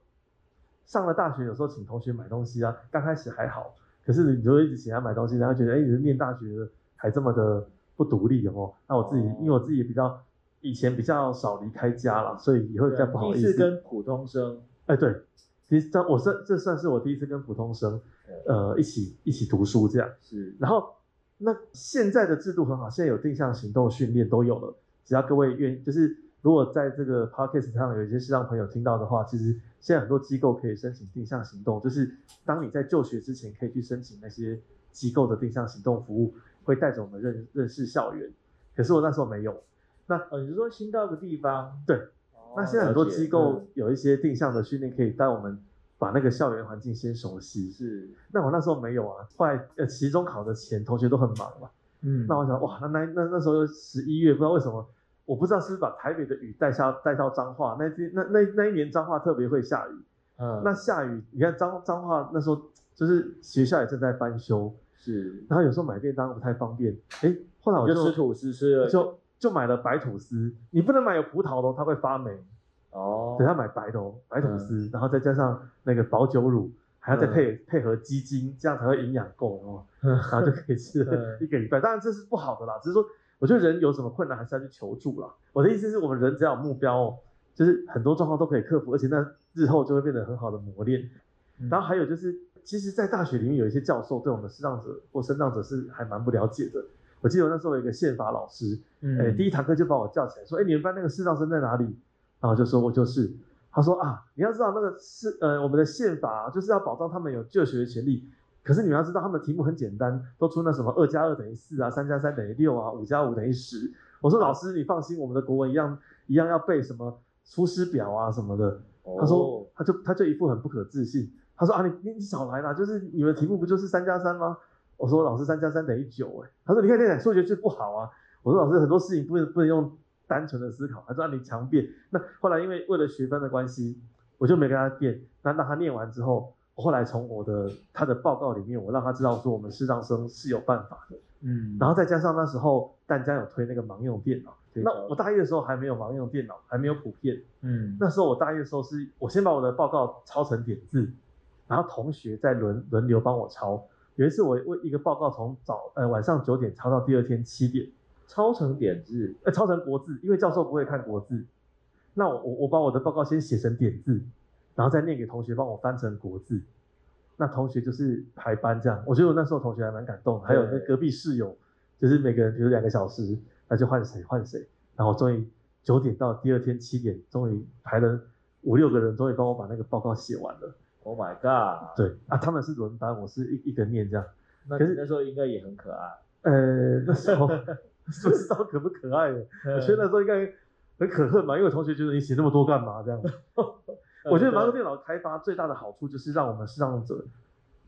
上了大学，有时候请同学买东西啊，刚开始还好，可是你就会一直请他买东西，然后觉得哎，你是念大学的还这么的不独立哦。那我自己，哦因为我自己比较以前比较少离开家了，所以也会比较不好意思。第一次跟普通生，哎，对，其实这我算这算是我第一次跟普通生呃一起一起读书这样。是，然后那现在的制度很好，现在有定向行动训练都有了，只要各位愿意，就是如果在这个 podcast 上有一些视障朋友听到的话，其实现在很多机构可以申请定向行动，就是当你在就学之前可以去申请那些机构的定向行动服务，会带着我们认认识校园。可是我那时候没有。那哦，你是说新到一个地方？对，哦那现在很多机构嗯有一些定向的训练，可以带我们把那个校园环境先熟悉。是，那我那时候没有啊，后来呃期中考的前，同学都很忙嘛。嗯那我想，哇，那那那那时候十一月，不知道为什么，我不知道是不是把台北的雨带下带到彰化，那那那那一年彰化特别会下雨。嗯，那下雨，你看彰彰化那时候就是学校也正在翻修，是，然后有时候买便当不太方便，哎，后来我就就吃吐司吃了，就就买了白吐司，你不能买有葡萄的哦，它会发霉。哦，等下买白的哦，白吐司，然后再加上那个保酒乳，还要再配、配合鸡精，这样才会营养够哦，然后就可以吃了 一个礼拜。当然这是不好的啦，只是说我觉得人有什么困难还是要去求助啦。我的意思是我们人只要有目标哦，就是很多状况都可以克服，而且那日后就会变得很好的磨练。嗯然后还有就是，其实，在大学里面有一些教授对我们视障者或身障者是还蛮不了解的。我记得我那时候有一个宪法老师，嗯哎，第一堂课就把我叫起来说，哎，你们班那个视障生在哪里？然后就说我就是。他说啊，你要知道那个是呃我们的宪法、啊、就是要保障他们有就学的权利。可是你们要知道他们的题目很简单，都出那什么二加二等于四啊，三加三等于六啊，五加五等于十。我说老师你放心，我们的国文一样一样要背什么《出师表》啊什么的。他说他就他就一副很不可置信。他说啊你你你少来啦，就是你们题目不就是三加三吗？我说老师三加三等于九哎。他说你看你看数学就不好啊。我说老师很多事情不能不能用。单纯的思考，他说啊你强辩。那后来因为为了学分的关系，我就没跟他辩。那让他念完之后，我后来从我的他的报告里面，我让他知道说我们视障生是有办法的。嗯，然后再加上那时候淡江有推那个盲用电脑，那我大一的时候还没有盲用电脑，还没有普遍。嗯，那时候我大一的时候是，我先把我的报告抄成点字，然后同学再轮轮流帮我抄。有一次我为一个报告从早呃晚上九点抄到第二天七点。抄成点字，呃，抄成国字，因为教授不会看国字。那我我我把我的报告先写成点字，然后再念给同学帮我翻成国字。那同学就是排班这样，我觉得我那时候同学还蛮感动的。还有那隔壁室友，就是每个人比如两个小时，那就换谁换谁。然后终于九点到第二天七点，终于排了五六个人，终于帮我把那个报告写完了。Oh my god！对啊，他们是轮班，我是一一个念这样。那可是那时候应该也很可爱。呃，那时候不知道可不可爱的，我觉得那时候应该很可恨吧，因为同学觉得你写那么多干嘛这样。我觉得盲用电脑开发最大的好处就是让我们视障者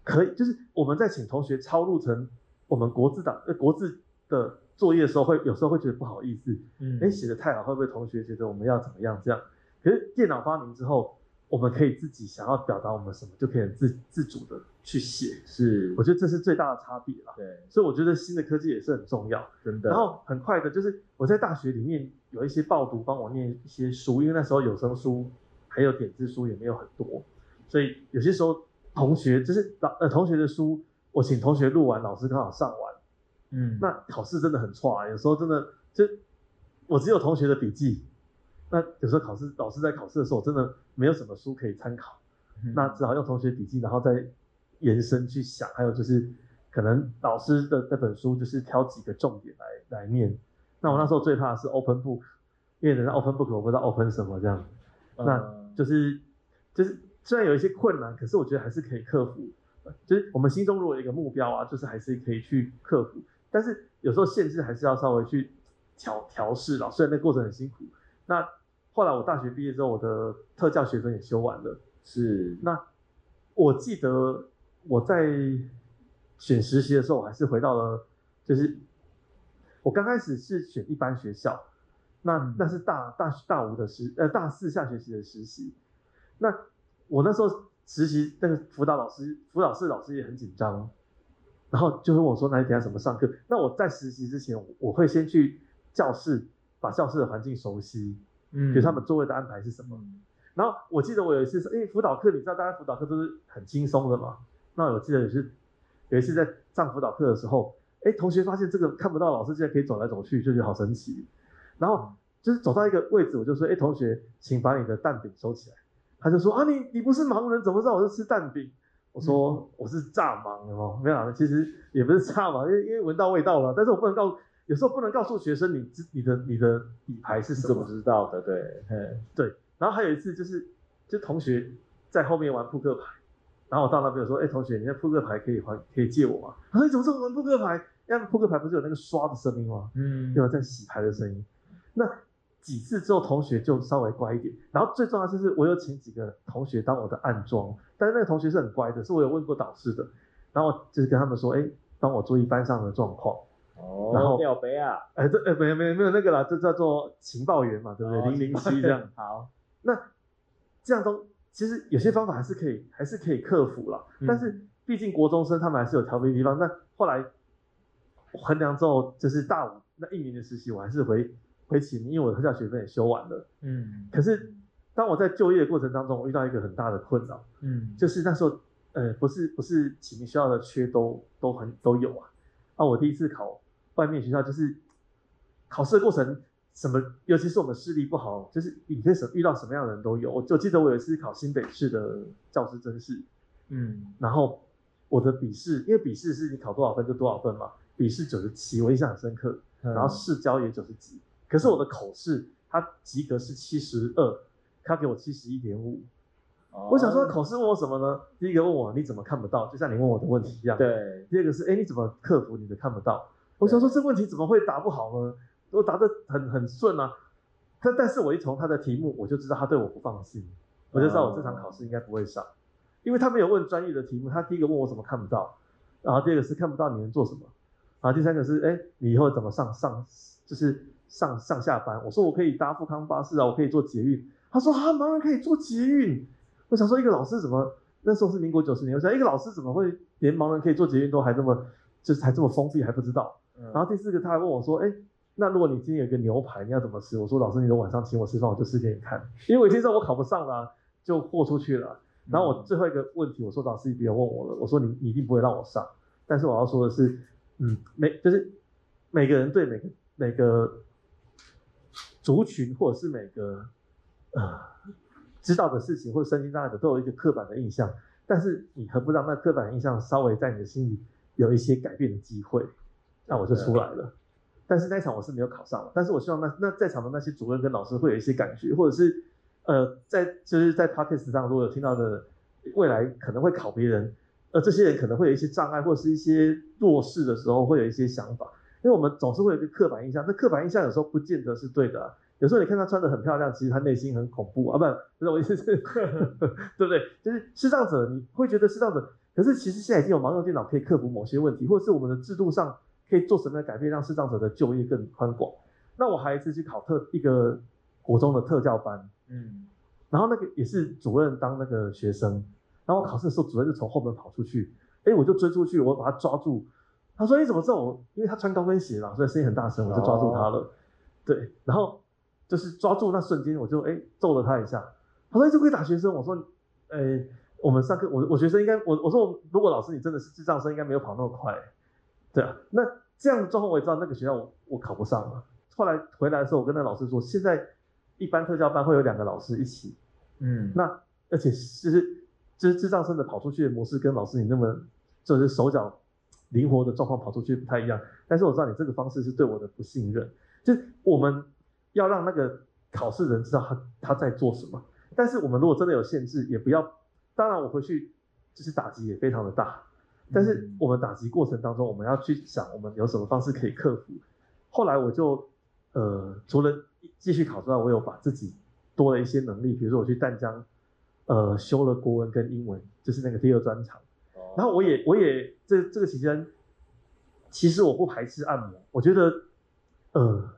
可以，就是我们在请同学抄录成我们国字档呃国字的作业的时候，会有时候会觉得不好意思，嗯，哎写的太好，会不会同学觉得我们要怎么样这样？可是电脑发明之后，我们可以自己想要表达我们什么，就可以自自主的去写。是，我觉得这是最大的差别啦。对，所以我觉得新的科技也是很重要。真的。然后很快的，就是我在大学里面有一些报读帮我念一些书，因为那时候有声书还有点字书也没有很多，所以有些时候同学就是老呃同学的书，我请同学录完，老师刚好上完，嗯，那考试真的很差，有时候真的就我只有同学的笔记，那有时候考试老师在考试的时候，真的没有什么书可以参考，嗯。那只好用同学笔记，然后再延伸去想，还有就是可能老师的那本书就是挑几个重点来来念。那我那时候最怕的是 open book，因为人家 open book 我不知道 open 什么这样，那就是就是虽然有一些困难，可是我觉得还是可以克服。就是我们心中如果有一个目标啊，就是还是可以去克服。但是有时候限制还是要稍微去调调试了，虽然那过程很辛苦。那后来我大学毕业之后，我的特教学分也修完了。是，那我记得我在选实习的时候，我还是回到了，就是我刚开始是选一般学校，那那是大大大五的实呃大四下学期的实习。那我那时候实习那个辅导老师，辅导室老师也很紧张。然后就问我说：“那你等下怎么上课？”那我在实习之前，我会先去教室，把教室的环境熟悉，嗯，比如他们座位的安排是什么。嗯、然后我记得我有一次是，因为辅导课你知道，大家辅导课都是很轻松的嘛。那我记得有一次，有一次在上辅导课的时候，哎，同学发现这个看不到老师，竟然可以走来走去，就觉得好神奇。然后就是走到一个位置，我就说：“哎，同学，请把你的蛋饼收起来。”他就说：“啊，你你不是盲人，怎么知道我是吃蛋饼？”我说我是炸盲的哦，没有啊，其实也不是炸盲，因为因为闻到味道了，但是我不能告，有时候不能告诉学生你你的你的底牌是什么，怎么知道的？对，对。然后还有一次就是，就同学在后面玩扑克牌，然后我到那边我说，哎，同学，你那扑克牌可以还可以借我吗？他说你怎么这么玩扑克牌？因为扑克牌不是有那个刷的声音吗？嗯，有在洗牌的声音。那几次之后，同学就稍微乖一点。然后最重要就是，我有请几个同学当我的暗装，但是那个同学是很乖的，是我有问过导师的。然后就是跟他们说，哎，帮我注意班上的状况。哦，然后吊杯啊，哎，这，哎，没有没有没有那个啦，这叫做情报员嘛，对不对？零零七这样。好，那这样都其实有些方法还是可以，还是可以克服了。嗯、但是毕竟国中生他们还是有调皮的地方。那后来衡量之后，就是大五那一年的实习，我还是回。回请，因为我的特教学分也修完了。嗯，可是当我在就业的过程当中，我遇到一个很大的困扰。嗯，就是那时候，呃，不是不是启明学校的缺都都很都有啊。啊，我第一次考外面学校，就是考试的过程，什么，尤其是我们视力不好，就是你可以什遇到什么样的人都有。我就记得我有一次考新北市的教师甄试，嗯，然后我的笔试，因为笔试是你考多少分就多少分嘛，笔试九十七，我印象很深刻。然后试教也九十几。可是我的口试，他及格是七十二，他给我七十一点五。我想说，口试问我什么呢？第一个问我你怎么看不到，就像你问我的问题一样。对。第二个是，哎，你怎么克服你的看不到？我想说，这问题怎么会答不好呢？我答得很很顺啊。但但是我一从他的题目，我就知道他对我不放心，我就知道我这场考试应该不会上，因为他没有问专业的题目。他第一个问我怎么看不到，然后第二个是看不到你能做什么，然后第三个是，哎，你以后怎么上上，就是。上上下班，我说我可以搭富康巴士啊，我可以坐捷运。他说啊，盲人可以坐捷运。我想说，一个老师怎么那时候是民国九十年，我想一个老师怎么会连盲人可以坐捷运都还这么就是还这么封闭还不知道。嗯、然后第四个他还问我说，哎、欸，那如果你今天有一个牛排，你要怎么吃？我说老师，你等晚上请我吃饭，我就吃给你看。因为我已经知道我考不上了、啊，就豁出去了。然后我最后一个问题，我说老师，你不要问我了。我说你你一定不会让我上。但是我要说的是，嗯，每就是每个人对每个每个。族群或者是每个呃知道的事情或者身心障碍者都有一个刻板的印象，但是你何不让那刻板印象稍微在你的心里有一些改变的机会？那我就出来了。但是那一场我是没有考上，但是我希望那那在场的那些主任跟老师会有一些感觉，或者是呃在就是在 podcast 上如果有听到的未来可能会考别人，呃这些人可能会有一些障碍或者是一些弱势的时候会有一些想法。因为我们总是会有一个刻板印象，那刻板印象有时候不见得是对的、啊。有时候你看他穿得很漂亮，其实他内心很恐怖啊，不，不是我意思是，对不对？就是视障者，你会觉得视障者，可是其实现在已经有盲用电脑可以克服某些问题，或者是我们的制度上可以做什么样的改变，让视障者的就业更宽广。那我还有一次去考特一个国中的特教班，嗯，然后那个也是主任当那个学生，然后我考试的时候，主任就从后门跑出去，哎，我就追出去，我把他抓住。他说：“你怎么知道我？因为他穿高跟鞋嘛，所以声音很大声，我就抓住他了。Oh. 对，然后就是抓住那瞬间，我就哎揍了他一下。他说：‘你这会打学生？’我说：‘哎，我们上课，我我学生应该，我我说我如果老师你真的是智障生，应该没有跑那么快。’对啊，那这样的状况我也知道那个学校我我考不上了。后来回来的时候，我跟那老师说，现在一般特教班会有两个老师一起，嗯，那而且就是就是智障生的跑出去的模式跟老师你那么就是手脚灵活的状况跑出去不太一样。但是我知道你这个方式是对我的不信任，就是我们要让那个考试人知道他他在做什么。但是我们如果真的有限制，也不要。当然我回去就是打击也非常的大，但是我们打击过程当中，我们要去想我们有什么方式可以克服。后来我就。呃，除了继续考之外，我有把自己多了一些能力，比如说我去淡江，呃，修了国文跟英文，就是那个第二专长。然后我也我也这这个期间，其实我不排斥按摩，我觉得，呃，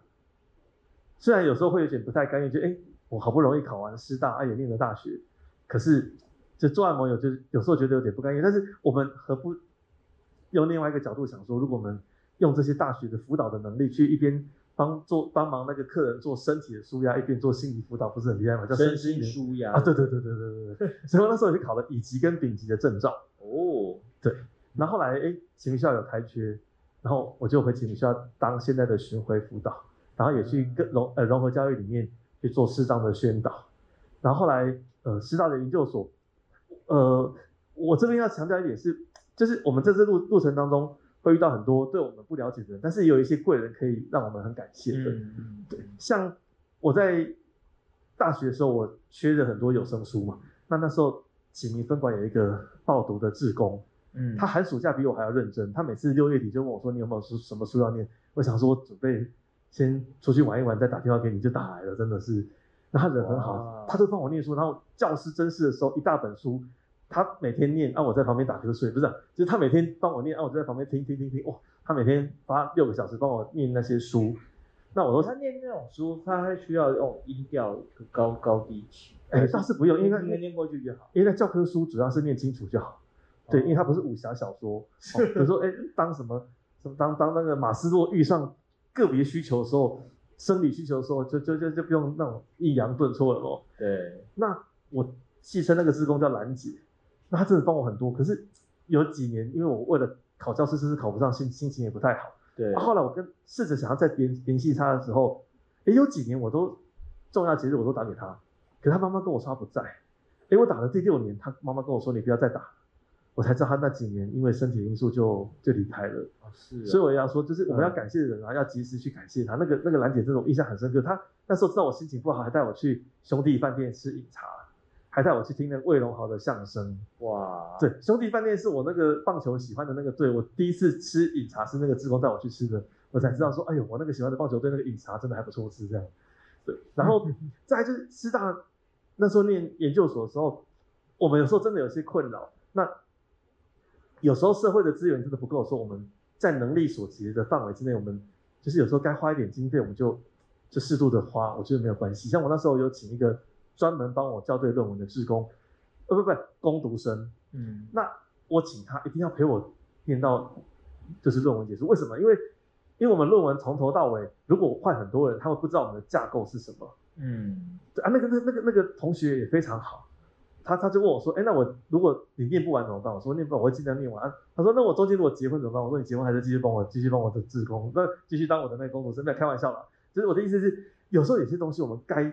虽然有时候会有点不太甘愿，就哎，我好不容易考完师大，啊也念了大学，可是就做按摩有就有时候觉得有点不甘愿，但是我们何不用另外一个角度想说，如果我们用这些大学的辅导的能力去一边。帮做帮忙那个客人做身体的舒压，一边做心理辅导，不是很厉害吗？叫身心舒压啊！对对对对对对对。所以我那时候就考了乙级跟丙级的证照。哦，对。然后后来哎，启明校有开缺，然后我就回启明校当现在的巡回辅导，然后也去跟融呃融合教育里面去做适当的宣导。然后后来呃师大的研究所，呃我这边要强调一点是，就是我们在这路路程当中。会遇到很多对我们不了解的人，但是也有一些贵人可以让我们很感谢的。嗯、对，像我在大学的时候，我缺了很多有声书嘛。那那时候启明分馆有一个报读的志工，嗯，他寒暑假比我还要认真。他每次六月底就问我说：“你有没有书？什么书要念？”我想说，我准备先出去玩一玩，再打电话给你，就打来了。真的是，那他人很好，他都帮我念书。然后教师甄试的时候，一大本书。他每天念，啊，我在旁边打瞌睡，不是、啊，就是他每天帮我念，啊，我就在旁边听听听听，哇，他每天花六个小时帮我念那些书，那我说他念那种书，他还需要用音调高高低起，哎，倒是不用，因为念念过去就好，因为那教科书主要是念清楚就好，对，因为他不是武侠小说，比如、哦、说，哎，当什么什么当当那个马斯洛遇上个别需求的时候，生理需求的时候，就就就就不用那种抑扬顿挫了咯。对，那我戏称那个职工叫兰姐。那他真的帮我很多，可是有几年，因为我为了考教师，试试考不上，心心情也不太好。对。后来我跟试着想要再联联系他的时候，诶，有几年我都重要节日我都打给他，可是他妈妈跟我说他不在。诶，我打了第六年，他妈妈跟我说你不要再打，我才知道他那几年因为身体因素就就离开了。哦，是啊。所以我要说，就是我们要感谢人啊，嗯、要及时去感谢他。那个那个兰姐这种印象很深刻，她那时候知道我心情不好，还带我去兄弟饭店吃饮茶。还带我去听那个魏龙豪的相声，哇！对，兄弟饭店是我那个棒球喜欢的那个队，我第一次吃饮茶是那个志工带我去吃的，我才知道说，哎呦，我那个喜欢的棒球队那个饮茶真的还不错吃这样。对，然后再来就是师大那时候念研究所的时候，我们有时候真的有些困扰，那有时候社会的资源真的不够，说我们在能力所及的范围之内，我们就是有时候该花一点经费，我们就就适度的花，我觉得没有关系。像我那时候有请一个。专门帮我校对论文的志工，呃不不，工读生，嗯，那我请他一定要陪我念到，就是论文结束。为什么？因为因为我们论文从头到尾，如果换很多人，他会不知道我们的架构是什么。嗯，对啊，那个那那个那个同学也非常好，他他就问我说，哎，那我如果你念不完怎么办？我说念不完，我会尽量念完。他说，那我中间如果结婚怎么办？我说你结婚还是继续帮我继续帮我的志工，那继续当我的那个工读生。没有开玩笑啦，就是我的意思是，有时候有些东西我们该。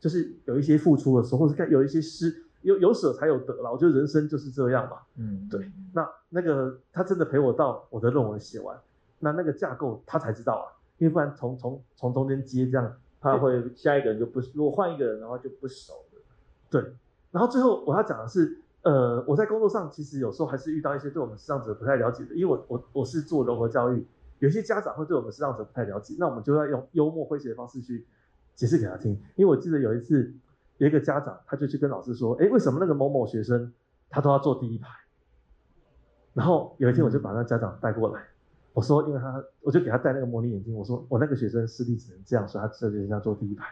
就是有一些付出的时候，或是该有一些失，有有舍才有得了。我觉得人生就是这样嘛。嗯，对。那那个他真的陪我到我的论文写完，那那个架构他才知道啊，因为不然从从从中间接这样，他会下一个人就不，如果换一个人的话就不熟了。对。然后最后我要讲的是，呃，我在工作上其实有时候还是遇到一些对我们视障者不太了解的，因为我我我是做融合教育，有些家长会对我们视障者不太了解，那我们就要用幽默诙谐的方式去。解释给他听，因为我记得有一次，有一个家长，他就去跟老师说：“哎，为什么那个某某学生他都要坐第一排？”然后有一天，我就把那家长带过来，我说：“因为他，我就给他戴那个模拟眼镜，我说我那个学生视力只能这样，所以他这边要坐第一排。”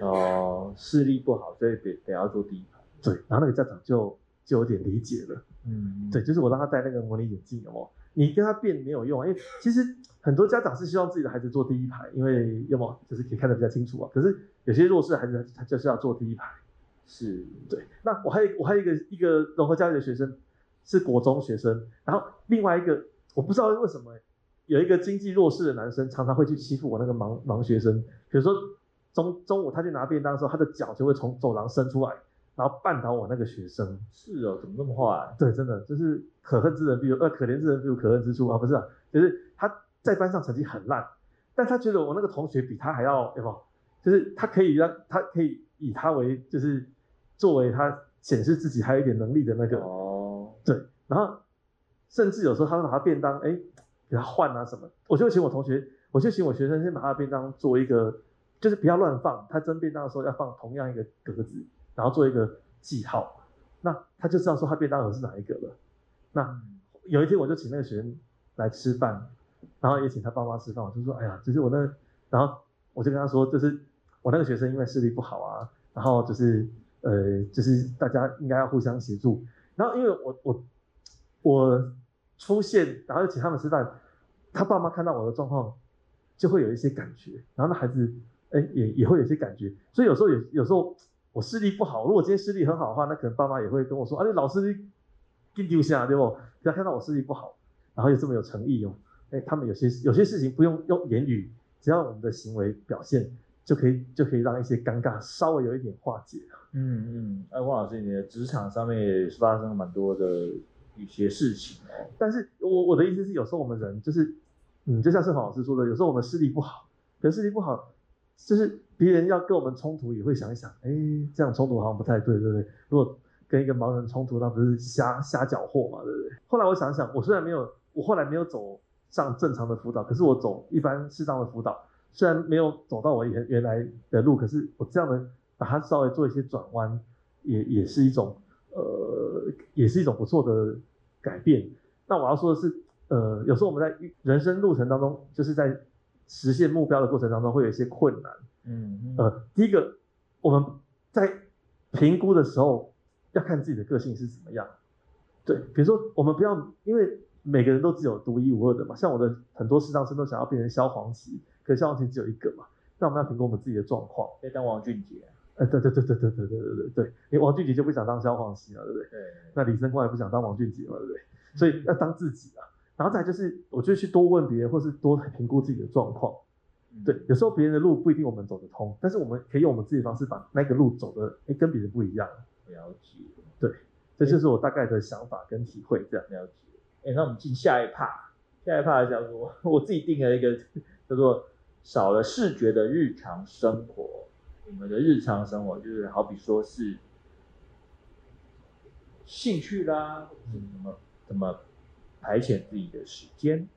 哦，视力不好，所以得得要坐第一排。对，然后那个家长就就有点理解了。嗯，对，就是我让他戴那个模拟眼镜哦，你跟他辩没有用，因为其实。很多家长是希望自己的孩子坐第一排，因为要么就是可以看得比较清楚啊。可是有些弱势的孩子，他就是要坐第一排。是，对。那我还有我还有一个一个融合教育的学生，是国中学生。然后另外一个我不知道为什么，有一个经济弱势的男生，常常会去欺负我那个盲盲学生。比如说中中午他去拿便当的时候，他的脚就会从走廊伸出来，然后绊倒我那个学生。是哦，怎么那么坏？对，真的就是可恨之人必有呃可怜之人必有可恨之处啊，不是啊，就是他在班上成绩很烂，但他觉得我那个同学比他还要有没有？就是他可以让他可以以他为就是作为他显示自己还有一点能力的那个哦，对，然后甚至有时候他会把他便当，哎。给他换啊什么，我就请我同学，我就请我学生先把他的便当做一个，就是不要乱放。他蒸便当的时候要放同样一个格子，然后做一个记号，那他就知道说他便当盒是哪一个了。那有一天我就请那个学生来吃饭，然后也请他爸妈吃饭，我就说，哎呀，就是我那，然后我就跟他说，就是我那个学生因为视力不好啊，然后就是呃，就是大家应该要互相协助。然后因为我我我出现，然后就请他们吃饭。他爸妈看到我的状况，就会有一些感觉，然后那孩子，哎、也也会有一些感觉，所以有时候有有时候我视力不好，如果今天视力很好的话，那可能爸妈也会跟我说，啊，你老师你给丢下，对不？不要看到我视力不好，然后又这么有诚意哦，哎、欸，他们有些有些事情不用用言语，只要我们的行为表现，就可以就可以让一些尴尬稍微有一点化解。嗯嗯，哎，汪老师，你的职场上面也是发生了蛮多的一些事情哦，但是我我的意思是，有时候我们人就是。嗯，就像盛豪老师说的，有时候我们视力不好，可是视力不好，就是别人要跟我们冲突，也会想一想，哎，这样冲突好像不太对，对不对？如果跟一个盲人冲突，那不是瞎瞎搅和嘛，对不对？后来我想想，我虽然没有，我后来没有走上正常的辅导，可是我走一般适当的辅导，虽然没有走到我原原来的路，可是我这样的把它稍微做一些转弯，也也是一种，呃，也是一种不错的改变。那我要说的是。呃，有时候我们在人生路程当中，就是在实现目标的过程当中，会有一些困难。嗯，嗯，呃，第一个，我们在评估的时候要看自己的个性是怎么样。对，比如说我们不要，因为每个人都只有独一无二的嘛。像我的很多视障生都想要变成萧煌奇，可是萧煌奇只有一个嘛。那我们要评估我们自己的状况。可以当王俊杰。呃，对对对对对对对对对对，你王俊杰就不想当萧煌奇了，对不对？对。那李生光也不想当王俊杰嘛，对不对？所以要当自己啊。然后再就是，我就去多问别人，或是多评估自己的状况。对，有时候别人的路不一定我们走得通，但是我们可以用我们自己的方式把那个路走的，哎，跟别人不一样。了解。对，这就是我大概的想法跟体会。这样了解。哎，那我们进下一趴，下一趴叫做我自己定了一个 叫做少了视觉的日常生活。你们的日常生活就是好比说是兴趣啦，或者什么怎么。排遣自己的时间，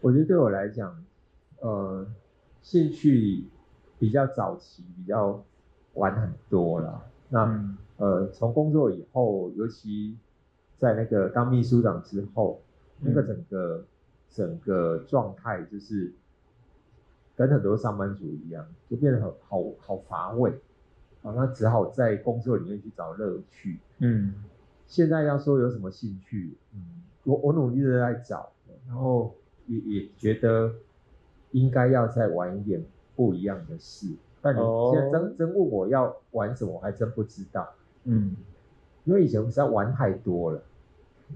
我觉得对我来讲，呃，兴趣比较早期，比较晚很多了。那、嗯、呃，从工作以后，尤其在那个当秘书长之后，嗯、那个整个整个状态就是跟很多上班族一样，就变得很好好乏味啊。那只好在工作里面去找乐趣。嗯。现在要说有什么兴趣，嗯，我我努力的在找，然后也也觉得应该要再玩一点不一样的事。但你现在真、哦、真问我要玩什么，我还真不知道。嗯，因为以前我实在玩太多了，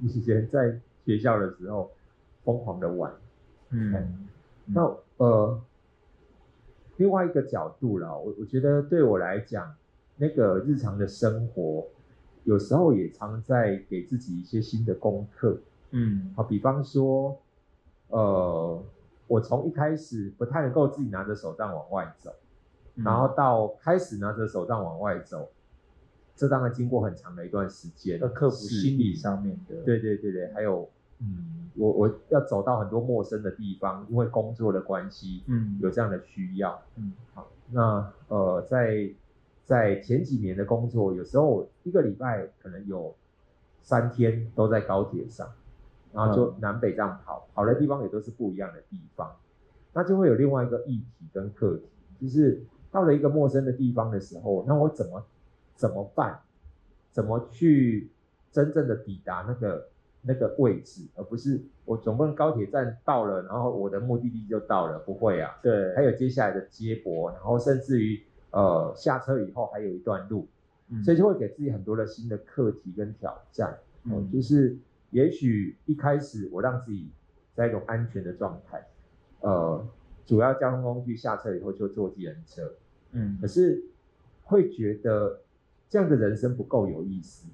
以前在学校的时候疯狂的玩。嗯，嗯那呃，另外一个角度啦，我我觉得对我来讲，那个日常的生活。有时候也常在给自己一些新的功课，嗯，好，比方说，呃，我从一开始不太能够自己拿着手杖往外走，嗯，然后到开始拿着手杖往外走，这当然经过很长的一段时间，要克服心理上面的，对对对对，还有，嗯，我我要走到很多陌生的地方，因为工作的关系，嗯，有这样的需要，嗯，好，那呃，在。在前几年的工作，有时候一个礼拜可能有三天都在高铁上，然后就南北这样跑，跑的地方也都是不一样的地方，那就会有另外一个议题跟课题，就是到了一个陌生的地方的时候，那我怎么怎么办？怎么去真正的抵达那个那个位置，而不是我总不能高铁站到了，然后我的目的地就到了，不会啊，对，还有接下来的接驳，然后甚至于。呃，下车以后还有一段路，嗯，所以就会给自己很多的新的课题跟挑战。嗯，就是也许一开始我让自己在一种安全的状态。呃，主要交通工具下车以后就坐计程车，嗯，可是会觉得这样的人生不够有意思，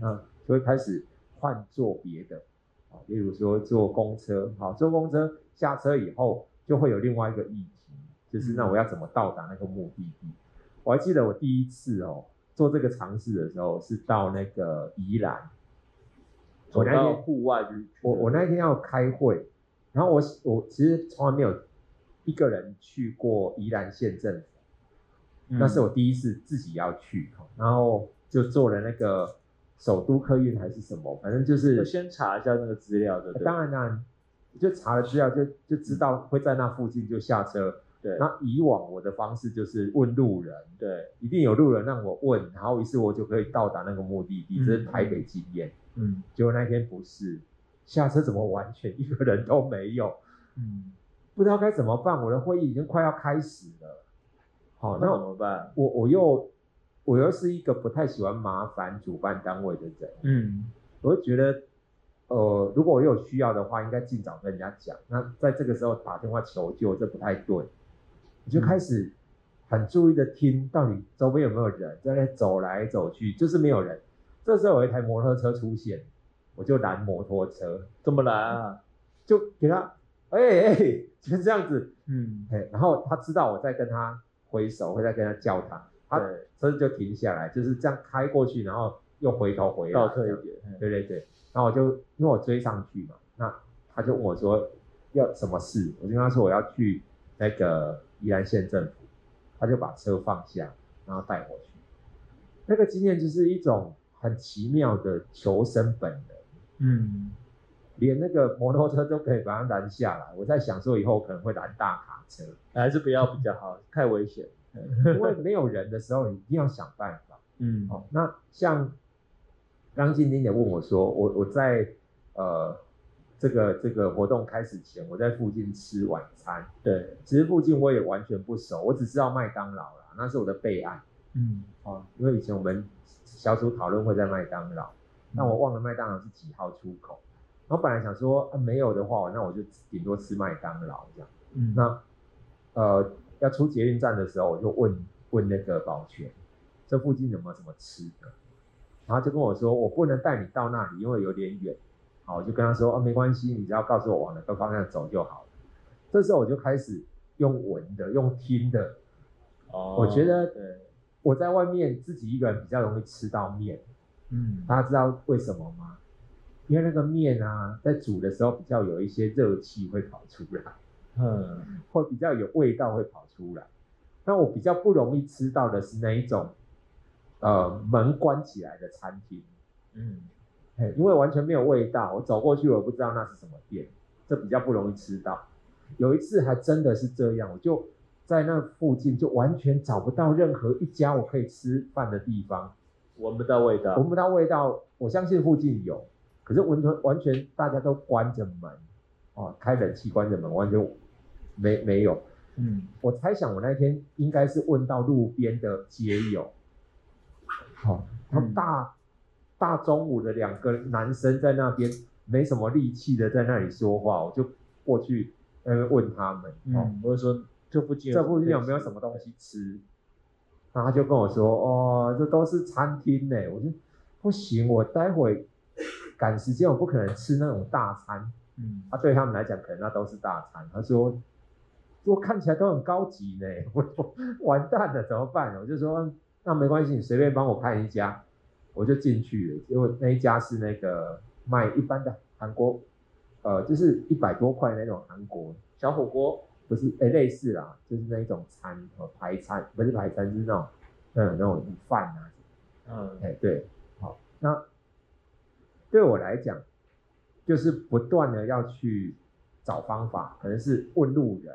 那就会开始换做别的，啊，例如说坐公车，好，坐公车下车以后就会有另外一个议题，就是那我要怎么到达那个目的地？我还记得我第一次哦做这个尝试的时候是到那个宜兰，我那天户外就是我我那天要开会。然后我我其实从来没有一个人去过宜兰县政府，嗯、那是我第一次自己要去，然后就做了那个首都客运还是什么，反正就是就先查一下那个资料的。当然当然，就查了资料就就知道会在那附近就下车。对。那以往我的方式就是问路人，对，一定有路人让我问，然后于是我就可以到达那个目的地，这是台北经验。嗯。结果那天不是。下车怎么完全一个人都没有？嗯，不知道该怎么办。我的会议已经快要开始了。好，那怎么办？我我又我又是一个不太喜欢麻烦主办单位的人。嗯，我就觉得，呃，如果我有需要的话，应该尽早跟人家讲。那在这个时候打电话求救，这不太对。我就开始很注意的听，到底周边有没有人在那走来走去，就是没有人。这时候有一台摩托车出现。我就拦摩托车，怎么拦啊？就给他，哎、欸、哎、欸，就是这样子，嗯，哎，然后他知道我在跟他挥手，会在跟他叫他，他车子就停下来，就是这样开过去，然后又回头回来，倒退一点，对对对，然后我就因为我追上去嘛，那他就问我说要什么事，我就跟他说我要去那个宜兰县政府，他就把车放下，然后带我去，那个经验就是一种很奇妙的求生本能。嗯，连那个摩托车都可以把它拦下来。我在想说以后可能会拦大卡车，还是不要比较好，太危险。因为没有人的时候，你一定要想办法。嗯，哦，那像刚静静也问我说，我我在呃这个这个活动开始前，我在附近吃晚餐。对，其实附近我也完全不熟，我只知道麦当劳啦，那是我的备案。嗯，哦，因为以前我们小组讨论会在麦当劳。那我忘了麦当劳是几号出口，然后本来想说啊没有的话，那我就顶多吃麦当劳这样。嗯，那呃要出捷运站的时候，我就问问那个保全，这附近有没有什么吃的？然后就跟我说，我不能带你到那里，因为有点远。好，我就跟他说啊没关系，你只要告诉我往哪个方向走就好了。这时候我就开始用闻的，用听的。哦，我觉得我在外面自己一个人比较容易吃到面。嗯，大家知道为什么吗？因为那个面啊，在煮的时候比较有一些热气会跑出来，嗯，会比较有味道会跑出来。那我比较不容易吃到的是那一种，呃，门关起来的餐厅，嗯，因为完全没有味道，我走过去我不知道那是什么店，这比较不容易吃到。有一次还真的是这样，我就在那附近就完全找不到任何一家我可以吃饭的地方。闻不到味道，闻不到味道。我相信附近有，可是完全完全大家都关着门，哦，开冷气关着门，完全没没有。嗯，我猜想我那天应该是问到路边的街友，好、哦，他们大、嗯、大中午的两个男生在那边没什么力气的在那里说话，我就过去呃问他们，哦，我、嗯、就说这附近这附近有没有什么东西吃？然后他就跟我说：“哦，这都是餐厅呢。”我说：“不行，我待会赶时间，我不可能吃那种大餐。”嗯，啊，对他们来讲，可能那都是大餐。他说：“我看起来都很高级呢。”我说：“完蛋了，怎么办？”我就说：“那没关系，你随便帮我看一家。”我就进去了，因为那一家是那个卖一般的韩国，呃，就是一百多块那种韩国小火锅。不是，哎、欸，类似啦，就是那一种餐，呃，排餐，不是排餐，就是那种，嗯，那种饭啊，嗯，哎、欸，对，好，那对我来讲，就是不断的要去找方法，可能是问路人，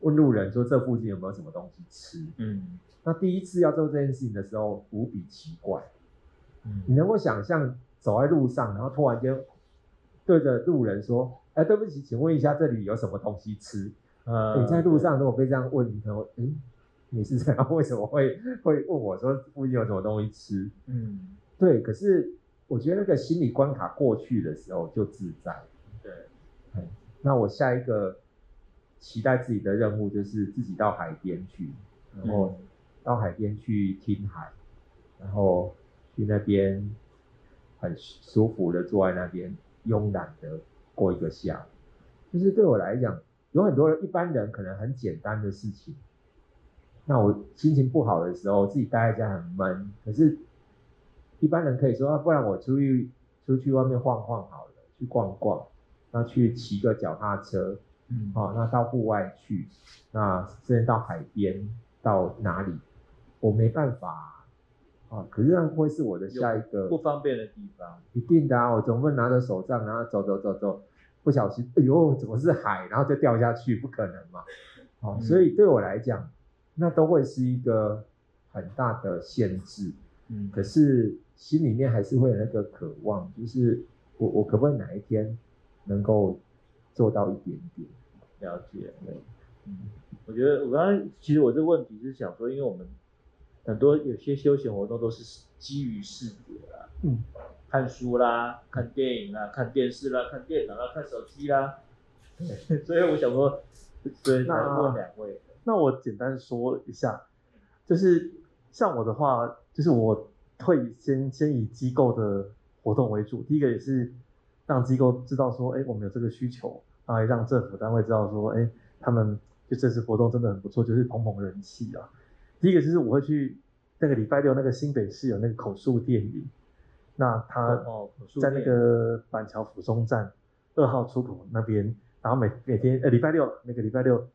问路人说这附近有没有什么东西吃，嗯，那第一次要做这件事情的时候，无比奇怪，嗯，你能够想象走在路上，然后突然间对着路人说。哎，对不起，请问一下，这里有什么东西吃？呃，你在路上如果被这样问，你可能会，哎，你是这样？为什么会会问我说附近有什么东西吃？嗯，对。可是我觉得那个心理关卡过去的时候就自在。对，那我下一个期待自己的任务就是自己到海边去，然后到海边去听海，然后去那边很舒服的坐在那边，慵懒的过一个下午。就是对我来讲，有很多人一般人可能很简单的事情。那我心情不好的时候，自己待在家很闷。可是，一般人可以说，啊，不然我出去出去外面晃晃好了，去逛逛，那去骑个脚踏车，嗯，好，那到户外去，那甚至到海边，到哪里，我没办法啊。可是那会是我的下一个不方便的地方。一定的啊，我总不能拿着手杖，然后走走走走，不小心，哎呦，怎么是海，然后就掉下去，不可能嘛。好，所以对我来讲。那都会是一个很大的限制，嗯，可是心里面还是会有那个渴望，就是我我可不可以哪一天能够做到一点点？了解，对，嗯，我觉得我刚刚其实我这个问题是想说，因为我们很多有些休闲活动都是基于视觉啦，嗯，看书啦，看电影啦，看电视啦，看电脑啦，看手机啦，对，所以我想说，所以来问两位。那我简单说一下，就是像我的话，就是我会先先以机构的活动为主。第一个也是让机构知道说，哎，我们有这个需求，然后也让政府单位知道说，哎，他们就这次活动真的很不错，就是捧捧人气啊。第一个就是我会去那个礼拜六那个新北市有那个口述电影，那他在那个板桥府中站二号出口那边，然后每每天呃礼拜六每个礼拜六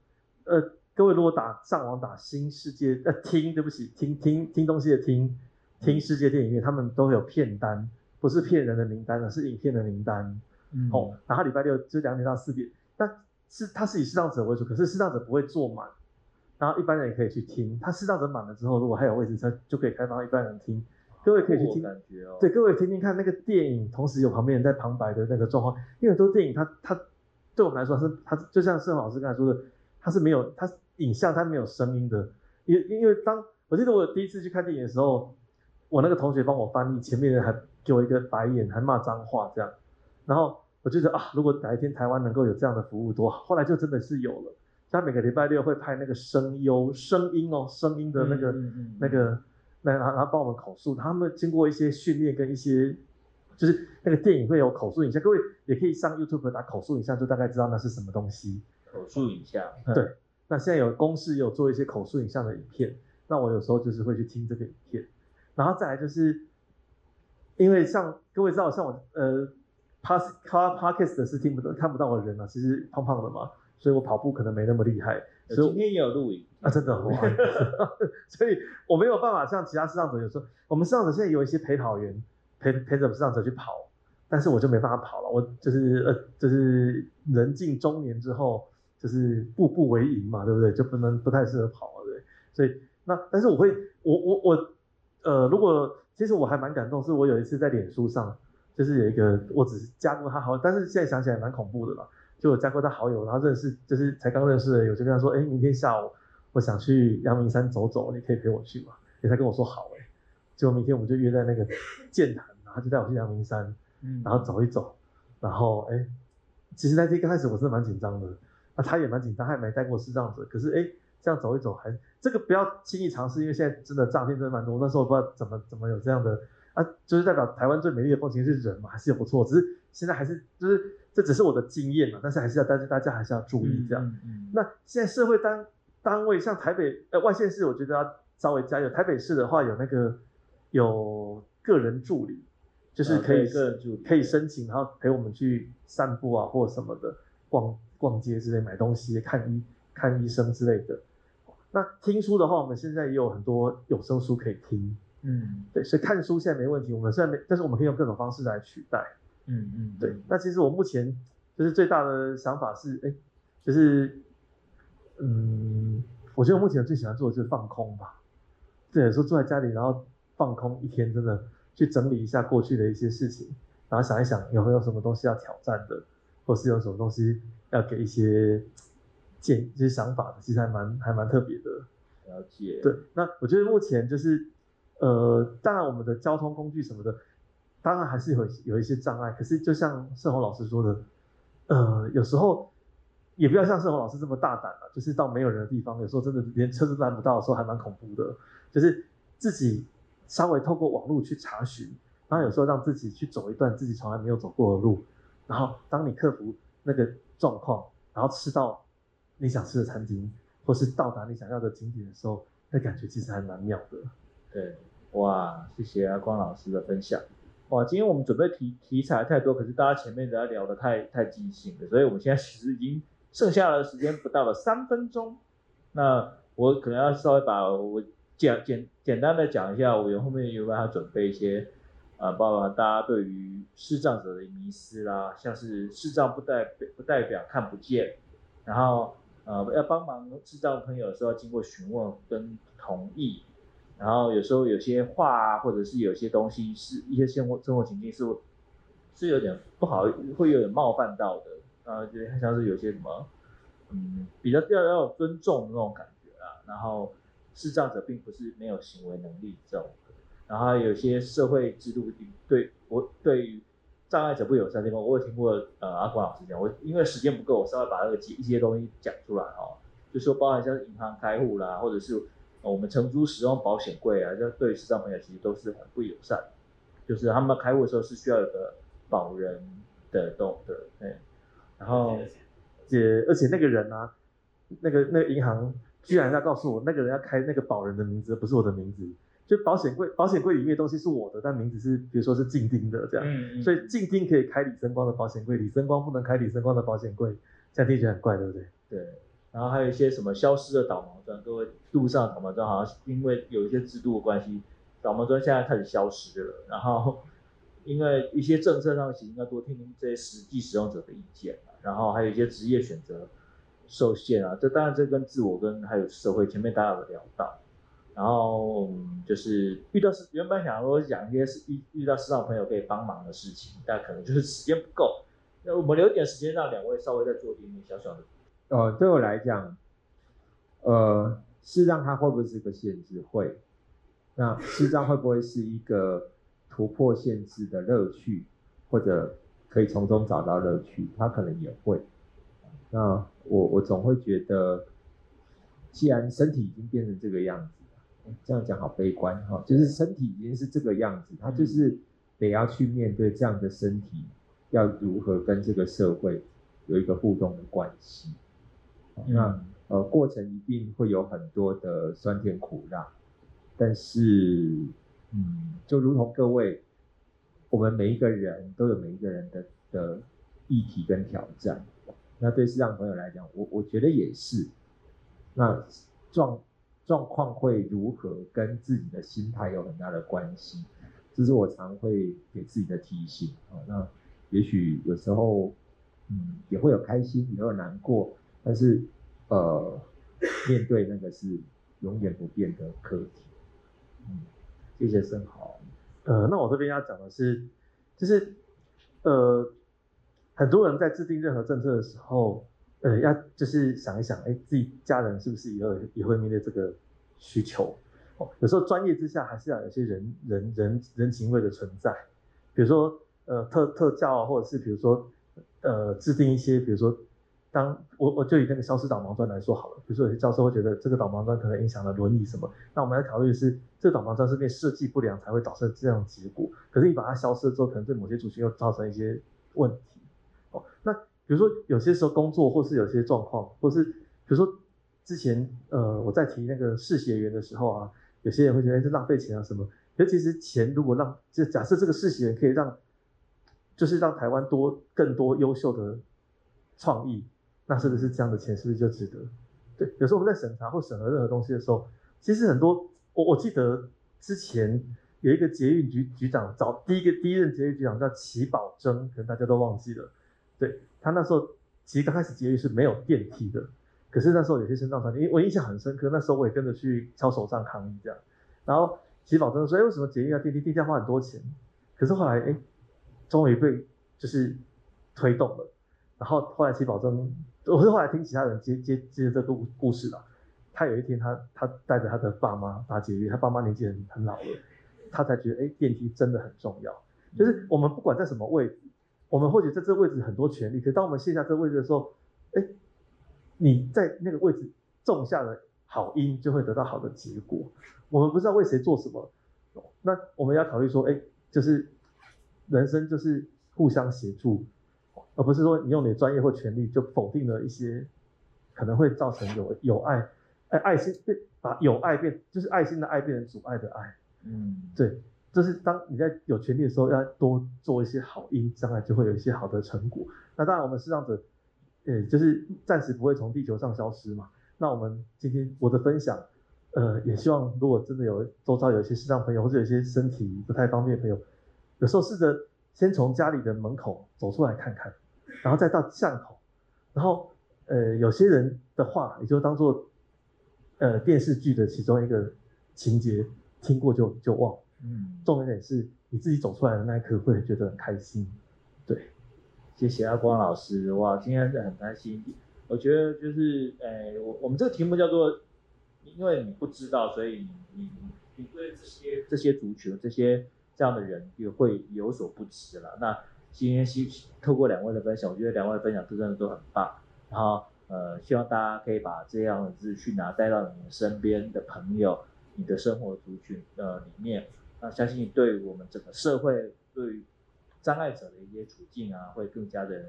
呃。各位如果打上网打新世界呃听，对不起，听听听东西的听，听世界电影院，他们都有片单，不是骗人的名单，而是影片的名单。嗯，哦，然后礼拜六就两点到四点，但是他是以视障者为主，可是视障者不会坐满，然后一般人也可以去听。他视障者满了之后，如果还有位置，他就可以开放一般人听。各位可以去听，感觉哦，对，各位听听看那个电影，同时有旁边人在旁白的那个状况，因为很多电影它它对我们来说是它就像盛老师刚才说的。它是没有，它影像它没有声音的，因因为当我记得我第一次去看电影的时候，我那个同学帮我翻译，前面人还给我一个白眼，还骂脏话这样，然后我觉得啊，如果哪一天台湾能够有这样的服务多好，后来就真的是有了，他每个礼拜六会派那个声优声音哦，声音的那个、嗯嗯嗯、那个那然后帮我们口述，他们经过一些训练跟一些，就是那个电影会有口述影像，各位也可以上 YouTube 打口述影像，就大概知道那是什么东西。口述影像，对，那现在有公司有做一些口述影像的影片，那我有时候就是会去听这个影片，然后再来就是，因为像各位知道，像我呃，Pass Car Podcast 是听不到看不到我的人啊，其实胖胖的嘛，所以我跑步可能没那么厉害。所以今天也有录影啊，真的，所以我没有办法像其他视障者，有时候我们视障者现在有一些陪跑员陪陪着视障者去跑，但是我就没办法跑了，我就是呃就是人近中年之后。就是步步为营嘛，对不对？就不能不太适合跑了，对。所以那但是我会，我我我，呃，如果其实我还蛮感动，是我有一次在脸书上，就是有一个我只是加过他好友，但是现在想起来蛮恐怖的啦。就我加过他好友，然后认识，就是才刚认识的，有就跟他说，哎，明天下午我想去阳明山走走，你可以陪我去吗？他才跟我说好，哎，结果明天我们就约在那个剑潭，然后就带我去阳明山，然后走一走，然后哎，其实那天刚开始我是蛮紧张的。那、啊、他也蛮紧张，他也没带过视障者，可是哎，这样走一走还这个不要轻易尝试，因为现在真的诈骗真的蛮多。那时候我不知道怎么怎么有这样的啊，就是代表台湾最美丽的风景是人嘛，还是有不错。只是现在还是就是这只是我的经验嘛，但是还是要但是大家还是要注意这样。嗯嗯、那现在社会单单位像台北呃外县市，我觉得要稍微加油。台北市的话有那个有个人助理，就是可以个人助理可以申请，然后陪我们去散步啊或什么的逛。逛街之类，买东西、看医、看医生之类的。那听书的话，我们现在也有很多有声书可以听。嗯，对，所以看书现在没问题。我们虽然没，但是我们可以用各种方式来取代。嗯嗯，对。那其实我目前就是最大的想法是，哎，就是，嗯，我觉得我目前最喜欢做的就是放空吧。对，说坐在家里，然后放空一天，真的去整理一下过去的一些事情，然后想一想有没有什么东西要挑战的，或是有什么东西。要给一些建议、一些想法的，其实还蛮还蛮特别的。了解。对，那我觉得目前就是，呃，当然我们的交通工具什么的，当然还是有有一些障碍。可是就像盛宏老师说的，呃，有时候也不要像盛弘老师这么大胆了，就是到没有人的地方，有时候真的连车子都拦不到的时候，还蛮恐怖的。就是自己稍微透过网络去查询，然后有时候让自己去走一段自己从来没有走过的路，然后当你克服那个状况，然后吃到你想吃的餐厅，或是到达你想要的景点的时候，那感觉其实还蛮妙的。对，哇，谢谢阿光老师的分享。哇，今天我们准备题题材太多，可是大家前面都在聊得太太尽兴了，所以我们现在其实已经剩下的时间不到了三分钟。那我可能要稍微把我简简简单的讲一下，我后面有办法准备一些，呃，包括大家对于视障者的迷思啦，像是视障不代表不代表看不见，然后呃要帮忙视障朋友的时候要经过询问跟同意。然后有时候有些话啊，或者是有些东西是一些生活生活情境是是有点不好，会有点冒犯到的啊，就像是有些什么，嗯，比较要要尊重那种感觉啊。然后视障者并不是没有行为能力这种，然后有些社会制度对我对于障碍者不友善地方，我有听过呃阿光老师讲，我因为时间不够，我稍微把那个一些东西讲出来哦，就说包含像银行开户啦，或者是。我们承租使用保险柜啊，这对视障朋友其实都是很不友善，就是他们开户的时候是需要有个保人的动的，对，然后也而且那个人啊，那个那个银行居然要告诉我那个人要开那个保人的名字，不是我的名字，就保险柜保险柜里面的东西是我的，但名字是比如说是静丁的这样，嗯嗯，所以静丁可以开李生光的保险柜，李生光不能开李生光的保险柜，这样听起来很怪，对不对？对。然后还有一些什么消失的导盲砖，各位路上导盲砖好像因为有一些制度的关系，导盲砖现在开始消失了。然后因为一些政策上，其实应该多听听这些实际使用者的意见。然后还有一些职业选择受限啊，这当然这跟自我跟还有社会前面大家有聊到。然后就是遇到是原本想说讲一些是遇遇到视障朋友可以帮忙的事情，但可能就是时间不够。那我们留一点时间让两位稍微再做一点点小小的。呃，对我来讲，呃，视障它会不会是个限制？会。那视障会不会是一个突破限制的乐趣，或者可以从中找到乐趣？它可能也会。那我我总会觉得，既然身体已经变成这个样子，这样讲好悲观哈，就是身体已经是这个样子，它就是得要去面对这样的身体，要如何跟这个社会有一个互动的关系。那呃，过程一定会有很多的酸甜苦辣，但是，嗯，就如同各位，我们每一个人都有每一个人的的议题跟挑战。那对视障朋友来讲，我我觉得也是。那状状况会如何，跟自己的心态有很大的关系，这是我常会给自己的提醒啊。那也许有时候，嗯，也会有开心，也会有难过。但是，呃，面对那个是永远不变的课题。嗯，谢谢生蚝。呃，那我这边要讲的是，就是，呃，很多人在制定任何政策的时候，呃，要就是想一想，哎，自己家人是不是以后也会面对这个需求？哦，有时候专业之下还是要有些人人人人情味的存在。比如说，呃，特特教啊，或者是比如说，呃，制定一些，比如说。当我我就以那个消失导盲砖来说好了，比如说有些教授会觉得这个导盲砖可能影响了轮椅什么，那我们要考虑的是，这个导盲砖是被设计不良才会导致这样的结果。可是你把它消失了之后，可能对某些族群又造成一些问题。哦，那比如说有些时候工作或是有些状况，或是比如说之前呃我在提那个视协员的时候啊，有些人会觉得是浪费钱啊什么。可其实钱如果让就假设这个视协员可以让，就是让台湾多更多优秀的创意。那是不是这样的钱是不是就值得？对，有时候我们在审查或审核任何东西的时候，其实很多我我记得之前有一个捷运局局长，找第一个第一任捷运局长叫齐宝珍，可能大家都忘记了。对，他那时候其实刚开始捷运是没有电梯的，可是那时候有些身障团体，因为我印象很深刻，那时候我也跟着去敲手杖抗议这样。然后齐宝珍说：“哎，为什么捷运要电梯？电梯要花很多钱。”可是后来哎，终于被就是推动了。然后后来齐宝珍。我是后来听其他人接接接这个故故事了。他有一天他他带着他的爸妈搭捷运，他爸妈年纪很很老了，他才觉得哎电梯真的很重要。就是我们不管在什么位，我们或许在这位置很多权利，可当我们卸下这位置的时候，哎，你在那个位置种下了好因，就会得到好的结果。我们不知道为谁做什么，那我们要考虑说，哎，就是人生就是互相协助，而不是说你用你的专业或权利就否定了一些可能会造成有有爱，哎，爱心变把有爱变就是爱心的爱变成阻碍的爱，嗯，对。就是当你在有权利的时候，要多做一些好因，将来就会有一些好的成果。那当然，我们视障者，呃，就是暂时不会从地球上消失嘛。那我们今天我的分享，呃，也希望如果真的有周遭有一些视障朋友，或者有一些身体不太方便的朋友，有时候试着先从家里的门口走出来看看，然后再到巷口，然后呃，有些人的话，也就当做呃电视剧的其中一个情节，听过就就忘。嗯，重点是你自己走出来的那一刻会觉得很开心，对，谢谢阿光老师，哇，今天是很开心。我觉得就是，呃、欸，我我们这个题目叫做，因为你不知道，所以你你你对这些这些族群这些这样的人也会有所不知了。那今天希透过两位的分享，我觉得两位的分享都真的都很棒。然后呃，希望大家可以把这样的资讯啊带到你们身边的朋友、你的生活族群呃里面。那相信对我们整个社会，对于障碍者的一些处境啊，会更加的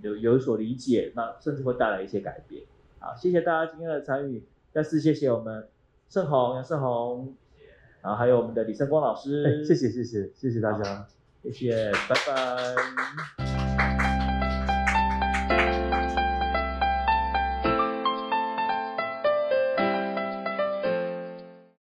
有有所理解，那甚至会带来一些改变。好，谢谢大家今天的参与，再次谢谢我们盛宏杨盛宏，然后还有我们的李胜光老师，谢谢谢谢谢谢大家，谢谢，拜拜。